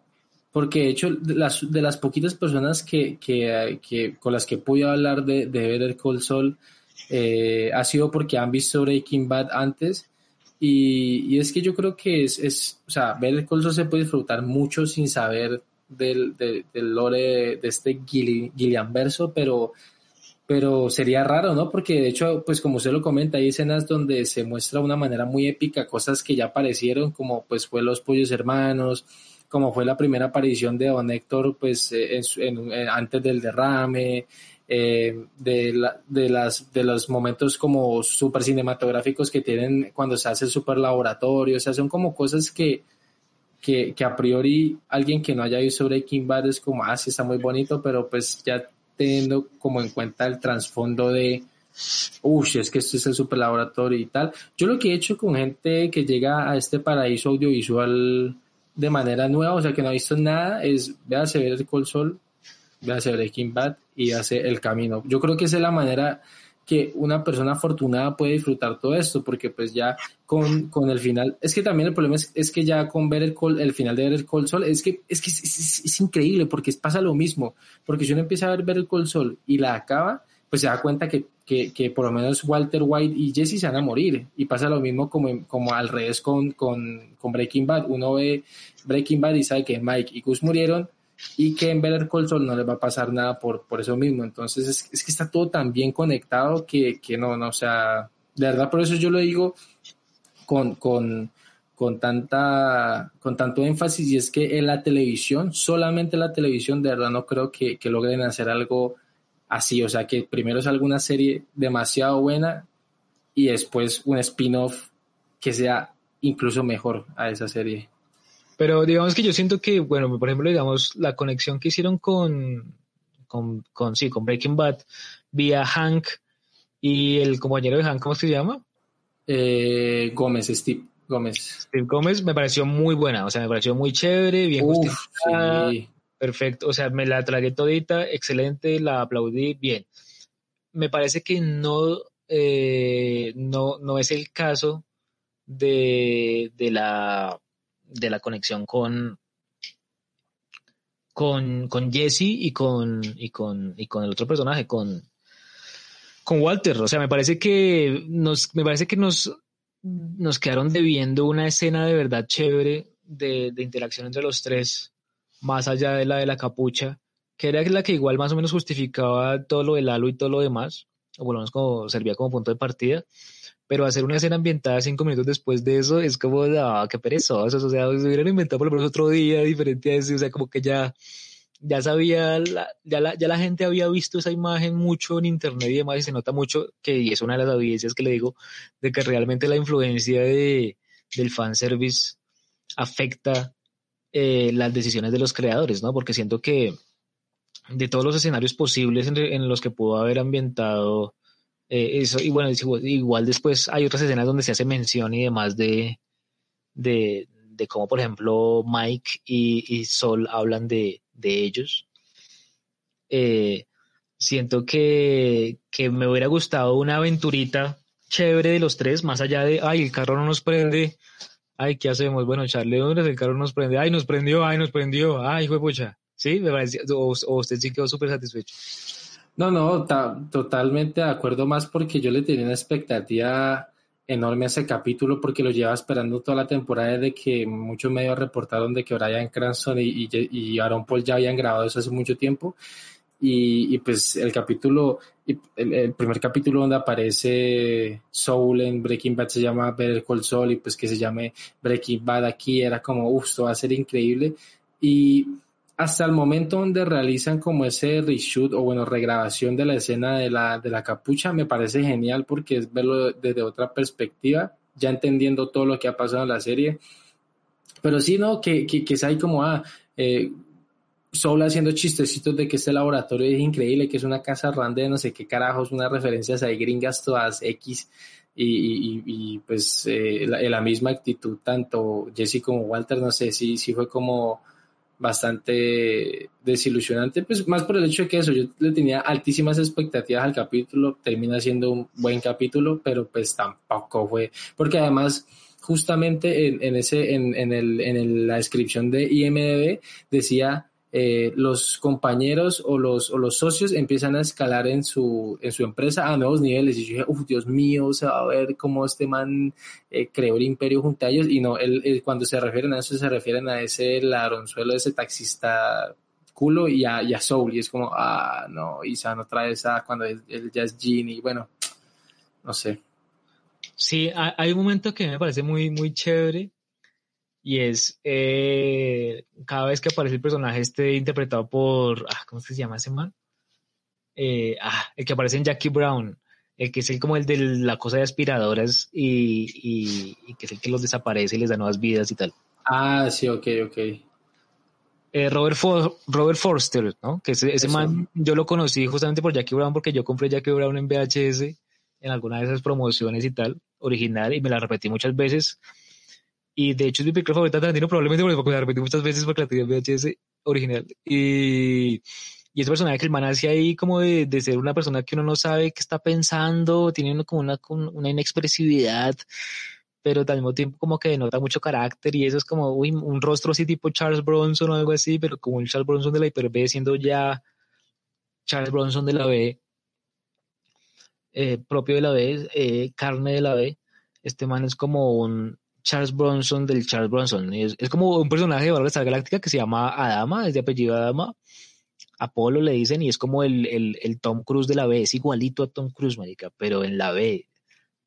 porque de hecho de las, de las poquitas personas que, que, que, con las que pude hablar de, de Better Call Saul eh, ha sido porque han visto Breaking Bad antes y, y es que yo creo que es, es, o sea, Better Call Saul se puede disfrutar mucho sin saber del, del, lore de, este Gillian verso, pero pero sería raro, ¿no? Porque de hecho, pues como usted lo comenta, hay escenas donde se muestra de una manera muy épica cosas que ya aparecieron, como pues fue Los Pollos Hermanos, como fue la primera aparición de Don Héctor, pues eh, en, antes del derrame, eh, de, la, de, las, de los momentos como súper cinematográficos que tienen cuando se hace el super laboratorio, o sea, son como cosas que, que, que a priori alguien que no haya visto Breaking Bad es como, ah, sí, está muy bonito, pero pues ya teniendo como en cuenta el trasfondo de, uff, es que este es el super laboratorio y tal. Yo lo que he hecho con gente que llega a este paraíso audiovisual de manera nueva, o sea, que no ha visto nada, es véase ver el Sol, véase Breaking Bad y hace El Camino. Yo creo que esa es la manera que una persona afortunada puede disfrutar todo esto, porque pues ya con, con el final, es que también el problema es, es que ya con ver el, el final de ver el Col Sol, es que, es, que es, increíble, porque pasa lo mismo, porque si uno empieza a ver, ver el Col Sol y la acaba, pues se da cuenta que, que, que, por lo menos Walter White y Jesse se van a morir. Y pasa lo mismo como, como al revés con, con, con Breaking Bad. Uno ve Breaking Bad y sabe que Mike y Gus murieron, y que en Better Call Saul no les va a pasar nada por, por eso mismo. Entonces es, es que está todo tan bien conectado que, que, no, no, o sea, de verdad por eso yo lo digo con, con, con, tanta, con tanto énfasis y es que en la televisión, solamente la televisión, de verdad no creo que, que logren hacer algo así, o sea, que primero es alguna serie demasiado buena y después un spin-off que sea incluso mejor a esa serie. Pero digamos que yo siento que, bueno, por ejemplo, digamos, la conexión que hicieron con, con, con sí, con Breaking Bad vía Hank y el compañero de Hank, ¿cómo se llama? Eh, Gómez, Steve Gómez. Steve Gómez me pareció muy buena, o sea, me pareció muy chévere, bien justificada, perfecto, o sea, me la tragué todita, excelente, la aplaudí, bien. Me parece que no, eh, no, no es el caso de, de la de la conexión con, con, con Jesse y con, y con, y con el otro personaje, con, con Walter. O sea, me parece que nos, me parece que nos, nos quedaron debiendo una escena de verdad chévere de, de interacción entre los tres, más allá de la de la capucha, que era la que igual más o menos justificaba todo lo del halo y todo lo demás, o por lo menos como servía como punto de partida pero hacer una escena ambientada cinco minutos después de eso es como, ah, qué perezosos, o sea, se hubieran inventado por lo menos otro día diferente a ese, o sea, como que ya, ya sabía, la, ya, la, ya la gente había visto esa imagen mucho en internet y demás, y se nota mucho que, y es una de las evidencias que le digo, de que realmente la influencia de, del fanservice afecta eh, las decisiones de los creadores, ¿no? Porque siento que de todos los escenarios posibles en, en los que pudo haber ambientado eh, eso, y bueno, igual después hay otras escenas donde se hace mención y demás de, de, de cómo, por ejemplo, Mike y, Sol hablan de, de ellos. Eh, siento que, que me hubiera gustado una aventurita chévere de los tres, más allá de, ay, el carro no nos prende, ay, ¿qué hacemos? Bueno, Charlie, ¿dónde el carro nos prende? Ay, nos prendió, ay, nos prendió, ay, fue pucha. ¿Sí? Me pareció, o, o usted sí quedó súper satisfecho. No, no, totalmente de acuerdo más porque yo le tenía una expectativa enorme a ese capítulo porque lo llevaba esperando toda la temporada de que muchos medios reportaron de que Brian Cranston y, y, Aaron Paul ya habían grabado eso hace mucho tiempo. Y, pues el capítulo, el, primer capítulo donde aparece Soul en Breaking Bad se llama Better Call Saul y pues que se llame Breaking Bad aquí era como, uff, esto va a ser increíble y hasta el momento donde realizan como ese reshoot o bueno, regrabación de la escena de la, de la capucha, me parece genial porque es verlo desde otra perspectiva, ya entendiendo todo lo que ha pasado en la serie. Pero sí, ¿no? Que, que, ahí como, ah, eh, haciendo chistecitos de que este laboratorio es increíble, que es una casa rande de no sé qué carajos, unas referencias ahí gringas todas X. Y, y, pues eh, la, la, misma actitud, tanto Jesse como Walter, no sé, sí, sí fue como bastante desilusionante, pues más por el hecho de que eso, yo le tenía altísimas expectativas al capítulo, termina siendo un buen capítulo, pero pues tampoco fue, porque además justamente en, en ese, en, en, el, en la descripción de IMDB decía eh, los compañeros o los, o los socios empiezan a escalar en su, en su empresa a nuevos niveles. Y yo dije, uff, Dios mío, se va a ver cómo este man eh, creó el imperio junto a ellos. Y no, él, cuando se refieren a eso, se refieren a ese ladronzuelo, ese taxista culo y a, a Soul. Y es como, ah, no, se otra vez cuando él, ya es Genie. Bueno, no sé. Sí, hay un momento que me parece muy, muy chévere y es eh, cada vez que aparece el personaje este interpretado por, ah, ¿cómo se llama ese man? Eh, ah, el que aparece en Jackie Brown, el que es el como el de la cosa de aspiradoras y, y, y que es el que los desaparece y les da nuevas vidas y tal. Ah, sí, ok, ok. Eh, Robert, For Robert Forster, ¿no? Que ese, ese man yo lo conocí justamente por Jackie Brown porque yo compré Jackie Brown en VHS en alguna de esas promociones y tal, original, y me la repetí muchas veces y de hecho es mi película favorita de Tarantino, probablemente porque la repetí muchas veces porque la tenía en VHS original. Y, y ese personaje que el man hace ahí como de, de, ser una persona que uno no sabe qué está pensando, tiene como una, una inexpresividad, pero al mismo tiempo como que denota mucho carácter y eso es como uy, un rostro así tipo Charles Bronson o algo así, pero como el Charles Bronson de la Hyper B siendo ya Charles Bronson de la B, eh, propio de la B, eh, carne de la B, este man es como un Charles Bronson del Charles Bronson. Es, es como un personaje de Battlestar Galáctica que se llama Adama, es de apellido Adama. Apolo le dicen y es como el, el, el Tom Cruise de la B, es igualito a Tom Cruise, marica, pero en la B.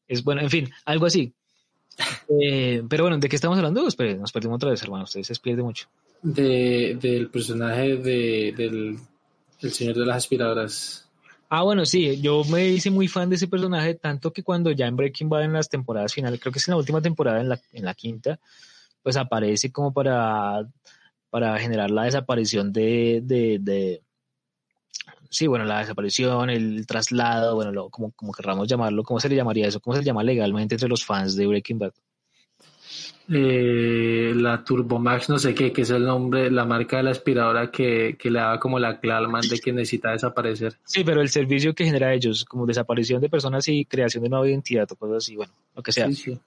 Es bueno, en fin, algo así. Eh, pero bueno, ¿de qué estamos hablando? Espere, nos perdimos otra vez, hermano. Ustedes se pierde mucho. De, del personaje de, del, del señor de las aspiradoras. Ah, bueno, sí, yo me hice muy fan de ese personaje, tanto que cuando ya en Breaking Bad en las temporadas finales, creo que es en la última temporada, en la, en la quinta, pues aparece como para, para generar la desaparición de, de, de sí, bueno, la desaparición, el traslado, bueno, lo, como, como querramos llamarlo, ¿cómo se le llamaría eso? ¿Cómo se le llama legalmente entre los fans de Breaking Bad? Eh, la Turbomax, no sé qué, que es el nombre, la marca de la aspiradora que, que le daba como la clave al man de que necesita desaparecer. Sí, pero el servicio que genera ellos, como desaparición de personas y creación de nueva identidad o cosas así, bueno, lo que sea. Sí, sí.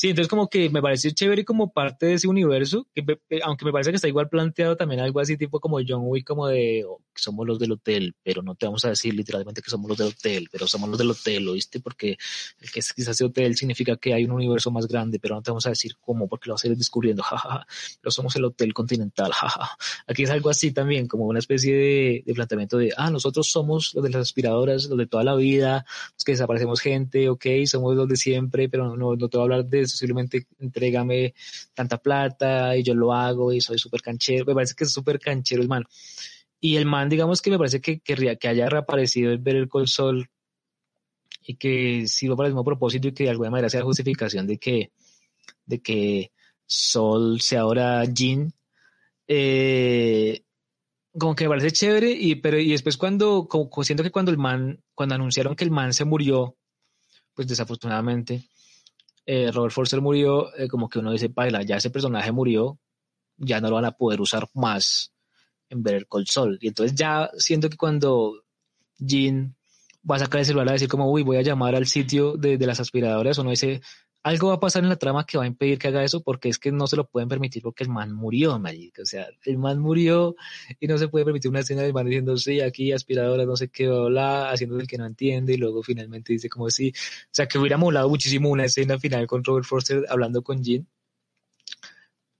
Sí, entonces como que me parece chévere como parte de ese universo, que aunque me parece que está igual planteado también algo así tipo como John Wick, como de oh, somos los del hotel, pero no te vamos a decir literalmente que somos los del hotel, pero somos los del hotel, ¿oíste? Porque el que ese hotel significa que hay un universo más grande, pero no te vamos a decir cómo, porque lo vas a ir descubriendo, jajaja, pero somos el hotel continental, jaja. Aquí es algo así también, como una especie de, de planteamiento de, ah, nosotros somos los de las aspiradoras, los de toda la vida, los que desaparecemos gente, ok, somos los de siempre, pero no, no te voy a hablar de simplemente entrégame tanta plata y yo lo hago y soy súper canchero. Me parece que es súper canchero el man. Y el man, digamos que me parece que querría que haya reaparecido el ver el col sol y que sirva para el mismo propósito y que de alguna manera sea justificación de que, de que Sol sea ahora Jin. Eh, como que me parece chévere, y, pero y después cuando, como, siento que cuando el man, cuando anunciaron que el man se murió, pues desafortunadamente, eh, Robert Forster murió, eh, como que uno dice, paila, ya ese personaje murió, ya no lo van a poder usar más en ver el Sol. Y entonces ya siento que cuando Jean va a sacar el celular a decir como, uy, voy a llamar al sitio de, de las aspiradoras, uno dice, algo va a pasar en la trama que va a impedir que haga eso porque es que no se lo pueden permitir porque el man murió, marica. O sea, el man murió y no se puede permitir una escena del man diciendo, sí, aquí aspiradora, no sé qué, bla, haciendo el que no entiende y luego finalmente dice como sí. O sea, que hubiera molado muchísimo una escena final con Robert Forster hablando con Jean.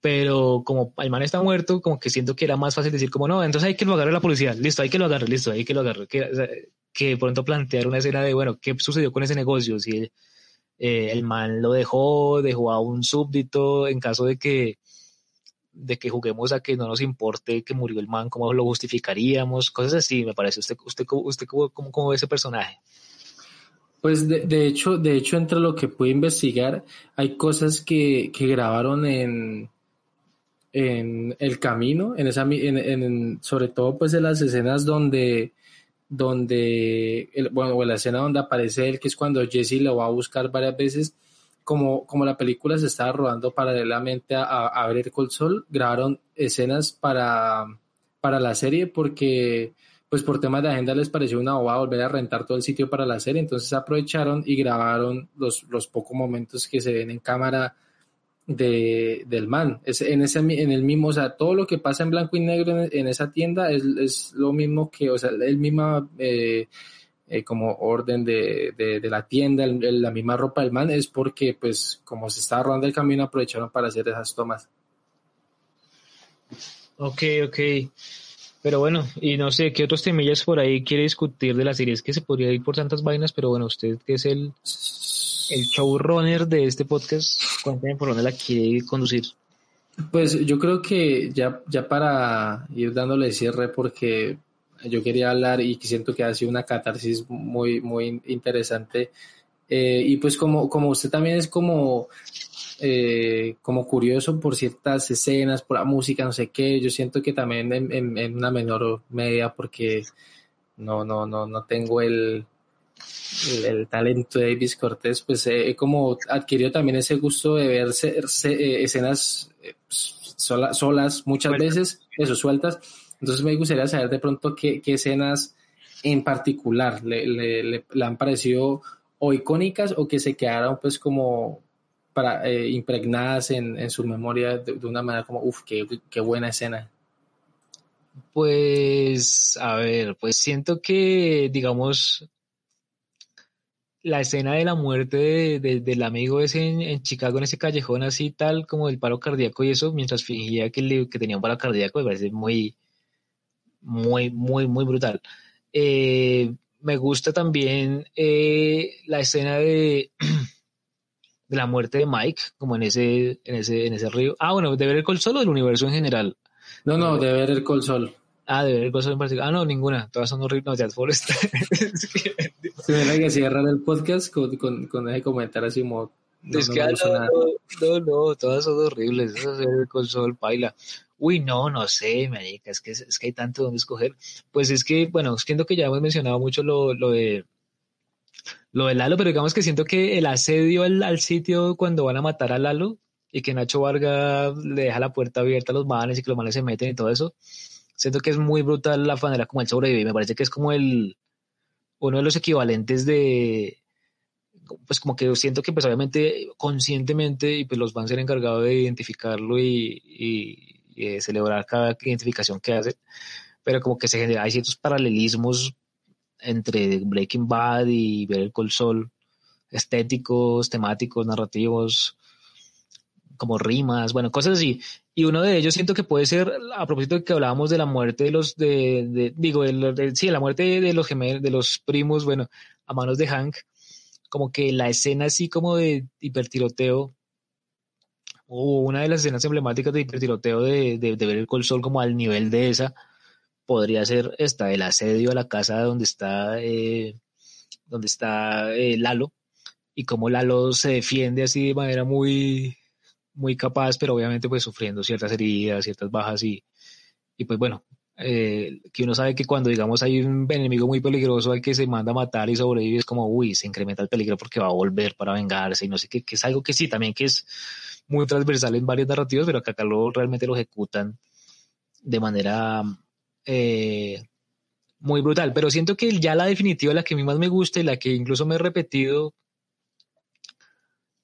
Pero como el man está muerto, como que siento que era más fácil decir como, no, entonces hay que lo agarre la policía. Listo, hay que lo agarre, listo, hay que lo agarre. Que, que pronto plantear una escena de, bueno, ¿qué sucedió con ese negocio? Si eh, el man lo dejó, dejó a un súbdito en caso de que de que juguemos a que no nos importe que murió el man, cómo lo justificaríamos, cosas así, me parece. ¿Usted, usted, usted cómo, cómo ve ese personaje? Pues de, de, hecho, de hecho, entre lo que pude investigar, hay cosas que, que grabaron en, en el camino, en esa, sobre todo pues en las escenas donde donde, el, bueno, la escena donde aparece él, que es cuando Jesse lo va a buscar varias veces, como, como la película se estaba rodando paralelamente a, a, a el Sol, grabaron escenas para, para la serie porque pues por temas de agenda les pareció una bobada volver a rentar todo el sitio para la serie, entonces aprovecharon y grabaron los, los pocos momentos que se ven en cámara de, del man. Es, en, ese, en el mismo, o sea, todo lo que pasa en blanco y negro en, esa tienda es, es, lo mismo que, o sea, el misma eh, eh, como orden de, de, la tienda, la misma ropa del man, es porque, pues, como se estaba rodando el camino, aprovecharon para hacer esas tomas. Ok, ok. Pero bueno, y no sé, ¿qué otros temillas por ahí quiere discutir de la serie? Es que se podría ir por tantas vainas, pero bueno, usted que es el el showrunner de este podcast, cuéntame por dónde la quiere conducir. Pues yo creo que ya, ya para ir dándole cierre, porque yo quería hablar y siento que ha sido una catarsis muy, muy interesante. Eh, y pues como, como usted también es como, eh, como curioso por ciertas escenas, por la música, no sé qué, yo siento que también en, en, una menor medida porque no, no, no, no tengo el, el, el, talento de Davis Cortés, pues eh, como adquirido también ese gusto de ver se, se, eh, escenas eh, sola, solas muchas veces, eso, sueltas, Entonces me gustaría saber de pronto qué, escenas en particular le, le, han parecido o icónicas o que se quedaron pues como para, impregnadas en, su memoria de, una manera como, uff, qué, qué buena escena. Pues, a ver, pues siento que, digamos, la escena de la muerte del amigo ese en, Chicago, en ese callejón así, tal como el paro cardíaco y eso, mientras fingía que, que tenía un paro cardíaco, me parece muy, muy, muy, muy brutal. Eh, me gusta también eh, la escena de, de la muerte de Mike, como en ese, en ese, en ese río. Ah, bueno, de ver el Col Sol o del universo en general. No, no, de ver el Col Sol. Ah, de ver Sol en particular. Ah, no, ninguna. Todas son horribles. No, Jazz Forest. Se me que cierran el podcast con, con, con ese comentario así como. No, es que no, no, no, todas son horribles. Eso es el console paila. Uy, no, no sé, marica, es que, es que hay tanto donde escoger. Pues es que, bueno, siento que ya hemos mencionado mucho lo, lo de lo de Lalo, pero digamos que siento que el asedio al, al, sitio cuando van a matar a Lalo y que Nacho Varga le deja la puerta abierta a los manes y que los manes se meten y todo eso, siento que es muy brutal la manera como él sobrevive. Me parece que es como el, uno de los equivalentes de, pues como que siento que pues obviamente conscientemente y pues los van a ser encargados de identificarlo y, y, celebrar cada identificación que hace, pero como que se genera, hay ciertos paralelismos entre Breaking Bad y Ver el Sol, estéticos, temáticos, narrativos, como rimas, bueno, cosas así. Y uno de ellos siento que puede ser, a propósito de que hablábamos de la muerte de los, de, digo, de, sí, la muerte de los gemelos, de los primos, bueno, a manos de Hank, como que la escena así como de hipertiroteo, o una de las escenas emblemáticas de hipertiroteo de, de, ver el col sol como al nivel de esa, podría ser esta, el asedio a la casa donde está, eh, donde está eh, Lalo, y cómo Lalo se defiende así de manera muy, muy capaz, pero obviamente pues sufriendo ciertas heridas, ciertas bajas y, y pues bueno, eh, que uno sabe que cuando digamos hay un enemigo muy peligroso al que se manda a matar y sobrevive es como, uy, se incrementa el peligro porque va a volver para vengarse y no sé qué, que es algo que sí, también que es muy transversal en varios narrativos, pero que acá lo, realmente lo ejecutan de manera eh, muy brutal. Pero siento que ya la definitiva, la que a mí más me gusta y la que incluso me he repetido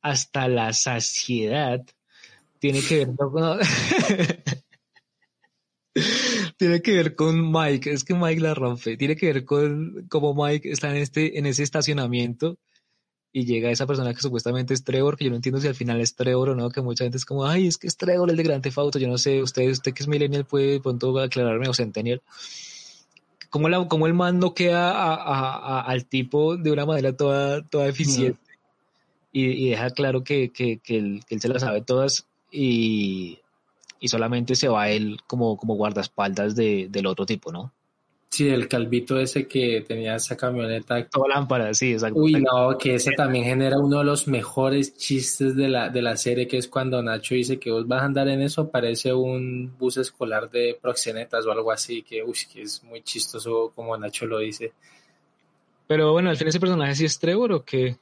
hasta la saciedad, tiene que ver con... tiene que ver con Mike, es que Mike la rompe, tiene que ver con cómo Mike está en este, en ese estacionamiento y llega esa persona que supuestamente es Trevor, que yo no entiendo si al final es Trevor o no, que mucha gente es como, ay, es que es Trevor el de Grand Theft Auto, yo no sé, usted, usted que es millennial puede de pronto aclararme o centennial. ¿Cómo, la, cómo el man no queda al tipo de una manera toda, toda eficiente y, deja claro que, que, que, él, que él se la sabe todas y, y solamente se va él como, como guardaespaldas de, del otro tipo, ¿no? Sí, el calvito ese que tenía esa camioneta. Toda lámpara, sí, exacto. Uy, no, que ese también genera uno de los mejores chistes de la, de la serie, que es cuando Nacho dice que vos vas a andar en eso, parece un bus escolar de proxenetas o algo así, que, uy, que es muy chistoso como Nacho lo dice. Pero bueno, al fin ese personaje sí es Trevor o qué?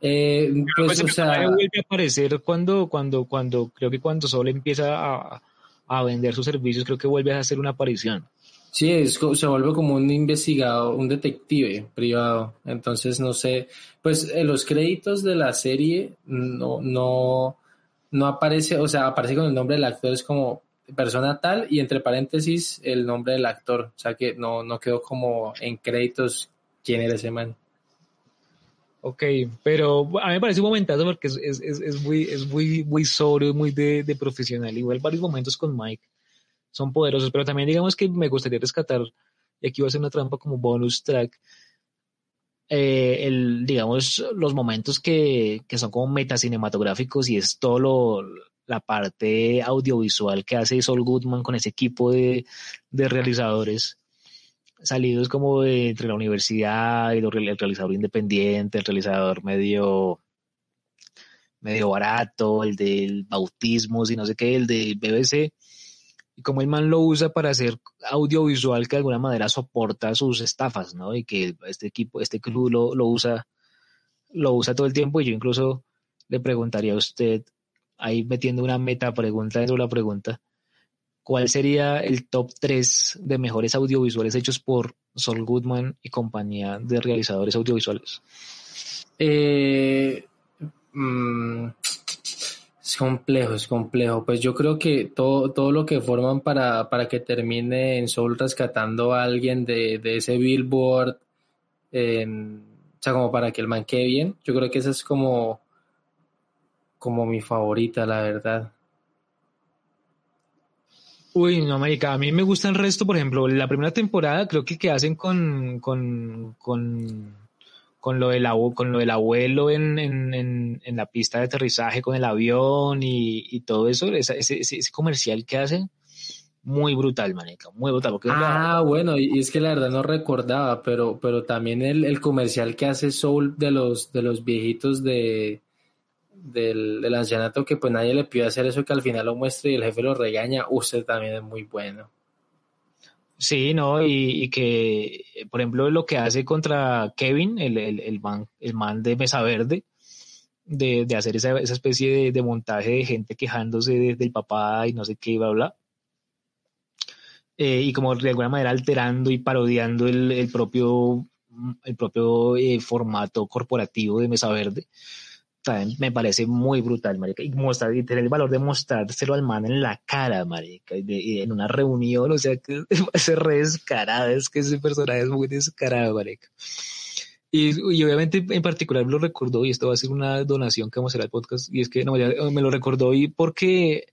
Eh, pues, o sea, vuelve a aparecer cuando, cuando, cuando, creo que cuando Sol empieza a, a vender sus servicios, creo que vuelve a hacer una aparición. Sí, es, se vuelve como un investigado, un detective privado. Entonces, no sé, pues en los créditos de la serie no, no, no aparece, o sea, aparece con el nombre del actor, es como persona tal y entre paréntesis el nombre del actor. O sea que no, no quedó como en créditos quién era ese man. Ok, pero a mí me parece un momentazo porque es, es, es, muy, es muy, muy sobrio, muy de, de, profesional. Igual varios momentos con Mike son poderosos, pero también digamos que me gustaría rescatar, y aquí va a ser una trampa como bonus track, eh, el, digamos, los momentos que, que son como metacinematográficos y es todo lo, la parte audiovisual que hace Sol Goodman con ese equipo de, de realizadores salidos como entre la universidad y el realizador independiente, el realizador medio medio barato, el del bautismo, y no sé qué, el de BBC, y como el man lo usa para hacer audiovisual que de alguna manera soporta sus estafas, ¿no? Y que este equipo, este club lo, lo usa, lo usa todo el tiempo, y yo incluso le preguntaría a usted, ahí metiendo una meta pregunta dentro de la pregunta, ¿cuál sería el top 3 de mejores audiovisuales hechos por Sol Goodman y compañía de realizadores audiovisuales? Eh, mm, es complejo, es complejo. Pues yo creo que todo, todo lo que forman para, para que termine en Soul rescatando a alguien de, de ese billboard, o sea, como para que el man quede bien, yo creo que esa es como, como mi favorita, la verdad. Uy, no, América, a mí me gusta el resto, por ejemplo, la primera temporada creo que que hacen con, con, con con lo del, con lo del abuelo en, en, en, la pista de aterrizaje con el avión y, y todo eso, ese, ese, comercial que hacen, muy brutal, maneca, muy brutal. Ah, bueno, y es que la verdad no recordaba, pero, pero también el, el comercial que hace Soul de los, de los viejitos de, del, del ancianato que pues nadie le pide hacer eso que al final lo muestre y el jefe lo regaña, usted también es muy bueno. Sí, no, y, que, por ejemplo, lo que hace contra Kevin, el, el, el, man, el man de Mesa Verde, de, de hacer esa, esa especie de, de, montaje de gente quejándose del papá y no sé qué, bla, bla. Eh, y como de alguna manera alterando y parodiando el, el propio, el propio eh, formato corporativo de Mesa Verde me parece muy brutal, marica. Y, mostrar, y tener el valor de mostrárselo al man en la cara, marica. Y, en una reunión, o sea, que es re descarado. Es que ese personaje es muy descarado, marica. Y, obviamente en particular lo recordó, y esto va a ser una donación que vamos a hacer al podcast, y es que me lo recordó y porque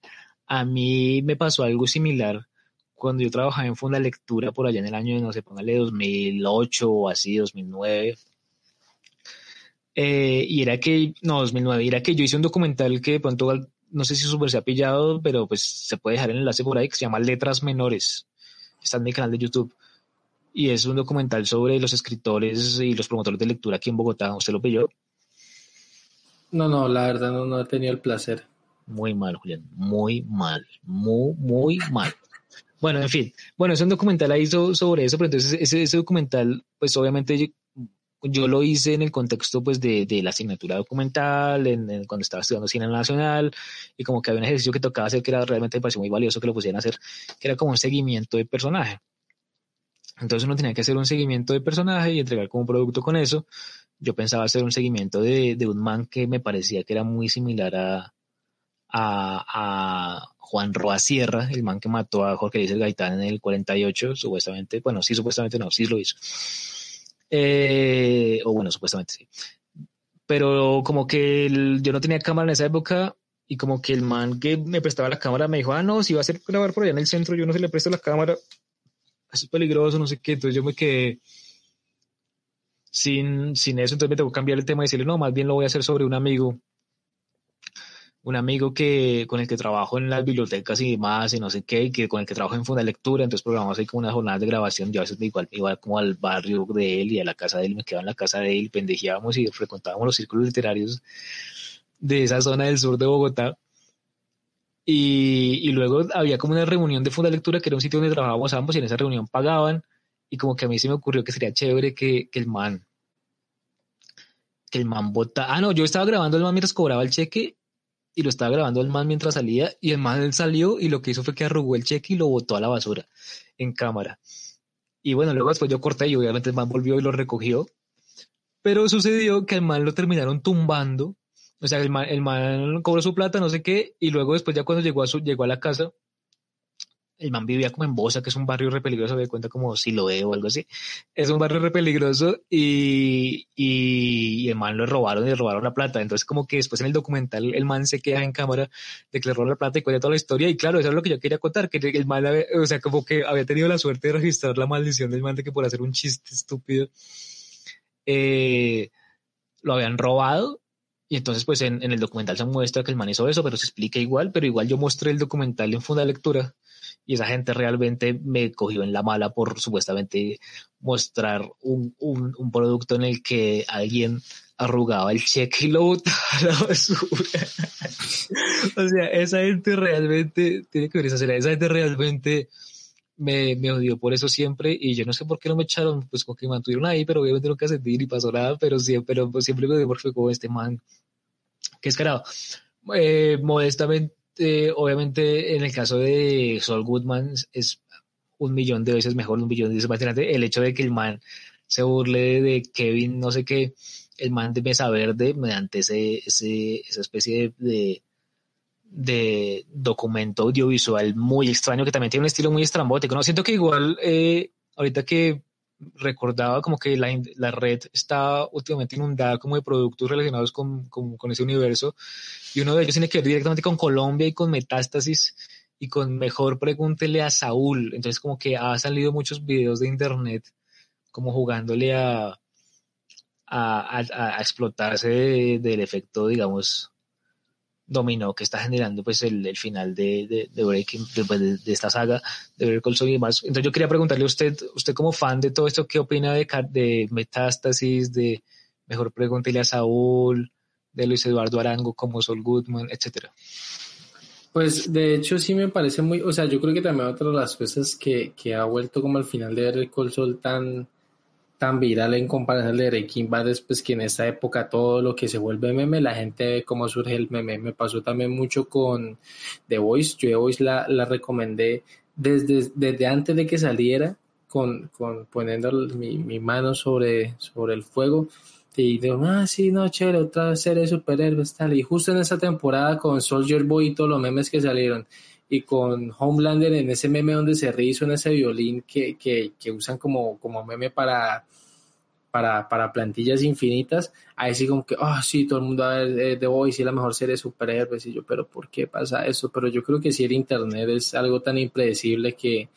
a mí me pasó algo similar cuando yo trabajaba en Funda Lectura por allá en el año, no sé, póngale 2008 o así, 2009 eh, y era que, no, 2009, era que yo hice un documental que de pronto, no sé si super se ha pillado, pero pues se puede dejar el enlace por ahí, que se llama Letras Menores. Está en mi canal de YouTube. Y es un documental sobre los escritores y los promotores de lectura aquí en Bogotá. ¿Usted lo pilló? No, no, la verdad no, no he tenido el placer. Muy mal, Julián. Muy mal. Muy, muy mal. Bueno, en fin. Bueno, es un documental ahí sobre eso, pero entonces ese, ese documental, pues obviamente yo lo hice en el contexto pues de, de la asignatura documental, en, cuando estaba estudiando cine nacional, y como que había un ejercicio que tocaba hacer que era realmente me pareció muy valioso que lo pusieran a hacer, que era como un seguimiento de personaje. Entonces uno tenía que hacer un seguimiento de personaje y entregar como producto con eso. Yo pensaba hacer un seguimiento de, de un man que me parecía que era muy similar a, a, a, Juan Roa Sierra, el man que mató a Jorge Luis Gaitán en el 48, supuestamente, bueno, sí, supuestamente no, sí lo hizo. Eh, o bueno, supuestamente sí. Pero como que yo no tenía cámara en esa época y como que el man que me prestaba la cámara me dijo, ah, no, si va a ser grabar por allá en el centro, yo no se le presto la cámara, eso es peligroso, no sé qué. Entonces yo me quedé sin, sin eso, entonces me tengo que cambiar el tema y decirle, no, más bien lo voy a hacer sobre un amigo un amigo que, con el que trabajo en las bibliotecas y demás, y no sé qué, y que con el que trabajo en Funda Lectura, entonces programamos ahí como unas jornadas de grabación, yo a veces igual iba como al barrio de él y a la casa de él, me quedaba en la casa de él, pendejeábamos y frecuentábamos los círculos literarios de esa zona del sur de Bogotá. Y, y luego había como una reunión de Funda Lectura, que era un sitio donde trabajábamos ambos, y en esa reunión pagaban, y como que a mí se me ocurrió que sería chévere que, que el man, que el man vota, ah, no, yo estaba grabando el man mientras cobraba el cheque, y lo estaba grabando el man mientras salía y el man salió y lo que hizo fue que arrugó el cheque y lo botó a la basura en cámara. Y bueno, luego después yo corté y obviamente el man volvió y lo recogió. Pero sucedió que el man lo terminaron tumbando. O sea, el man, el man cobró su plata, no sé qué, y luego después ya cuando llegó a, su, llegó a la casa, el man vivía como en Bosa, que es un barrio re peligroso, me cuenta como Siloé o algo así. Es un barrio re peligroso y, y, el man lo robaron y le robaron la plata. Entonces como que después en el documental el man se queda en cámara de que le robaron la plata y cuenta toda la historia. Y claro, eso es lo que yo quería contar, que el man, o sea, como que había tenido la suerte de registrar la maldición del man de que por hacer un chiste estúpido, eh, lo habían robado y entonces, pues en, en, el documental se muestra que el man hizo eso, pero se explica igual, pero igual yo mostré el documental en Funda Lectura y esa gente realmente me cogió en la mala por supuestamente mostrar un, un, un producto en el que alguien arrugaba el cheque y lo botaba a la basura. o sea, esa gente realmente, tiene que ver esa esa gente realmente me, me odió por eso siempre y yo no sé por qué no me echaron, pues como que me mantuvieron ahí, pero obviamente nunca sentí ni pasó nada, pero siempre, pero pues, siempre me dio por fue como este man, que es carajo. Eh, modestamente, eh, obviamente en el caso de Saul Goodman es un millón de veces mejor, un millón de veces más grande. El hecho de que el man se burle de Kevin, no sé qué, el man de Mesa Verde, mediante ese, ese esa especie de, de, documento audiovisual muy extraño que también tiene un estilo muy estrambótico. ¿no? Siento que igual, eh, ahorita que recordaba como que la, la, red está últimamente inundada como de productos relacionados con, con, con, ese universo y uno de ellos tiene que ver directamente con Colombia y con Metástasis y con Mejor Pregúntele a Saúl. Entonces como que ha salido muchos videos de internet como jugándole a, a, a, explotarse del efecto, digamos, dominó que está generando pues el, el final de, de, de Breaking, de, de, esta saga de Better Call Saul y demás. Entonces yo quería preguntarle a usted, usted como fan de todo esto, ¿qué opina de, de Metástasis, de Mejor Pregúntele a Saúl, de Luis Eduardo Arango como Sol Goodman, etcétera? Pues de hecho sí me parece muy, o sea, yo creo que también otra de las cosas que, que ha vuelto como al final de Better Call Saul tan tan viral en comparación de Breaking Bad es pues que en esta época todo lo que se vuelve meme, la gente ve cómo surge el meme. Me pasó también mucho con The Voice. Yo The Voice la, la recomendé desde, desde antes de que saliera, con, con poniendo mi, mi mano sobre, sobre el fuego. Y digo, ah, sí, no, chévere, otra serie de superhéroes, tal. Y justo en esa temporada con Soldier Boy y todos los memes que salieron, y con Homelander en ese meme donde se ríe en ese violín que, que, que usan como, como meme para, para, para plantillas infinitas, ahí sí como que, ah, oh, sí, todo el mundo va a ver eh, The Voice y la mejor serie de superhéroes, y yo, pero ¿por qué pasa eso? Pero yo creo que si el Internet es algo tan impredecible que,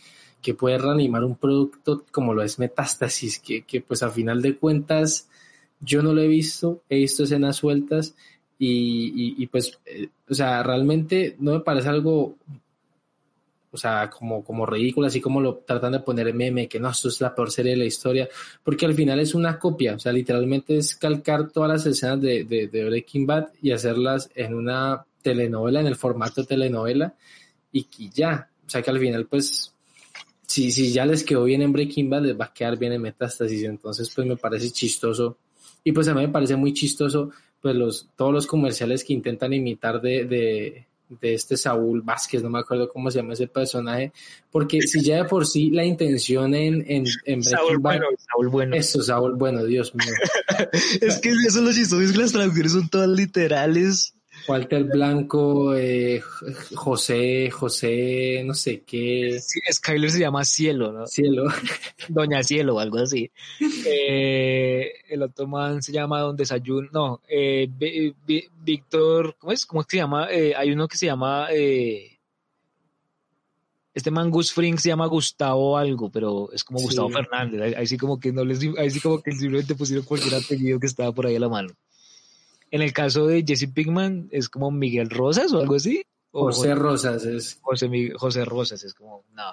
que puede reanimar un producto como lo es Metástasis, que, que pues a final de cuentas yo no lo he visto, he visto escenas sueltas y, y, pues, eh, o sea, realmente no me parece algo o sea, como, como ridículo, así como lo tratan de poner meme, que no, esto es la peor serie de la historia, porque al final es una copia, o sea, literalmente es calcar todas las escenas de, de, de Breaking Bad y hacerlas en una telenovela, en el formato telenovela, y, y ya, o sea que al final, pues, si, si ya les quedó bien en Breaking Bad, les va a quedar bien en Metástasis, entonces, pues me parece chistoso, y pues a mí me parece muy chistoso, pues los, todos los comerciales que intentan imitar de, de de este Saúl Vázquez, no me acuerdo cómo se llama ese personaje, porque si ya de por sí la intención en, en, en Saúl bueno, Saúl bueno. Eso, Saúl bueno, Dios mío. es que eso es lo chistoso, es que las traducciones son todas literales Walter Blanco, eh, José, José, no sé qué. Sí, Skyler se llama Cielo, ¿no? Cielo. Doña Cielo o algo así. Eh, el otro man se llama Don Desayuno, no, eh, Víctor, ¿cómo es? ¿Cómo es que se llama? Hay uno que se llama, este man Gus Fring se llama Gustavo algo, pero es como Gustavo Fernández. Ahí, sí como que no les, ahí sí como que simplemente pusieron cualquier apellido que estaba por ahí a la mano. En el caso de Jesse Pinkman, es como Miguel Rosas o algo así. José Rosas es. José, José Rosas es como, no.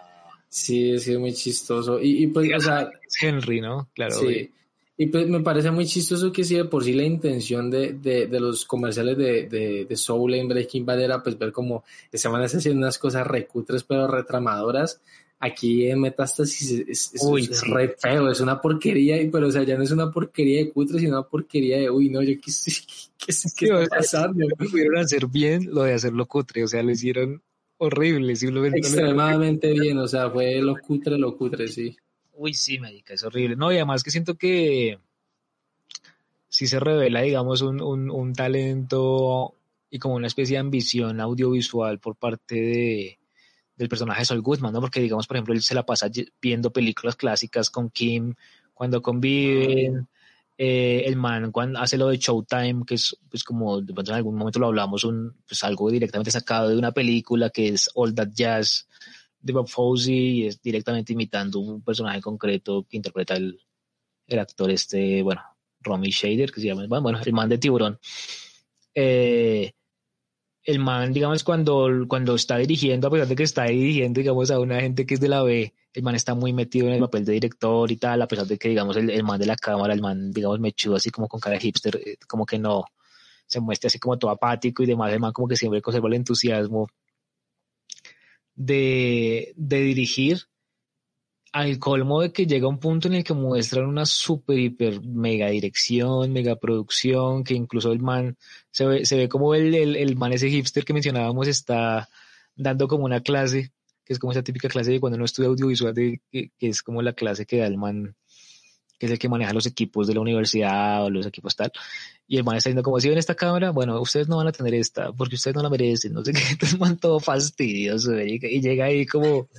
Sí, es muy chistoso. Y, y pues, o sea. Henry, ¿no? Claro. Sí. Y pues me parece muy chistoso que si de por sí la intención de, de, de los comerciales de, de, de, Soul en Breaking Bad era pues ver como se van haciendo unas cosas recutres pero retramadoras aquí en Metástasis es, es, re feo, es una porquería, pero o sea, ya no es una porquería de cutre, sino una porquería de, uy, no, yo qué, qué, qué, está pasando. Pudieron hacer bien lo de hacerlo cutre, o sea, lo hicieron horrible, simplemente. Extremadamente bien, o sea, fue lo cutre, lo cutre, sí. Uy, sí, médica, es horrible. No, y además que siento que si se revela, digamos, un, un, un talento y como una especie de ambición audiovisual por parte de del personaje de Saul Goodman, ¿no? Porque, digamos, por ejemplo, él se la pasa viendo películas clásicas con Kim cuando conviven. Eh, el man cuando hace lo de Showtime, que es pues como en algún momento lo hablamos, un, pues algo directamente sacado de una película que es All That Jazz de Bob Fosse y es directamente imitando un personaje concreto que interpreta el, el actor este, bueno, Romy Shader, que se llama, bueno, el man de Tiburón. Eh, el man, digamos, cuando, cuando está dirigiendo, a pesar de que está dirigiendo, digamos, a una gente que es de la B, el man está muy metido en el papel de director y tal, a pesar de que, digamos, el, el man de la cámara, el man, digamos, mechudo así como con cara de hipster, eh, como que no se muestra así como todo apático y demás, el man como que siempre conserva el entusiasmo de, de dirigir. Al colmo de que llega un punto en el que muestran una super, hiper, mega dirección, mega producción, que incluso el man, se ve, se ve como el, el, el man ese hipster que mencionábamos está dando como una clase, que es como esa típica clase de cuando uno estudia audiovisual, que, que es como la clase que da el man que es el que maneja los equipos de la universidad o los equipos tal. Y el man está diciendo como si ven esta cámara, bueno, ustedes no van a tener esta porque ustedes no la merecen, no sé qué, entonces man todo fastidioso y, llega ahí como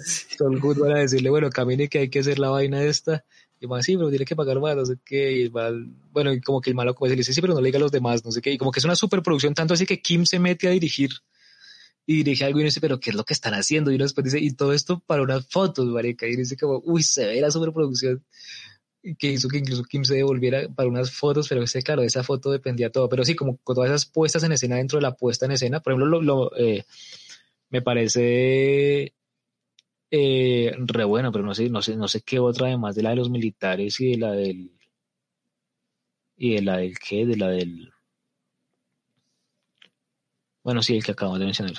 el mundo a decirle, bueno, camine que hay que hacer la vaina esta. Y más sí, pero tiene que pagar más, no sé qué, y mal, bueno, y como que el malo como le dice, sí, pero no le diga a los demás, no sé qué, y como que es una superproducción, tanto así que Kim se mete a dirigir y dirige algo y uno dice, pero ¿qué es lo que están haciendo? Y uno después dice, y todo esto para unas fotos, marica, y dice como, uy, se ve la superproducción que hizo que incluso Kim se devolviera para unas fotos, pero ese, claro, esa foto dependía todo. Pero sí, como con todas esas puestas en escena dentro de la puesta en escena, por ejemplo, lo, eh, me parece eh, re bueno, pero no sé, no sé, no sé qué otra además de la de los militares y de la del y de la del qué, de la del bueno, sí, el que acabamos de mencionar.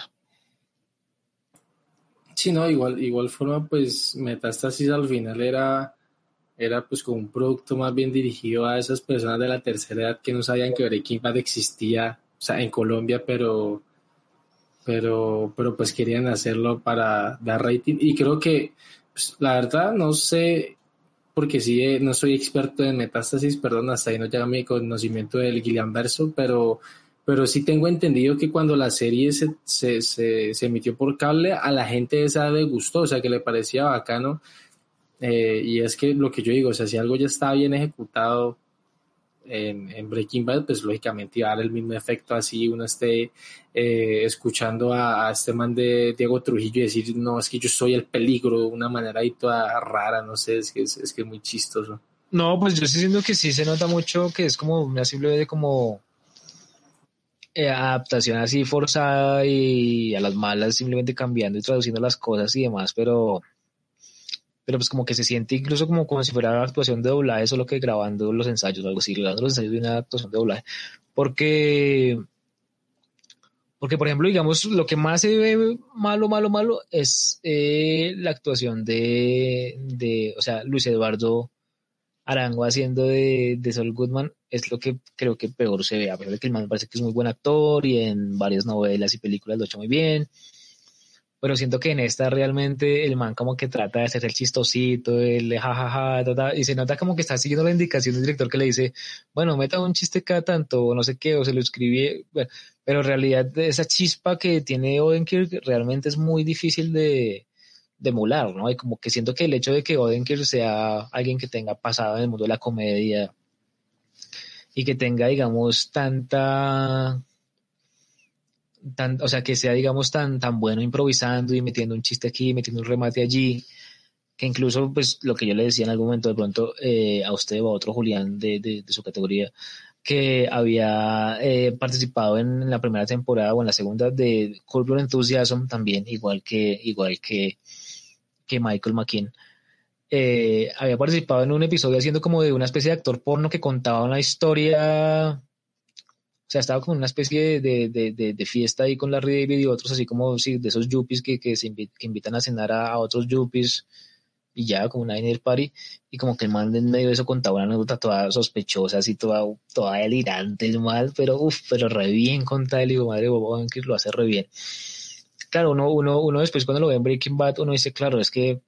Sí, no, igual, igual forma, pues Metástasis al final era era pues como un producto más bien dirigido a esas personas de la tercera edad que no sabían que Breaking Bad existía, o sea, en Colombia, pero, pero, pero pues querían hacerlo para dar rating. Y creo que, pues, la verdad, no sé, porque sí, eh, no soy experto en metástasis, perdón, hasta ahí no llega mi conocimiento del Verso, pero, pero sí tengo entendido que cuando la serie se, se, se, se emitió por cable, a la gente esa le gustó, o sea, que le parecía bacano eh, y es que lo que yo digo, o sea, si algo ya está bien ejecutado en, Breaking Bad, pues lógicamente iba a dar el mismo efecto así uno esté eh, escuchando a, este man de Diego Trujillo y decir, no, es que yo soy el peligro de una manera ahí toda rara, no sé, es que es, que muy chistoso. No, pues yo estoy diciendo que sí se nota mucho que es como una simple como eh, adaptación así forzada y a las malas simplemente cambiando y traduciendo las cosas y demás, pero pero pues como que se siente incluso como, como si fuera una actuación de doblaje, solo que grabando los ensayos o algo así, grabando los ensayos de una actuación de doblaje. Porque, porque por ejemplo, digamos, lo que más se ve malo, malo, malo es eh, la actuación de, de, o sea, Luis Eduardo Arango haciendo de, de Saul Goodman es lo que creo que peor se ve, a pesar de que el man parece que es muy buen actor y en varias novelas y películas lo ha hecho muy bien pero siento que en esta realmente el man como que trata de hacer el chistosito, el jajaja, y se nota como que está siguiendo la indicación del director que le dice, bueno, meta un chiste cada tanto, o no sé qué, o se lo escribí, pero en realidad esa chispa que tiene Odenkirk realmente es muy difícil de, de emular, ¿no? Y como que siento que el hecho de que Odenkirk sea alguien que tenga pasado en el mundo de la comedia y que tenga, digamos, tanta tan, o sea, que sea, digamos, tan, tan bueno improvisando y metiendo un chiste aquí, metiendo un remate allí, que incluso, pues, lo que yo le decía en algún momento de pronto eh, a usted o a otro Julián de, de, su categoría, que había eh, participado en la primera temporada o en la segunda de Curb Your Enthusiasm también, igual que, igual que, que Michael McKean. Eh, había participado en un episodio haciendo como de una especie de actor porno que contaba una historia o sea, estaba como una especie de, de, de, de, fiesta ahí con Larry David y otros, así como sí, de esos yuppies que, que, se que invitan a cenar a, otros yuppies y ya como una dinner party y como que el man en medio de eso contaba una anécdota toda sospechosa, así toda, toda delirante el mal, pero uff, pero re bien contada el hijo madre Bobo que lo hace re bien. Claro, uno, uno, uno después cuando lo ve en Breaking Bad, uno dice, claro, es que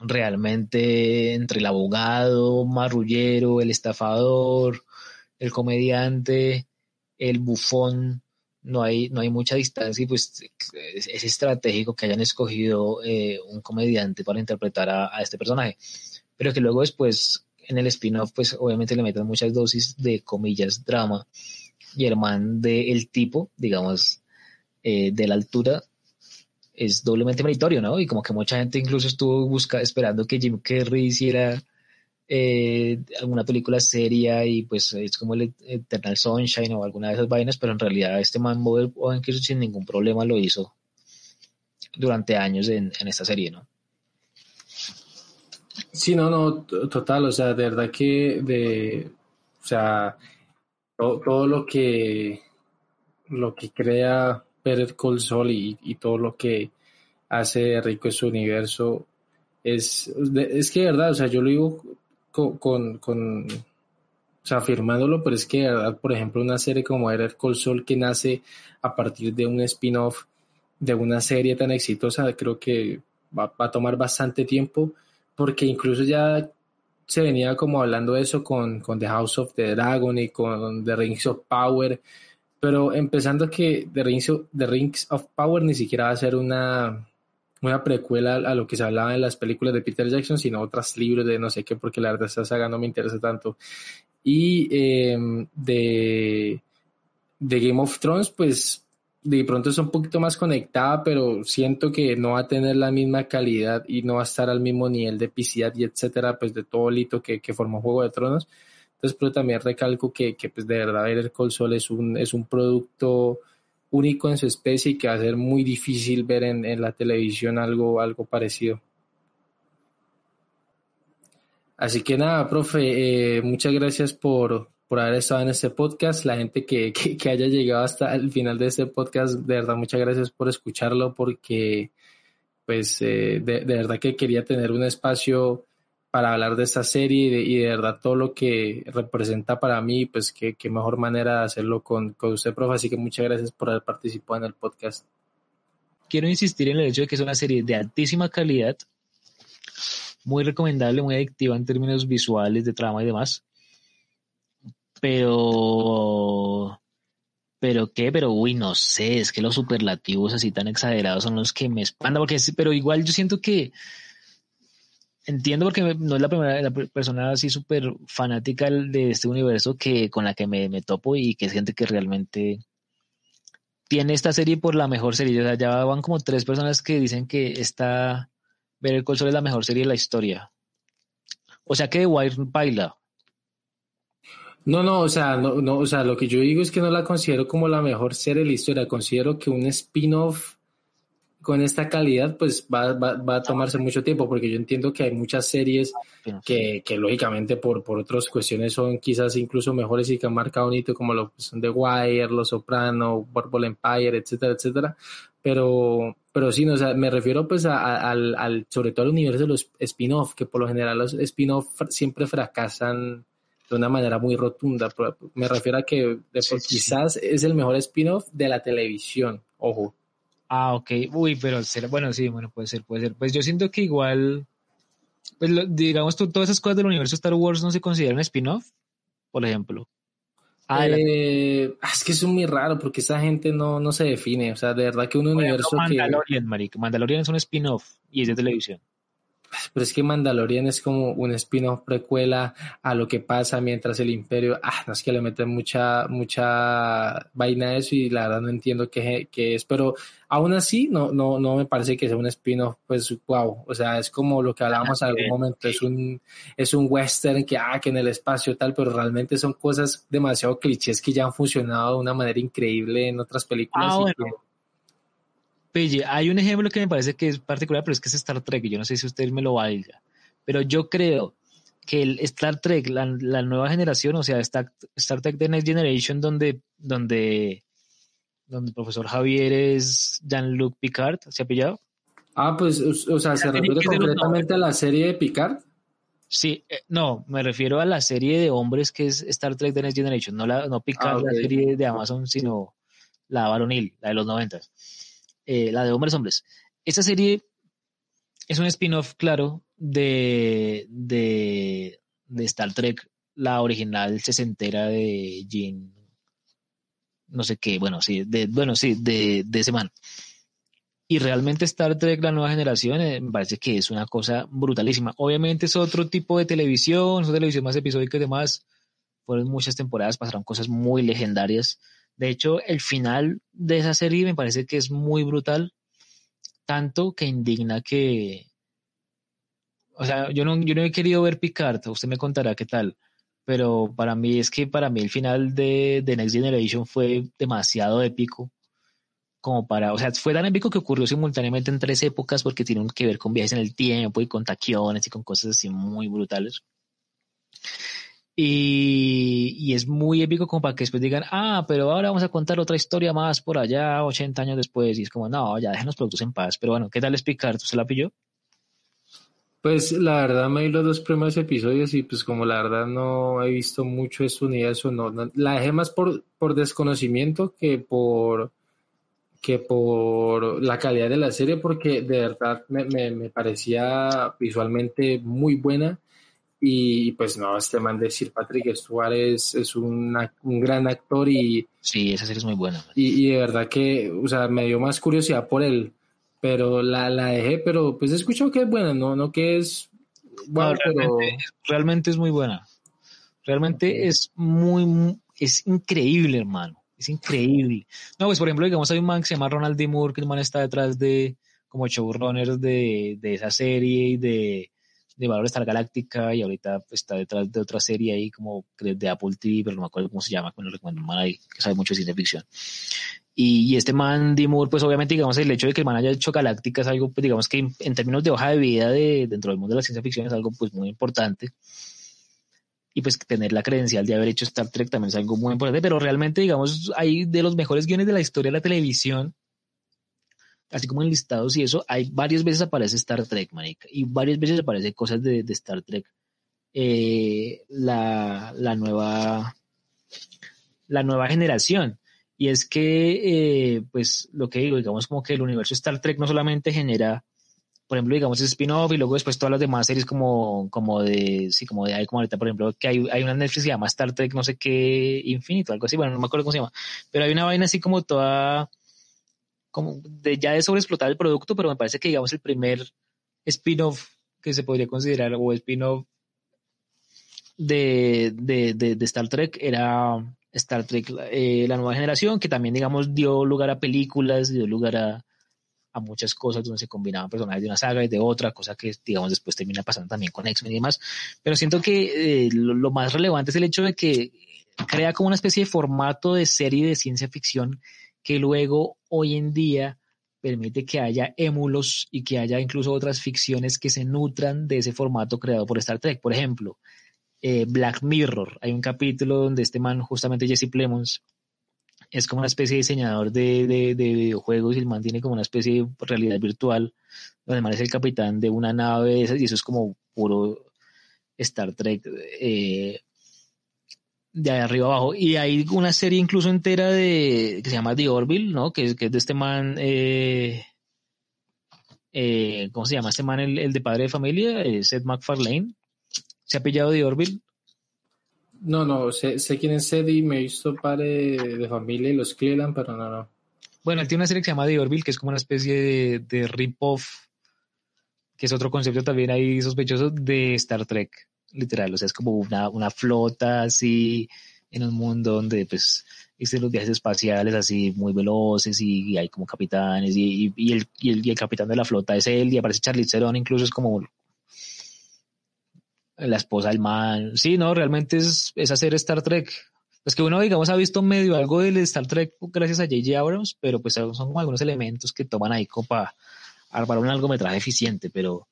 realmente entre el abogado, marrullero, el estafador, el comediante, el bufón, no hay, no hay mucha distancia y pues es, estratégico que hayan escogido eh, un comediante para interpretar a, este personaje. Pero que luego después en el spin-off pues obviamente le meten muchas dosis de comillas drama y el man del tipo, digamos, eh, de la altura es doblemente meritorio, ¿no? Y como que mucha gente incluso estuvo busca, esperando que Jim Carrey hiciera eh, alguna película seria y pues es como el Eternal Sunshine o alguna de esas vainas, pero en realidad este man Odenkirk sin ningún problema lo hizo durante años en, esta serie, ¿no? Sí, no, no, total, o sea, de verdad que de, o sea, todo, lo que lo que crea Peter Cole Sol y, y todo lo que hace rico su universo es, es que de verdad, o sea, yo lo digo con, con, o sea, afirmándolo, pero es que verdad, por ejemplo, una serie como Erer Col Sol que nace a partir de un spin-off de una serie tan exitosa, creo que va, a tomar bastante tiempo, porque incluso ya se venía como hablando de eso con, con The House of the Dragon y con The Rings of Power, pero empezando que The Rings of, The Rings of Power ni siquiera va a ser una, una precuela a lo que se hablaba en las películas de Peter Jackson, sino otros libros de no sé qué, porque la verdad esta saga no me interesa tanto. Y em, de, de Game of Thrones, pues de pronto es un poquito más conectada, pero siento que no va a tener la misma calidad y no va a estar al mismo nivel de epicidad y etcétera, pues de todo el hito que, que formó Juego de Tronos. Entonces, pero también recalco que, que pues de verdad el Col Sol es un, es un producto único en su especie y que va a ser muy difícil ver en, en la televisión algo, algo parecido. Así que nada, profe, eh, muchas gracias por, por haber estado en este podcast. La gente que, que, haya llegado hasta el final de este podcast, de verdad, muchas gracias por escucharlo porque, pues, eh, de, de, verdad que quería tener un espacio para hablar de esta serie y de, verdad todo lo que representa para mí, pues qué, qué mejor manera de hacerlo con, con usted, profe. Así que muchas gracias por haber participado en el podcast. Quiero insistir en el hecho de que es una serie de altísima calidad, muy recomendable, muy adictiva en términos visuales, de trama y demás. Pero pero qué, pero uy, no sé, es que los superlativos así tan exagerados son los que me espantan, porque pero igual yo siento que entiendo porque no es la primera persona así súper fanática de este universo que con la que me, me, topo y que es gente que realmente tiene esta serie por la mejor serie. O sea, ya van como tres personas que dicen que esta Ver el Sol es la mejor serie de la historia. O sea que The Wire baila. No, no, o sea, no, no, o sea, lo que yo digo es que no la considero como la mejor serie de la historia. Considero que un spin-off con esta calidad, pues va, va, va, a tomarse mucho tiempo, porque yo entiendo que hay muchas series que, que lógicamente por, por otras cuestiones son quizás incluso mejores y que han marcado un hito, como lo son The Wire, Los Soprano, Purple Empire, etcétera, etcétera. Pero, pero sí, no, o sea, me refiero pues a, a, al, al, sobre todo al universo de los spin-off, que por lo general los spin-off siempre fracasan de una manera muy rotunda. Me refiero a que de, sí, quizás sí. es el mejor spin-off de la televisión, ojo. Ah, ok. Uy, pero será, bueno, sí, bueno, puede ser, puede ser. Pues yo siento que igual, pues lo, digamos, tú, todas esas cosas del universo Star Wars no se consideran spin-off, por ejemplo. Ah, eh, es que es muy raro porque esa gente no, no se define. O sea, de verdad que un universo Mandalorian, que. Marico. Mandalorian es un spin-off y es de televisión. Pero es que Mandalorian es como un spin-off precuela a lo que pasa mientras el imperio, ah, no es que le meten mucha, mucha vaina a eso y la verdad no entiendo qué, qué es, pero aún así no, no, no me parece que sea un spin-off, pues wow, o sea, es como lo que hablábamos en algún momento, es un, es un western que, ah, que en el espacio tal, pero realmente son cosas demasiado clichés que ya han funcionado de una manera increíble en otras películas. Ah, bueno. que, Pille, hay un ejemplo que me parece que es particular, pero es que es Star Trek, y yo no sé si usted me lo valga, pero yo creo que el Star Trek, la, la nueva generación, o sea, Star, Star, Trek The Next Generation, donde, donde, donde el profesor Javier es Jean-Luc Picard, ¿se ha pillado? Ah, pues, o sea, ¿se refiere completamente a la serie de Picard? Sí, eh, no, me refiero a la serie de hombres que es Star Trek The Next Generation, no, la, no Picard, ah, okay. la serie de Amazon, sino la varonil, la de los noventas eh, la de Hombres Hombres. Esta serie es un spin-off, claro, de, de, Star Trek, la original sesentera de Gene, no sé qué, bueno, sí, de, bueno, sí, de, de ese man. Y realmente Star Trek, la nueva generación, eh, me parece que es una cosa brutalísima. Obviamente es otro tipo de televisión, es una televisión más episódica y demás. Fueron muchas temporadas, pasaron cosas muy legendarias de hecho, el final de esa serie me parece que es muy brutal, tanto que indigna que... O sea, yo no, yo no he querido ver Picard, usted me contará qué tal, pero para mí es que para mí el final de, de Next Generation fue demasiado épico como para, o sea, fue tan épico que ocurrió simultáneamente en tres épocas porque tienen que ver con viajes en el tiempo y con taquiones y con cosas así muy brutales. Y, y, es muy épico como para que después digan, ah, pero ahora vamos a contar otra historia más por allá, 80 años después. Y es como, no, ya dejen los productos en paz. Pero bueno, ¿qué tal es Picard? ¿Tú se la pilló? Pues la verdad me vi los dos primeros episodios y pues como la verdad no he visto mucho este universo, no, no la dejé más por, por desconocimiento que por que por la calidad de la serie, porque de verdad me, me, parecía visualmente muy buena. Y pues no, este man de Sir Patrick Stewart es, es un gran actor y... Sí, esa serie es muy buena. Y, de verdad que, o sea, me dio más curiosidad por él, pero la, la dejé, pero pues he escuchado que es buena, no, no que es... Bueno, realmente, realmente es muy buena. Realmente es muy, es increíble, hermano es increíble. No, pues por ejemplo, digamos, hay un man que se llama Ronald D. Moore, que el man está detrás de como showrunners de, de esa serie y de, de Valor Star Galáctica y ahorita está detrás de otra serie ahí como de Apple TV, pero no me acuerdo cómo se llama, cuando recuerdo un man ahí que sabe mucho de ciencia ficción. Y, este man, D. Moore, pues obviamente, digamos, el hecho de que el man haya hecho Galáctica es algo, pues digamos que en, términos de hoja de vida de, dentro del mundo de la ciencia ficción es algo pues muy importante y pues tener la credencial de haber hecho Star Trek también es algo muy importante, pero realmente, digamos, hay de los mejores guiones de la historia de la televisión, así como en listados y eso, hay varias veces aparece Star Trek, manica, y varias veces aparece cosas de, Star Trek. Eh, la, la, nueva la nueva generación y es que eh, pues lo que digo digamos como que el universo Star Trek no solamente genera por ejemplo, digamos, spin-off y luego después todas las demás series como, como de, sí, como de, como ahorita, por ejemplo, que hay, hay una Netflix que se llama Star Trek, no sé qué, Infinito, algo así, bueno, no me acuerdo cómo se llama, pero hay una vaina así como toda, como de ya de sobreexplotar el producto, pero me parece que, digamos, el primer spin-off que se podría considerar, o spin-off de, de, de, Star Trek era Star Trek, eh, la nueva generación, que también, digamos, dio lugar a películas, dio lugar a, a muchas cosas donde se combinaban personajes de una saga y de otra, cosa que digamos después termina pasando también con X-Men y demás. Pero siento que eh, lo, más relevante es el hecho de que crea como una especie de formato de serie de ciencia ficción que luego hoy en día permite que haya émulos y que haya incluso otras ficciones que se nutran de ese formato creado por Star Trek. Por ejemplo, eh, Black Mirror. Hay un capítulo donde este man, justamente Jesse Plemons, es como una especie de diseñador de, de, videojuegos y el man tiene como una especie de realidad virtual, donde el man es el capitán de una nave de esas y eso es como puro Star Trek eh, de arriba abajo. Y hay una serie incluso entera de que se llama The Orville, ¿no? Que, que es de este man, eh, eh, ¿cómo se llama? Este man, el, de padre de familia, Seth MacFarlane. Se ha pillado The Orville. No, no, sé, sé quién es Eddie, me he visto padre de familia y los Cleveland, pero no, no. Bueno, él tiene una serie que se llama The Orville, que es como una especie de, de rip-off, que es otro concepto también ahí sospechoso de Star Trek, literal. O sea, es como una, una flota así en un mundo donde pues existen los viajes espaciales así muy veloces y, hay como capitanes y, y, el, el, el, capitán de la flota es él y aparece Charlie Theron incluso es como la esposa del man. Sí, no, realmente es, es hacer Star Trek. Pues que uno, digamos, ha visto medio algo del Star Trek gracias a J.J. Abrams, pero pues son como algunos elementos que toman ahí como para armar un largometraje eficiente, pero,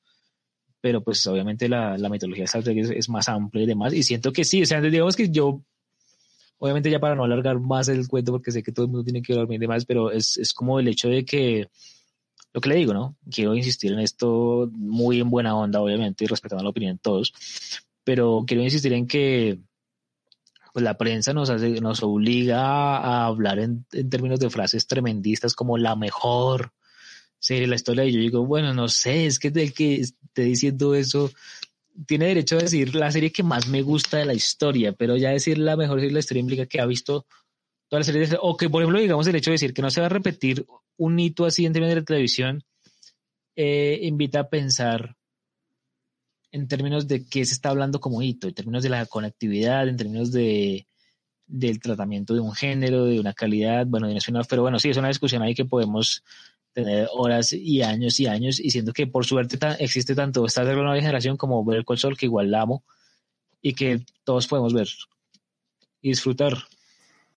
pero pues obviamente la, la mitología de Star Trek es, más amplia y demás, y siento que sí, o sea, digamos que yo, obviamente ya para no alargar más el cuento, porque sé que todo el mundo tiene que dormir y demás, pero es, es como el hecho de que lo que le digo, ¿no? Quiero insistir en esto muy en buena onda, obviamente, y respetando la opinión de todos, pero quiero insistir en que pues, la prensa nos, hace, nos obliga a hablar en, términos de frases tremendistas como la mejor de la historia. Y yo digo, bueno, no sé, es que el que esté diciendo eso tiene derecho a decir la serie que más me gusta de la historia, pero ya decir la mejor serie de la historia implica que ha visto toda la serie, o que por ejemplo digamos el hecho de decir que no se va a repetir un hito así en términos de la televisión eh, invita a pensar en términos de qué se está hablando como hito, en términos de la conectividad, en términos de del tratamiento de un género, de una calidad, bueno, de una, pero bueno, sí, es una discusión ahí que podemos tener horas y años y años, y siento que por suerte existe tanto esta nueva generación como ver el Sol, que igual la amo, y que todos podemos ver y disfrutar.